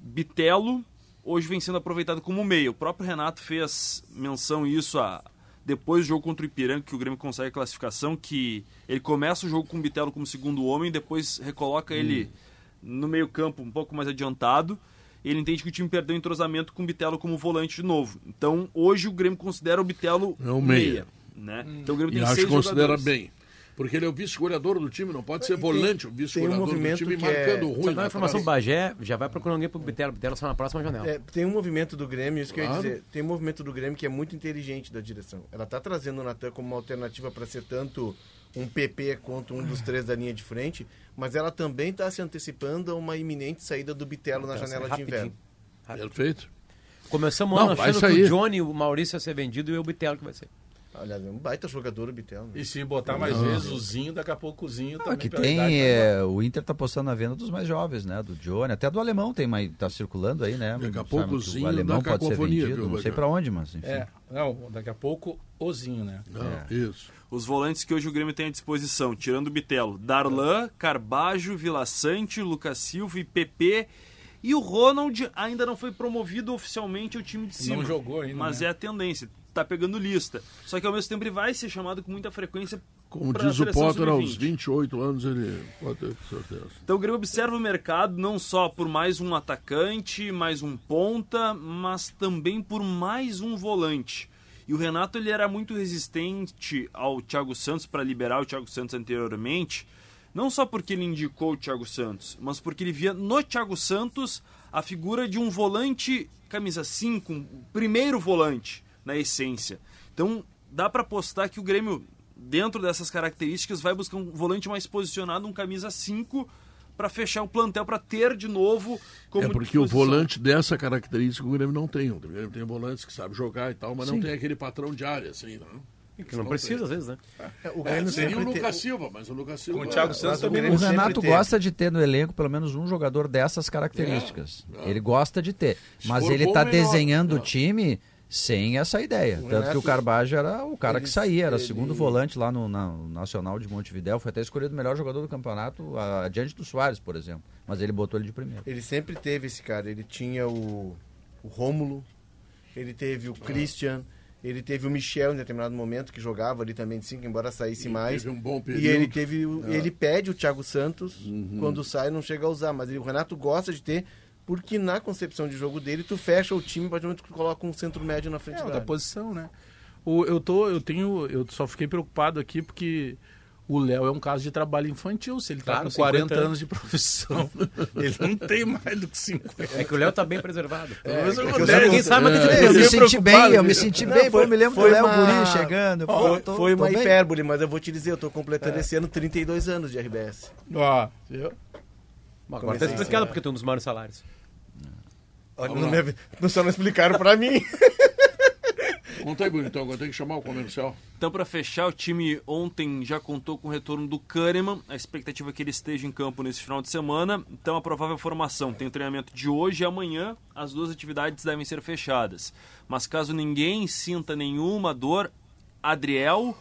Bitelo hoje vem sendo aproveitado como meio. O próprio Renato fez menção isso a, depois do jogo contra o Ipiranga, que o Grêmio consegue a classificação, que ele começa o jogo com o Bitelo como segundo homem, depois recoloca hum. ele no meio campo um pouco mais adiantado. Ele entende que o time perdeu o entrosamento com o Bitelo como volante de novo. Então, hoje o Grêmio considera o Bitelo é um meia. meia né? Hum. Então o Grêmio tem e acho que considera bem. Porque ele é o vice-goleador do time, não pode ser volante, o vice-goleador um do time marcando é... ruim. Só a informação do Bagé, já vai procurando alguém pro Bitelo. Bitelo só na próxima janela. É, tem um movimento do Grêmio, isso claro. que eu ia dizer. Tem um movimento do Grêmio que é muito inteligente da direção. Ela tá trazendo o Natan como uma alternativa para ser tanto um PP quanto um dos três da linha de frente, mas ela também está se antecipando a uma iminente saída do Bitelo na janela de inverno. Perfeito. Começamos o ano achando que o Johnny, o Maurício ia ser vendido e o Bitelo que vai ser. Aliás, é um baita jogador o Bitel. Né? E se botar mais não. vezes o Zinho, daqui a pouco o Zinho ah, que tem é, O Inter tá postando a venda dos mais jovens, né? Do Johnny, até do alemão tem mais, tá circulando aí, né? Daqui a pouco o Zinho o alemão pode ser vendido, não sei para onde, mas enfim. É, não, daqui a pouco o Zinho, né? Não, é. Isso. Os volantes que hoje o Grêmio tem à disposição, tirando o Bitelo, Darlan, Carbajo, Vila Sante, Lucas Silva e PP. E o Ronald ainda não foi promovido oficialmente ao time de cima. Não jogou ainda. Mas né? é a tendência tá pegando lista. Só que ao mesmo tempo ele vai ser chamado com muita frequência. Como diz o Potter, aos 28 anos ele pode ter certeza. Então o Grêmio observa o mercado não só por mais um atacante, mais um ponta, mas também por mais um volante. E o Renato ele era muito resistente ao Thiago Santos para liberar o Thiago Santos anteriormente, não só porque ele indicou o Thiago Santos, mas porque ele via no Thiago Santos a figura de um volante camisa 5, um primeiro volante na essência. Então, dá para apostar que o Grêmio, dentro dessas características, vai buscar um volante mais posicionado, um camisa 5, para fechar o plantel, para ter de novo como É porque o volante dessa característica o Grêmio não tem. O Grêmio tem volantes que sabe jogar e tal, mas Sim. não tem aquele patrão de área, assim, não. Que não, precisa, às vezes, né? É, o Grêmio é, seria o Lucas Silva, mas o Lucas Silva. Com o Thiago é, Santos também. O Renato gosta de ter no elenco pelo menos um jogador dessas características. É, é. Ele gosta de ter. Mas ele está desenhando o time sem essa ideia. O Tanto Renato, que o Carbajo era o cara ele, que saía, era ele, segundo volante lá no, no, Nacional de Montevidéu, foi até escolhido o melhor jogador do campeonato, adiante do Soares, por exemplo. Mas ele botou ele de primeiro. Ele sempre teve esse cara, ele tinha o, o Rômulo, ele teve o Christian, ele teve o Michel em determinado momento, que jogava ali também de 5, embora saísse ele mais. Teve um bom período. E ele teve. Ah. Ele pede o Thiago Santos, uhum. quando sai, não chega a usar. Mas ele, o Renato gosta de ter porque na concepção de jogo dele, tu fecha o time a partir do momento que tu coloca um centro médio na frente é, da, da posição, né? O, eu tô, eu tenho, eu só fiquei preocupado aqui porque o Léo é um caso de trabalho infantil. Se ele está claro, com 40 anos. anos de profissão, ele não tem mais do que 50. É que o Léo está bem preservado. É, é, é ninguém sabe, mas é, eu, me senti bem, eu me senti bem. Pô, eu me lembro do Léo uma... Guri chegando. Pô, foi, tô, foi uma hipérbole, mas eu vou te dizer, eu estou completando é. esse ano 32 anos de RBS. Ó, viu? Agora está explicado porque tem um dos maiores salários. Olha, não, me, não só não explicaram para mim. Conta aí, bonitão, agora tem que chamar o comercial. Então, para fechar, o time ontem já contou com o retorno do Kahneman. A expectativa é que ele esteja em campo nesse final de semana. Então, a provável formação tem o treinamento de hoje e amanhã. As duas atividades devem ser fechadas. Mas caso ninguém sinta nenhuma dor, Adriel,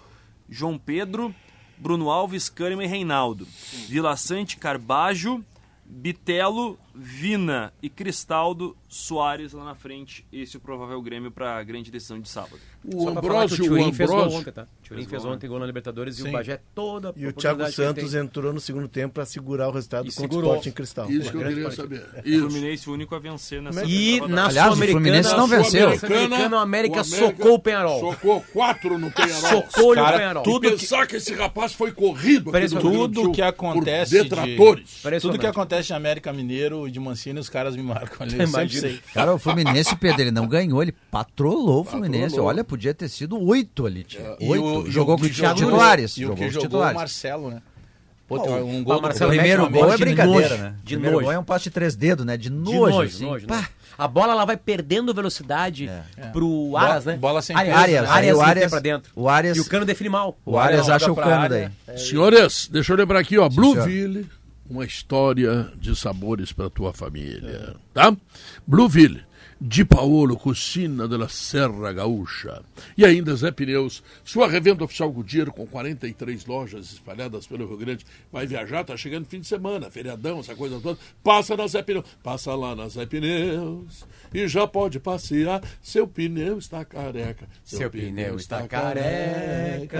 João Pedro, Bruno Alves, Kahneman e Reinaldo. Vila Sante, Carbajo, Bitelo, Vina e Cristaldo Soares lá na frente. Esse é o provável Grêmio para a grande decisão de sábado. O Ambrosio, o Turim fez gol ontem, tá? O Turim fez ontem gol na Libertadores Sim. e o Bagé toda E o Thiago Santos entrou no segundo tempo para segurar o resultado e contra o Sport em Cristal. Isso que eu queria saber. Isso. O Fluminense o único a vencer nessa E na Sul-Americana, o Fluminense não venceu. Sul-Americana, o América socou o Penharol. Socou quatro no Penharol. Socou o Penharol. Tudo que... pensar que esse rapaz foi corrido tudo que acontece detratores. Tudo que acontece de América Mineiro e de Mancini, os caras me marcam ali. Cara, o Fluminense, Pedro, ele não ganhou, ele patrolou o Fluminense. Patrolou. Olha, podia ter sido oito ali, tio. É, oito. O, jogou com titulares. E o que jogou o Marcelo, né? Pô, um gol o do primeiro mete uma gol é de brincadeira, nojo, né? O de primeiro nojo. gol é um passe de três dedos, né? De De nojo, nojo, assim. nojo, Pá. nojo. A bola ela vai perdendo velocidade pro Aras, né? bola sem Arias, peso, Arias, né? Arias o Arias, pra dentro. o Arias, E o cano define mal. o Arias joga acha o cano área. daí. Senhores, deixa eu lembrar aqui, ó. senhor. Blueville, uma história de sabores para tua família, tá? Blueville, de Paolo Cucina de la Serra Gaúcha. E ainda Zé Pneus, sua revenda oficial Goodyear com 43 lojas espalhadas pelo Rio Grande. Vai viajar, tá chegando fim de semana, feriadão, essa coisa toda. Passa na Zé Pneus, passa lá na Zé Pneus e já pode passear. Seu pneu está careca. Seu pneu está careca.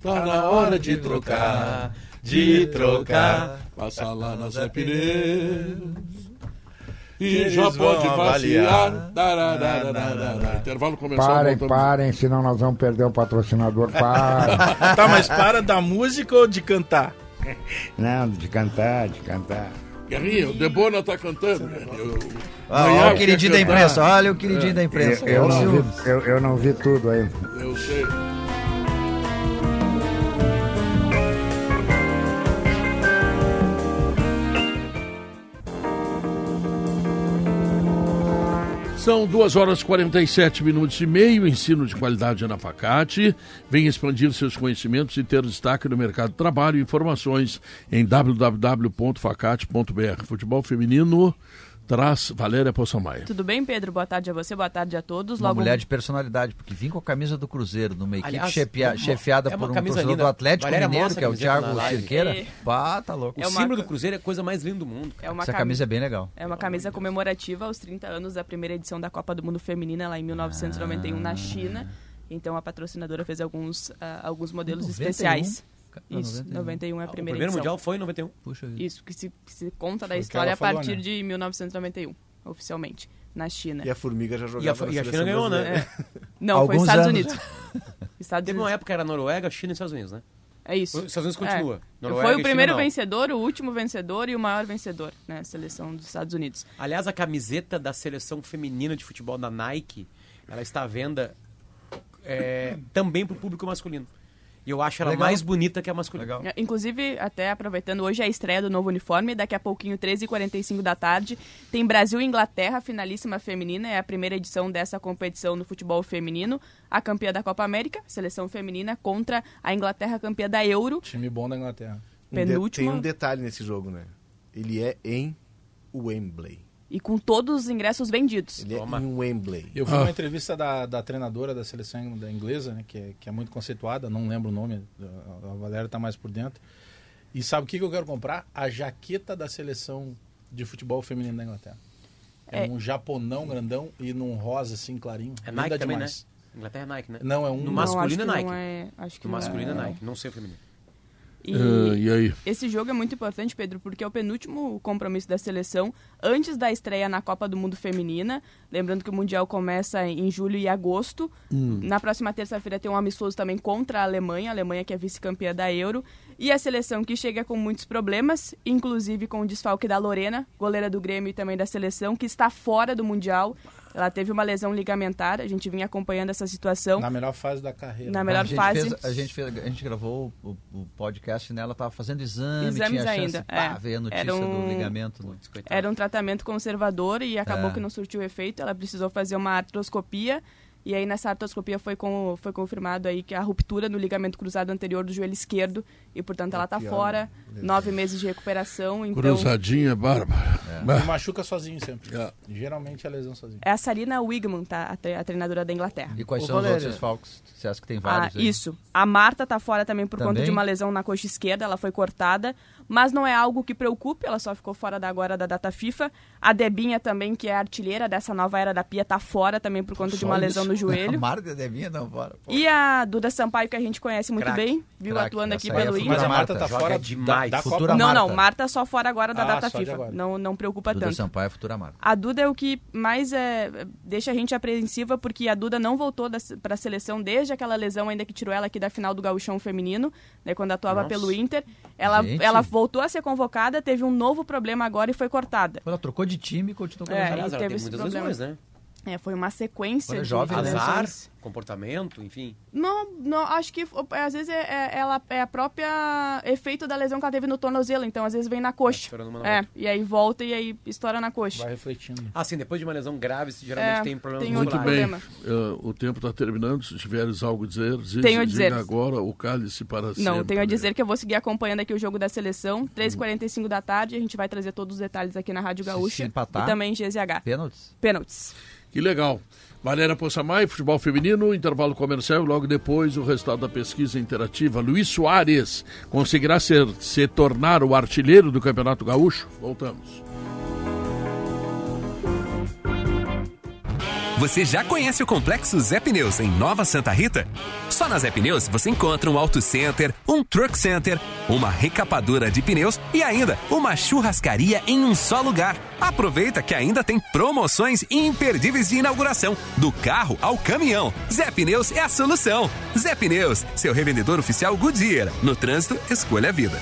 Tá na hora de trocar, de trocar. Passa lá na Zé Pneus. E já pode avaliar. Intervalo comercial. Parem, voltamos. parem, senão nós vamos perder o patrocinador. Parem. Tá, mas para da música ou de cantar? Não, de cantar, de cantar. Guerrinha, o Debona tá cantando. Eu- Ah, olha o queridinho da imprensa, olha o queridinho da imprensa. Eu, eu não vi, eu, eu não vi tudo ainda. Eu sei. São 2 horas e 47 minutos e meio, ensino de qualidade na Facate. Venha expandir seus conhecimentos e ter destaque no mercado de trabalho. Informações em www.facate.br. Futebol feminino traz Valéria Poçamaia. Tudo bem, Pedro? Boa tarde a você, boa tarde a todos. Uma Logo mulher de personalidade, porque vim com a camisa do Cruzeiro, numa equipe Aliás, chefia- é uma- chefiada é por um torcedor linda. do Atlético Valéria Mineiro, que é o Thiago. Cirqueira. É. Pá, tá louco. É O uma símbolo do Cruzeiro é a coisa mais linda do mundo. É uma Essa cami- camisa é bem legal. É uma camisa comemorativa aos 30 anos da primeira edição da Copa do Mundo Feminina, lá em 1991, na China. Então a patrocinadora fez alguns, ah, alguns modelos 91? especiais. Não, Isso, 91 é a O primeira primeiro edição. mundial foi em 91. Puxa vida. Isso, que se, que se conta da Foi o história a falou, partir né? de 1991, oficialmente, na China. E a Formiga já jogava E a, na e a China ganhou, brasileira. né? Não, foi Alguns Estados anos. Unidos. Estados Teve uma época que era Noruega, China e Estados Unidos, né? É isso. Os Estados Unidos É. continua. Noruega Foi o China primeiro não. vencedor, o último vencedor e o maior vencedor, né? A seleção dos Estados Unidos. Aliás, a camiseta da seleção feminina de futebol da Nike, ela está à venda é, também para o público masculino. E eu acho ela Legal. mais bonita que a masculina. Legal. É, Inclusive, até aproveitando, hoje é a estreia do novo uniforme, daqui a pouquinho, 13h45 da tarde, tem Brasil e Inglaterra, finalíssima feminina, é a primeira edição dessa competição no futebol feminino, a campeã da Copa América, seleção feminina, contra a Inglaterra campeã da Euro, Time bom da Inglaterra. Um de- penúltima, Tem um detalhe nesse jogo, né? Ele é em Wembley. E com todos os ingressos vendidos. Ele Toma. é em Wembley. Eu vi Ah. uma entrevista da, da treinadora da seleção da inglesa, né, que, é, que é muito conceituada, não lembro o nome, a, Valéria tá mais por dentro. E sabe o que, que eu quero comprar? A jaqueta da seleção de futebol feminino da Inglaterra. É, É. um japonão grandão e num rosa assim clarinho. É Linda Nike também, demais. né? Inglaterra é Nike, né? Não, é um. No Não, masculino acho é Nike. não é- acho que No não masculino é é. Nike, não sei o feminino. E Ah, e aí? esse jogo é muito importante, Pedro, porque é o penúltimo compromisso da seleção antes da estreia na Copa do Mundo Feminina. Lembrando que o Mundial começa em julho e agosto. Na próxima terça-feira tem um amistoso também contra a Alemanha, a Alemanha que é vice-campeã da Euro. E a seleção que chega com muitos problemas, inclusive com o desfalque da Lorena, goleira do Grêmio e também da seleção, que está fora do Mundial. Ela teve uma lesão ligamentar, a gente vinha acompanhando essa situação. Na melhor fase da carreira. Na melhor a gente fase. fez- a, gente fez, a gente gravou o, o podcast nela, tava fazendo exame, Exames tinha chance, ainda, pá, é. veio a notícia Era um- do ligamento. no- Era um tratamento conservador e acabou É. que não surtiu efeito. Ela precisou fazer uma artroscopia. E aí nessa artroscopia foi, com, foi confirmado aí que a ruptura no ligamento cruzado anterior do joelho esquerdo. E, portanto, ela está fora. Nove meses de recuperação. Então, Cruzadinha, Bárbara. Bah. machuca sozinho sempre. É. Geralmente é lesão sozinho. é a Sarina Wigman, tá? A, tre- a treinadora da Inglaterra. E quais Ô, são os outros desfalques? Você acha que tem Ah, vários? aí? isso. A Marta tá fora também por conta Também? de uma lesão na coxa esquerda, ela foi cortada, mas não é algo que preocupe, ela só ficou fora da agora da data FIFA. A Debinha também, que é a artilheira dessa nova era da Pia, tá fora também por conta de Só uma isso? lesão no A joelho. Marta é minha, não, bora. pô. E a Duda Sampaio, que a gente conhece muito Craque, bem, viu craque. atuando aqui Essa aí é pelo Mas a Inter. Marta tá fora demais. da, da Futura Copa. Não, não, Marta. Só fora agora da Ah, data de FIFA. Não, não preocupa Duda tanto. Sampaio é futura Marta. A Duda é o que mais é, deixa a gente apreensiva, porque a Duda não voltou para a seleção desde aquela lesão ainda que tirou ela aqui da final do gauchão feminino, né, quando atuava Nossa. pelo Inter. Ela, Gente. ela voltou a ser convocada, teve um novo problema agora e foi cortada. Ela trocou de time e continuou com a É. Aliás, e ela teve tem esse muitas lesões, né? É, foi uma sequência de jovem, de né? Azar. comportamento, enfim? Não, não acho que é, às vezes é, é, ela é a própria efeito da lesão que ela teve no tornozelo, então às vezes vem na coxa. na é, e aí volta e aí estoura na coxa. Vai refletindo. Ah, sim, depois de uma lesão grave, você geralmente É, tem problemas tem Muito bem. problema. Uh, o tempo está terminando. Se tiveres algo a dizer, diz, Tenho a dizer. agora o cálice para sempre. Não, tenho a dizer que eu vou seguir acompanhando aqui o jogo da seleção, 3h45 da tarde, a gente vai trazer todos os detalhes aqui na Rádio Gaúcha empatar? e também em GZH. Pênaltis? Pênaltis. Que legal. Valéria Poçamai, futebol feminino, intervalo comercial e logo depois o resultado da pesquisa interativa. Luiz Soares conseguirá ser, se tornar o artilheiro do Campeonato Gaúcho? Voltamos. Você já conhece o Complexo Zé Pneus em Nova Santa Rita? Só na Zé Pneus você encontra um Auto Center, um Truck Center, uma recapadora de pneus e ainda uma churrascaria em um só lugar. Aproveita que ainda tem promoções imperdíveis de inauguração, do carro ao caminhão. Zé Pneus é a solução. Zé Pneus, seu revendedor oficial Goodyear. No trânsito, escolha a vida.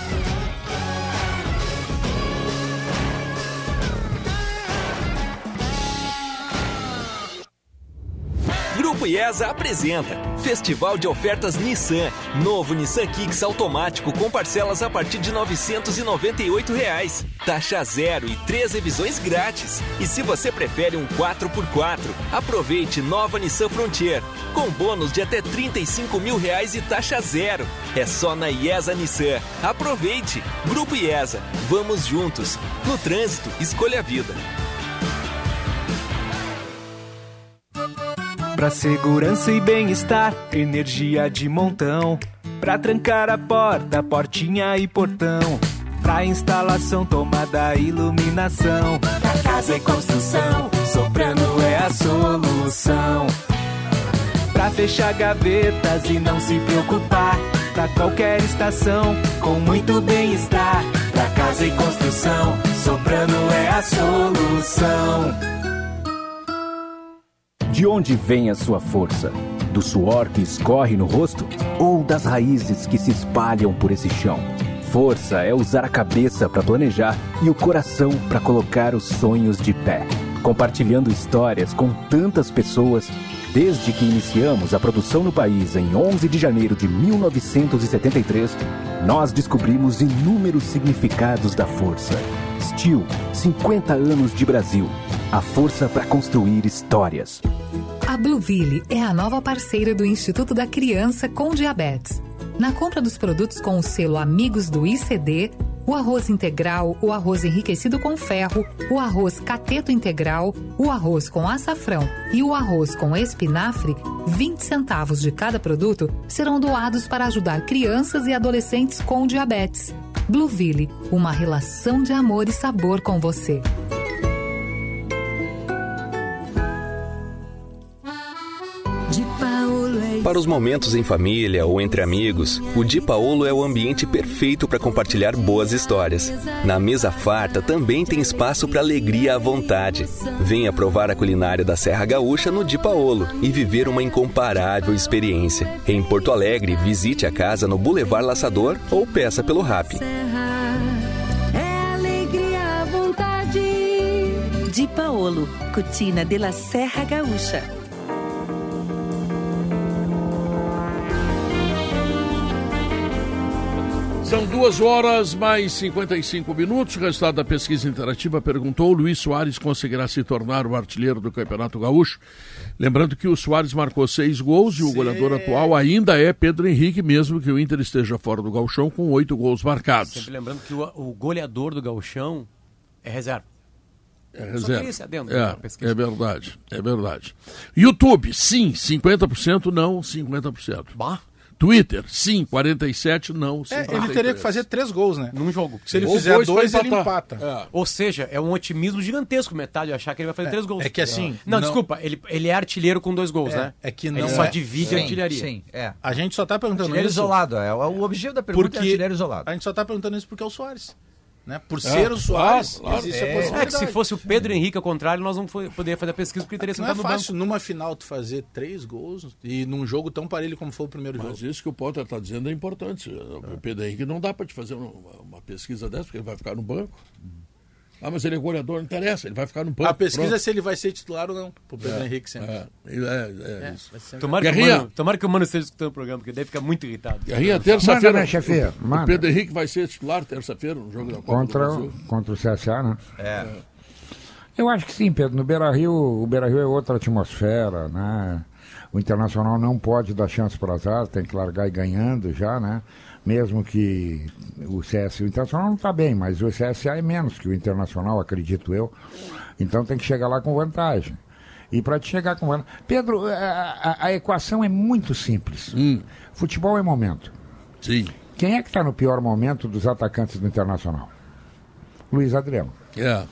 Grupo IESA apresenta Festival de Ofertas Nissan. Novo Nissan Kicks automático com parcelas a partir de 998 reais. Taxa zero e três revisões grátis. E se você prefere um 4x4, aproveite nova Nissan Frontier com bônus de até 35 mil reais e taxa zero. É só na IESA Nissan. Aproveite. Grupo IESA. Vamos juntos. No trânsito, escolha a vida. Pra segurança e bem-estar, energia de montão. Pra trancar a porta, portinha e portão. Pra instalação, tomada, iluminação. Pra casa e construção, soprano é a solução. Pra fechar gavetas e não se preocupar. Pra qualquer estação, com muito bem-estar. Pra casa e construção, soprano é a solução. De onde vem a sua força? Do suor que escorre no rosto? Ou das raízes que se espalham por esse chão? Força é usar a cabeça para planejar e o coração para colocar os sonhos de pé. Compartilhando histórias com tantas pessoas, desde que iniciamos a produção no país em 11 de janeiro de 1973, nós descobrimos inúmeros significados da força. Steel, 50 anos de Brasil. A força para construir histórias. A Blueville é a nova parceira do Instituto da Criança com Diabetes. Na compra dos produtos com o selo Amigos do ICD, o arroz integral, o arroz enriquecido com ferro, o arroz cateto integral, o arroz com açafrão e o arroz com espinafre, 20 centavos de cada produto serão doados para ajudar crianças e adolescentes com diabetes. Blueville, uma relação de amor e sabor com você. Para os momentos em família ou entre amigos, o Di Paolo é o ambiente perfeito para compartilhar boas histórias. Na mesa farta também tem espaço para alegria à vontade. Venha provar a culinária da Serra Gaúcha no Di Paolo e viver uma incomparável experiência. Em Porto Alegre, visite a casa no Boulevard Laçador ou peça pelo Rap. É. Di Paolo, Cucina de la Serra Gaúcha. São duas horas mais 55 minutos. O resultado da pesquisa interativa perguntou: Luiz Soares conseguirá se tornar o artilheiro do Campeonato Gaúcho? Lembrando que o Soares marcou seis gols e o goleador atual ainda é Pedro Henrique, mesmo que o Inter esteja fora do Gauchão com oito gols marcados. Sempre lembrando que o, o goleador do gauchão é reserva. É É, pesquisa. é verdade, é verdade. YouTube, sim, 50%, não, 50%. Bah. Twitter, sim, 47%, não, 53%. É, ele teria que fazer três gols, né? Num jogo. Se ele Ou fizer dois dois, ele empata. Ou seja, é um otimismo gigantesco metade achar que ele vai fazer É, três gols. é que assim, Não, não- desculpa, ele, ele é artilheiro com dois gols, É, né? é que Ele não só é. divide a Sim, artilharia. sim, é. A gente só tá perguntando Artilheiro isso. isolado, é, o- objetivo da pergunta é porque artilheiro isolado. A gente só tá perguntando isso porque é o Soares. Né? Por É, ser o Soares, claro, É, possibilidade. que se fosse o Pedro Henrique ao contrário, nós não poderia fazer a pesquisa porque teria Não é sentado banco. fácil numa final tu fazer três gols e num jogo tão parelho como foi o primeiro jogo. Mas isso que o Potter está dizendo é importante. O Pedro Henrique não dá para te fazer uma, uma pesquisa dessa, porque ele vai ficar no banco. Ah, mas ele é goleador, não interessa, ele vai ficar no banco. A pesquisa pronto. é se ele vai ser titular ou não, pro Pedro É, Henrique sempre. é, é, é É, isso. Tomara que, o mano, tomara que o Mano esteja escutando o programa, porque daí fica muito irritado. Guerrinha, Manda, terça-feira. né, o Manda. Pedro Henrique vai ser titular terça-feira no jogo da Copa Contra, do o- Brasil. contra o CSA, né? É. Eu acho que sim, Pedro. No Beira Rio, o Beira Rio é outra atmosfera, né? O Internacional não pode dar chance para azar, tem que largar e ganhando já, né? Mesmo que o CS, o Internacional não está bem, mas o CSA é menos que o Internacional, acredito eu. Então tem que chegar lá com vantagem. E para te chegar com vantagem. Pedro, a, a- equação é muito simples. Futebol é momento. Sim. Quem é que está no pior momento dos atacantes do Internacional? Luiz Adriano. É.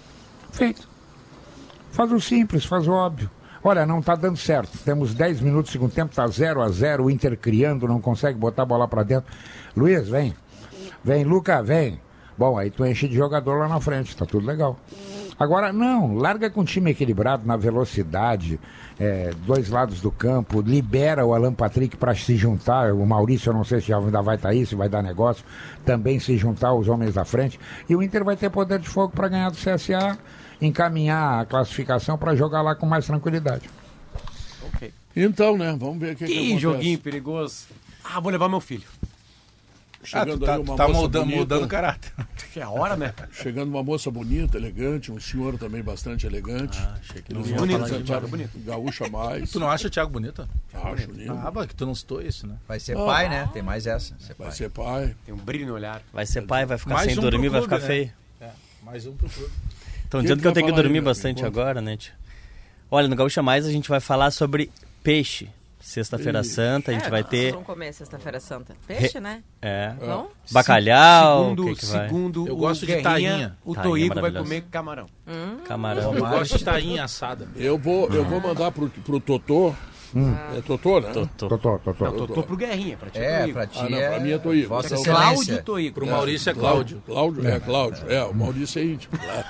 Feito. Faz o simples, faz o óbvio. Olha, não está dando certo. Temos 10 minutos do segundo tempo, está 0 a 0 o Inter criando, não consegue botar a bola para dentro. Luiz, vem. Vem, Luca, vem. Bom, aí tu enche de jogador lá na frente, tá tudo legal. Agora, não, larga com o time equilibrado na velocidade, é, dois lados do campo, libera o Alan Patrick para se juntar. O Maurício, eu não sei se já ainda vai estar aí, se vai dar negócio, também se juntar aos homens da frente. E o Inter vai ter poder de fogo para ganhar do CSA, encaminhar a classificação para jogar lá com mais tranquilidade. Ok. Então, né? Vamos ver o que, que Que acontece. joguinho perigoso. Ah, vou levar meu filho. Chegando Ah, tá- aí uma tá moça moldando- bonita. moldando o caráter. É a hora, né? Chegando uma moça bonita, elegante, um senhor também bastante elegante. Ah, achei que não falar de Thiago Thiago bonito. Gaúcha mais. Tu não acha o Thiago bonito? Acho lindo. Ah, mas que tu não citou isso, né? Vai ser Ah. pai, né? Tem mais essa. Ser Vai pai. ser pai. Tem um brilho no olhar. Vai ser pai, vai ficar Mais sem um dormir, pro vai clube, ficar né? feio. É, mais um pro clube. Estão Quem dizendo que que eu tenho que aí, dormir meu? bastante agora, né, tio? Olha, no Gaúcha Mais a gente vai falar sobre peixe. Sexta-feira. Santa, a gente É, vai Vocês ter. vão comer sexta-feira santa. Peixe, né? É. Vão? Bacalhau. Segundo, que que vai? segundo Eu o gosto de tainha. O Tainha Toigo vai comer camarão. Hum. Camarão. Eu gosto de tainha assada. Eu vou, eu vou mandar pro, pro Totô. É Totô, né? Totô. Totó. Não, pro Guerrinha, pra ti É, pra ti Ah, não, é... pra mim é Toigo. Vossa. Cláudio Toigo. Pro Maurício é Cláudio. Cláudio, é, Cláudio. É, o Maurício é íntimo. claro.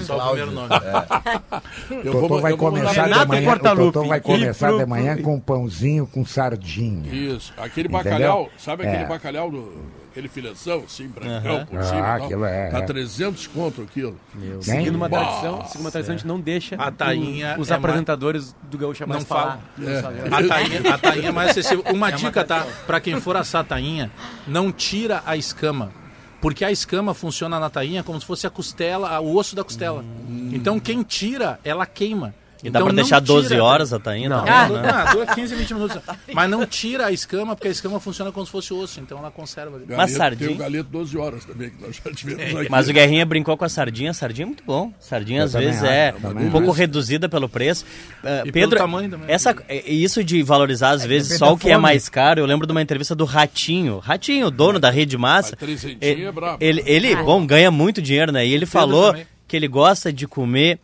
Só o primeiro nome. Eu Totó vai eu começar de Renato manhã, o. Totó vai começar de manhã com pãozinho com sardinha. Isso. Aquele bacalhau, sabe aquele É. bacalhau, do, aquele fileção, assim, brancão Aham. por Ah, cima? e tal? aquilo é, Tá é. 300 conto o quilo. Seguindo uma tradição, segundo uma tradição, a gente não deixa A tainha os é apresentadores do Gaúcha mais Não falar. fala. É. A tainha, a tainha é mais acessível. Uma dica, tá? Pra quem for assar a tainha, não tira a escama. Porque a escama funciona na tainha como se fosse a costela, o osso da costela. Então quem tira, ela queima. E dá Então, pra não deixar 12 tira, horas a tainha? Não. Ah, né? não, dura 15, 20 minutos. Mas não tira a escama, porque a escama funciona como se fosse osso, então ela conserva ali. Mas Galeto, sardinha? Tem o galeto 12 horas também, que nós já tivemos aqui. Mas o Guerrinha brincou com a sardinha. Sardinha é muito bom. Sardinha Eu às vezes acho, é um pouco acho. reduzida pelo preço. Ah, E pelo Pedro, tamanho também. essa, é- isso de valorizar às vezes depende só o que é mais caro. Eu lembro de uma entrevista do Ratinho. Ratinho, dono da Rede Massa. Ele, é brabo. ele, ele, bom, ganha muito dinheiro, né? E ele falou também. que ele gosta de comer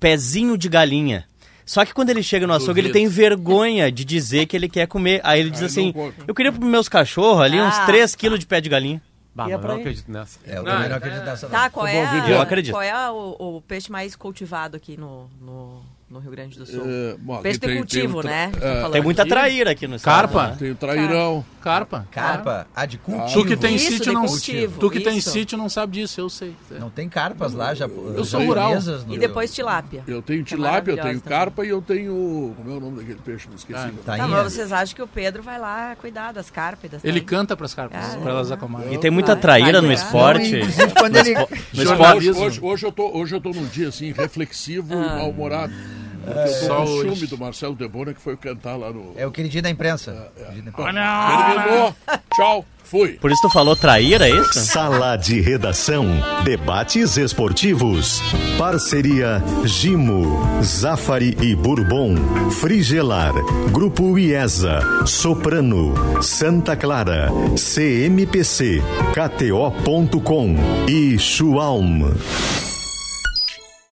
pezinho de galinha. Só que quando ele chega no açougue, ele tem vergonha de dizer que ele quer comer. Aí ele diz Aí assim. Eu queria pros meus cachorros ali uns Ah. 3 quilos de pé de galinha. Bah, E é mas eu pra não acredito nessa. É, eu também não acredito nessa não. Tá, qual é, ver. Eu acredito. qual é o, o peixe mais cultivado aqui no, no, no Rio Grande do Sul? É, bom, peixe tem- cultivo, tem tra- né? é. Tem muita traíra aqui no estado. Carpa? né? Tem o trairão. Carpa. Carpa? Ah, de cultivo. Tu que tem Isso, sítio de não cultivo, Tu que tem sítio não sabe disso, eu sei. Não tem carpas lá, já, Eu sou rural. E depois tilápia. Eu tenho é tilápia, eu tenho também. carpa e eu tenho. Como é o nome daquele peixe? Não esqueci. Ah. Tainha. Tá, mas vocês acham que o Pedro vai lá cuidar das carpas e das Ele canta pras carpas, Ah, pra elas é. acomarem. E tem muita traíra no esporte. Inclusive, quando no ele- Hoje, esporte. hoje, hoje eu tô, hoje eu tô num dia assim, reflexivo Ah. e mal-humorado. Tô Só hoje. ciúme do Marcelo Debona que foi cantar lá no. É o queridinho da imprensa. É, Bom, imprensa. Terminou. Tchau. Fui. Por isso tu falou traíra, é isso? Sala de Redação. Debates esportivos. Parceria Gimo, Zafari e Bourbon. Frigelar. Grupo IESA. Soprano. Santa Clara. CMPC. KTO.com. E Schwalm.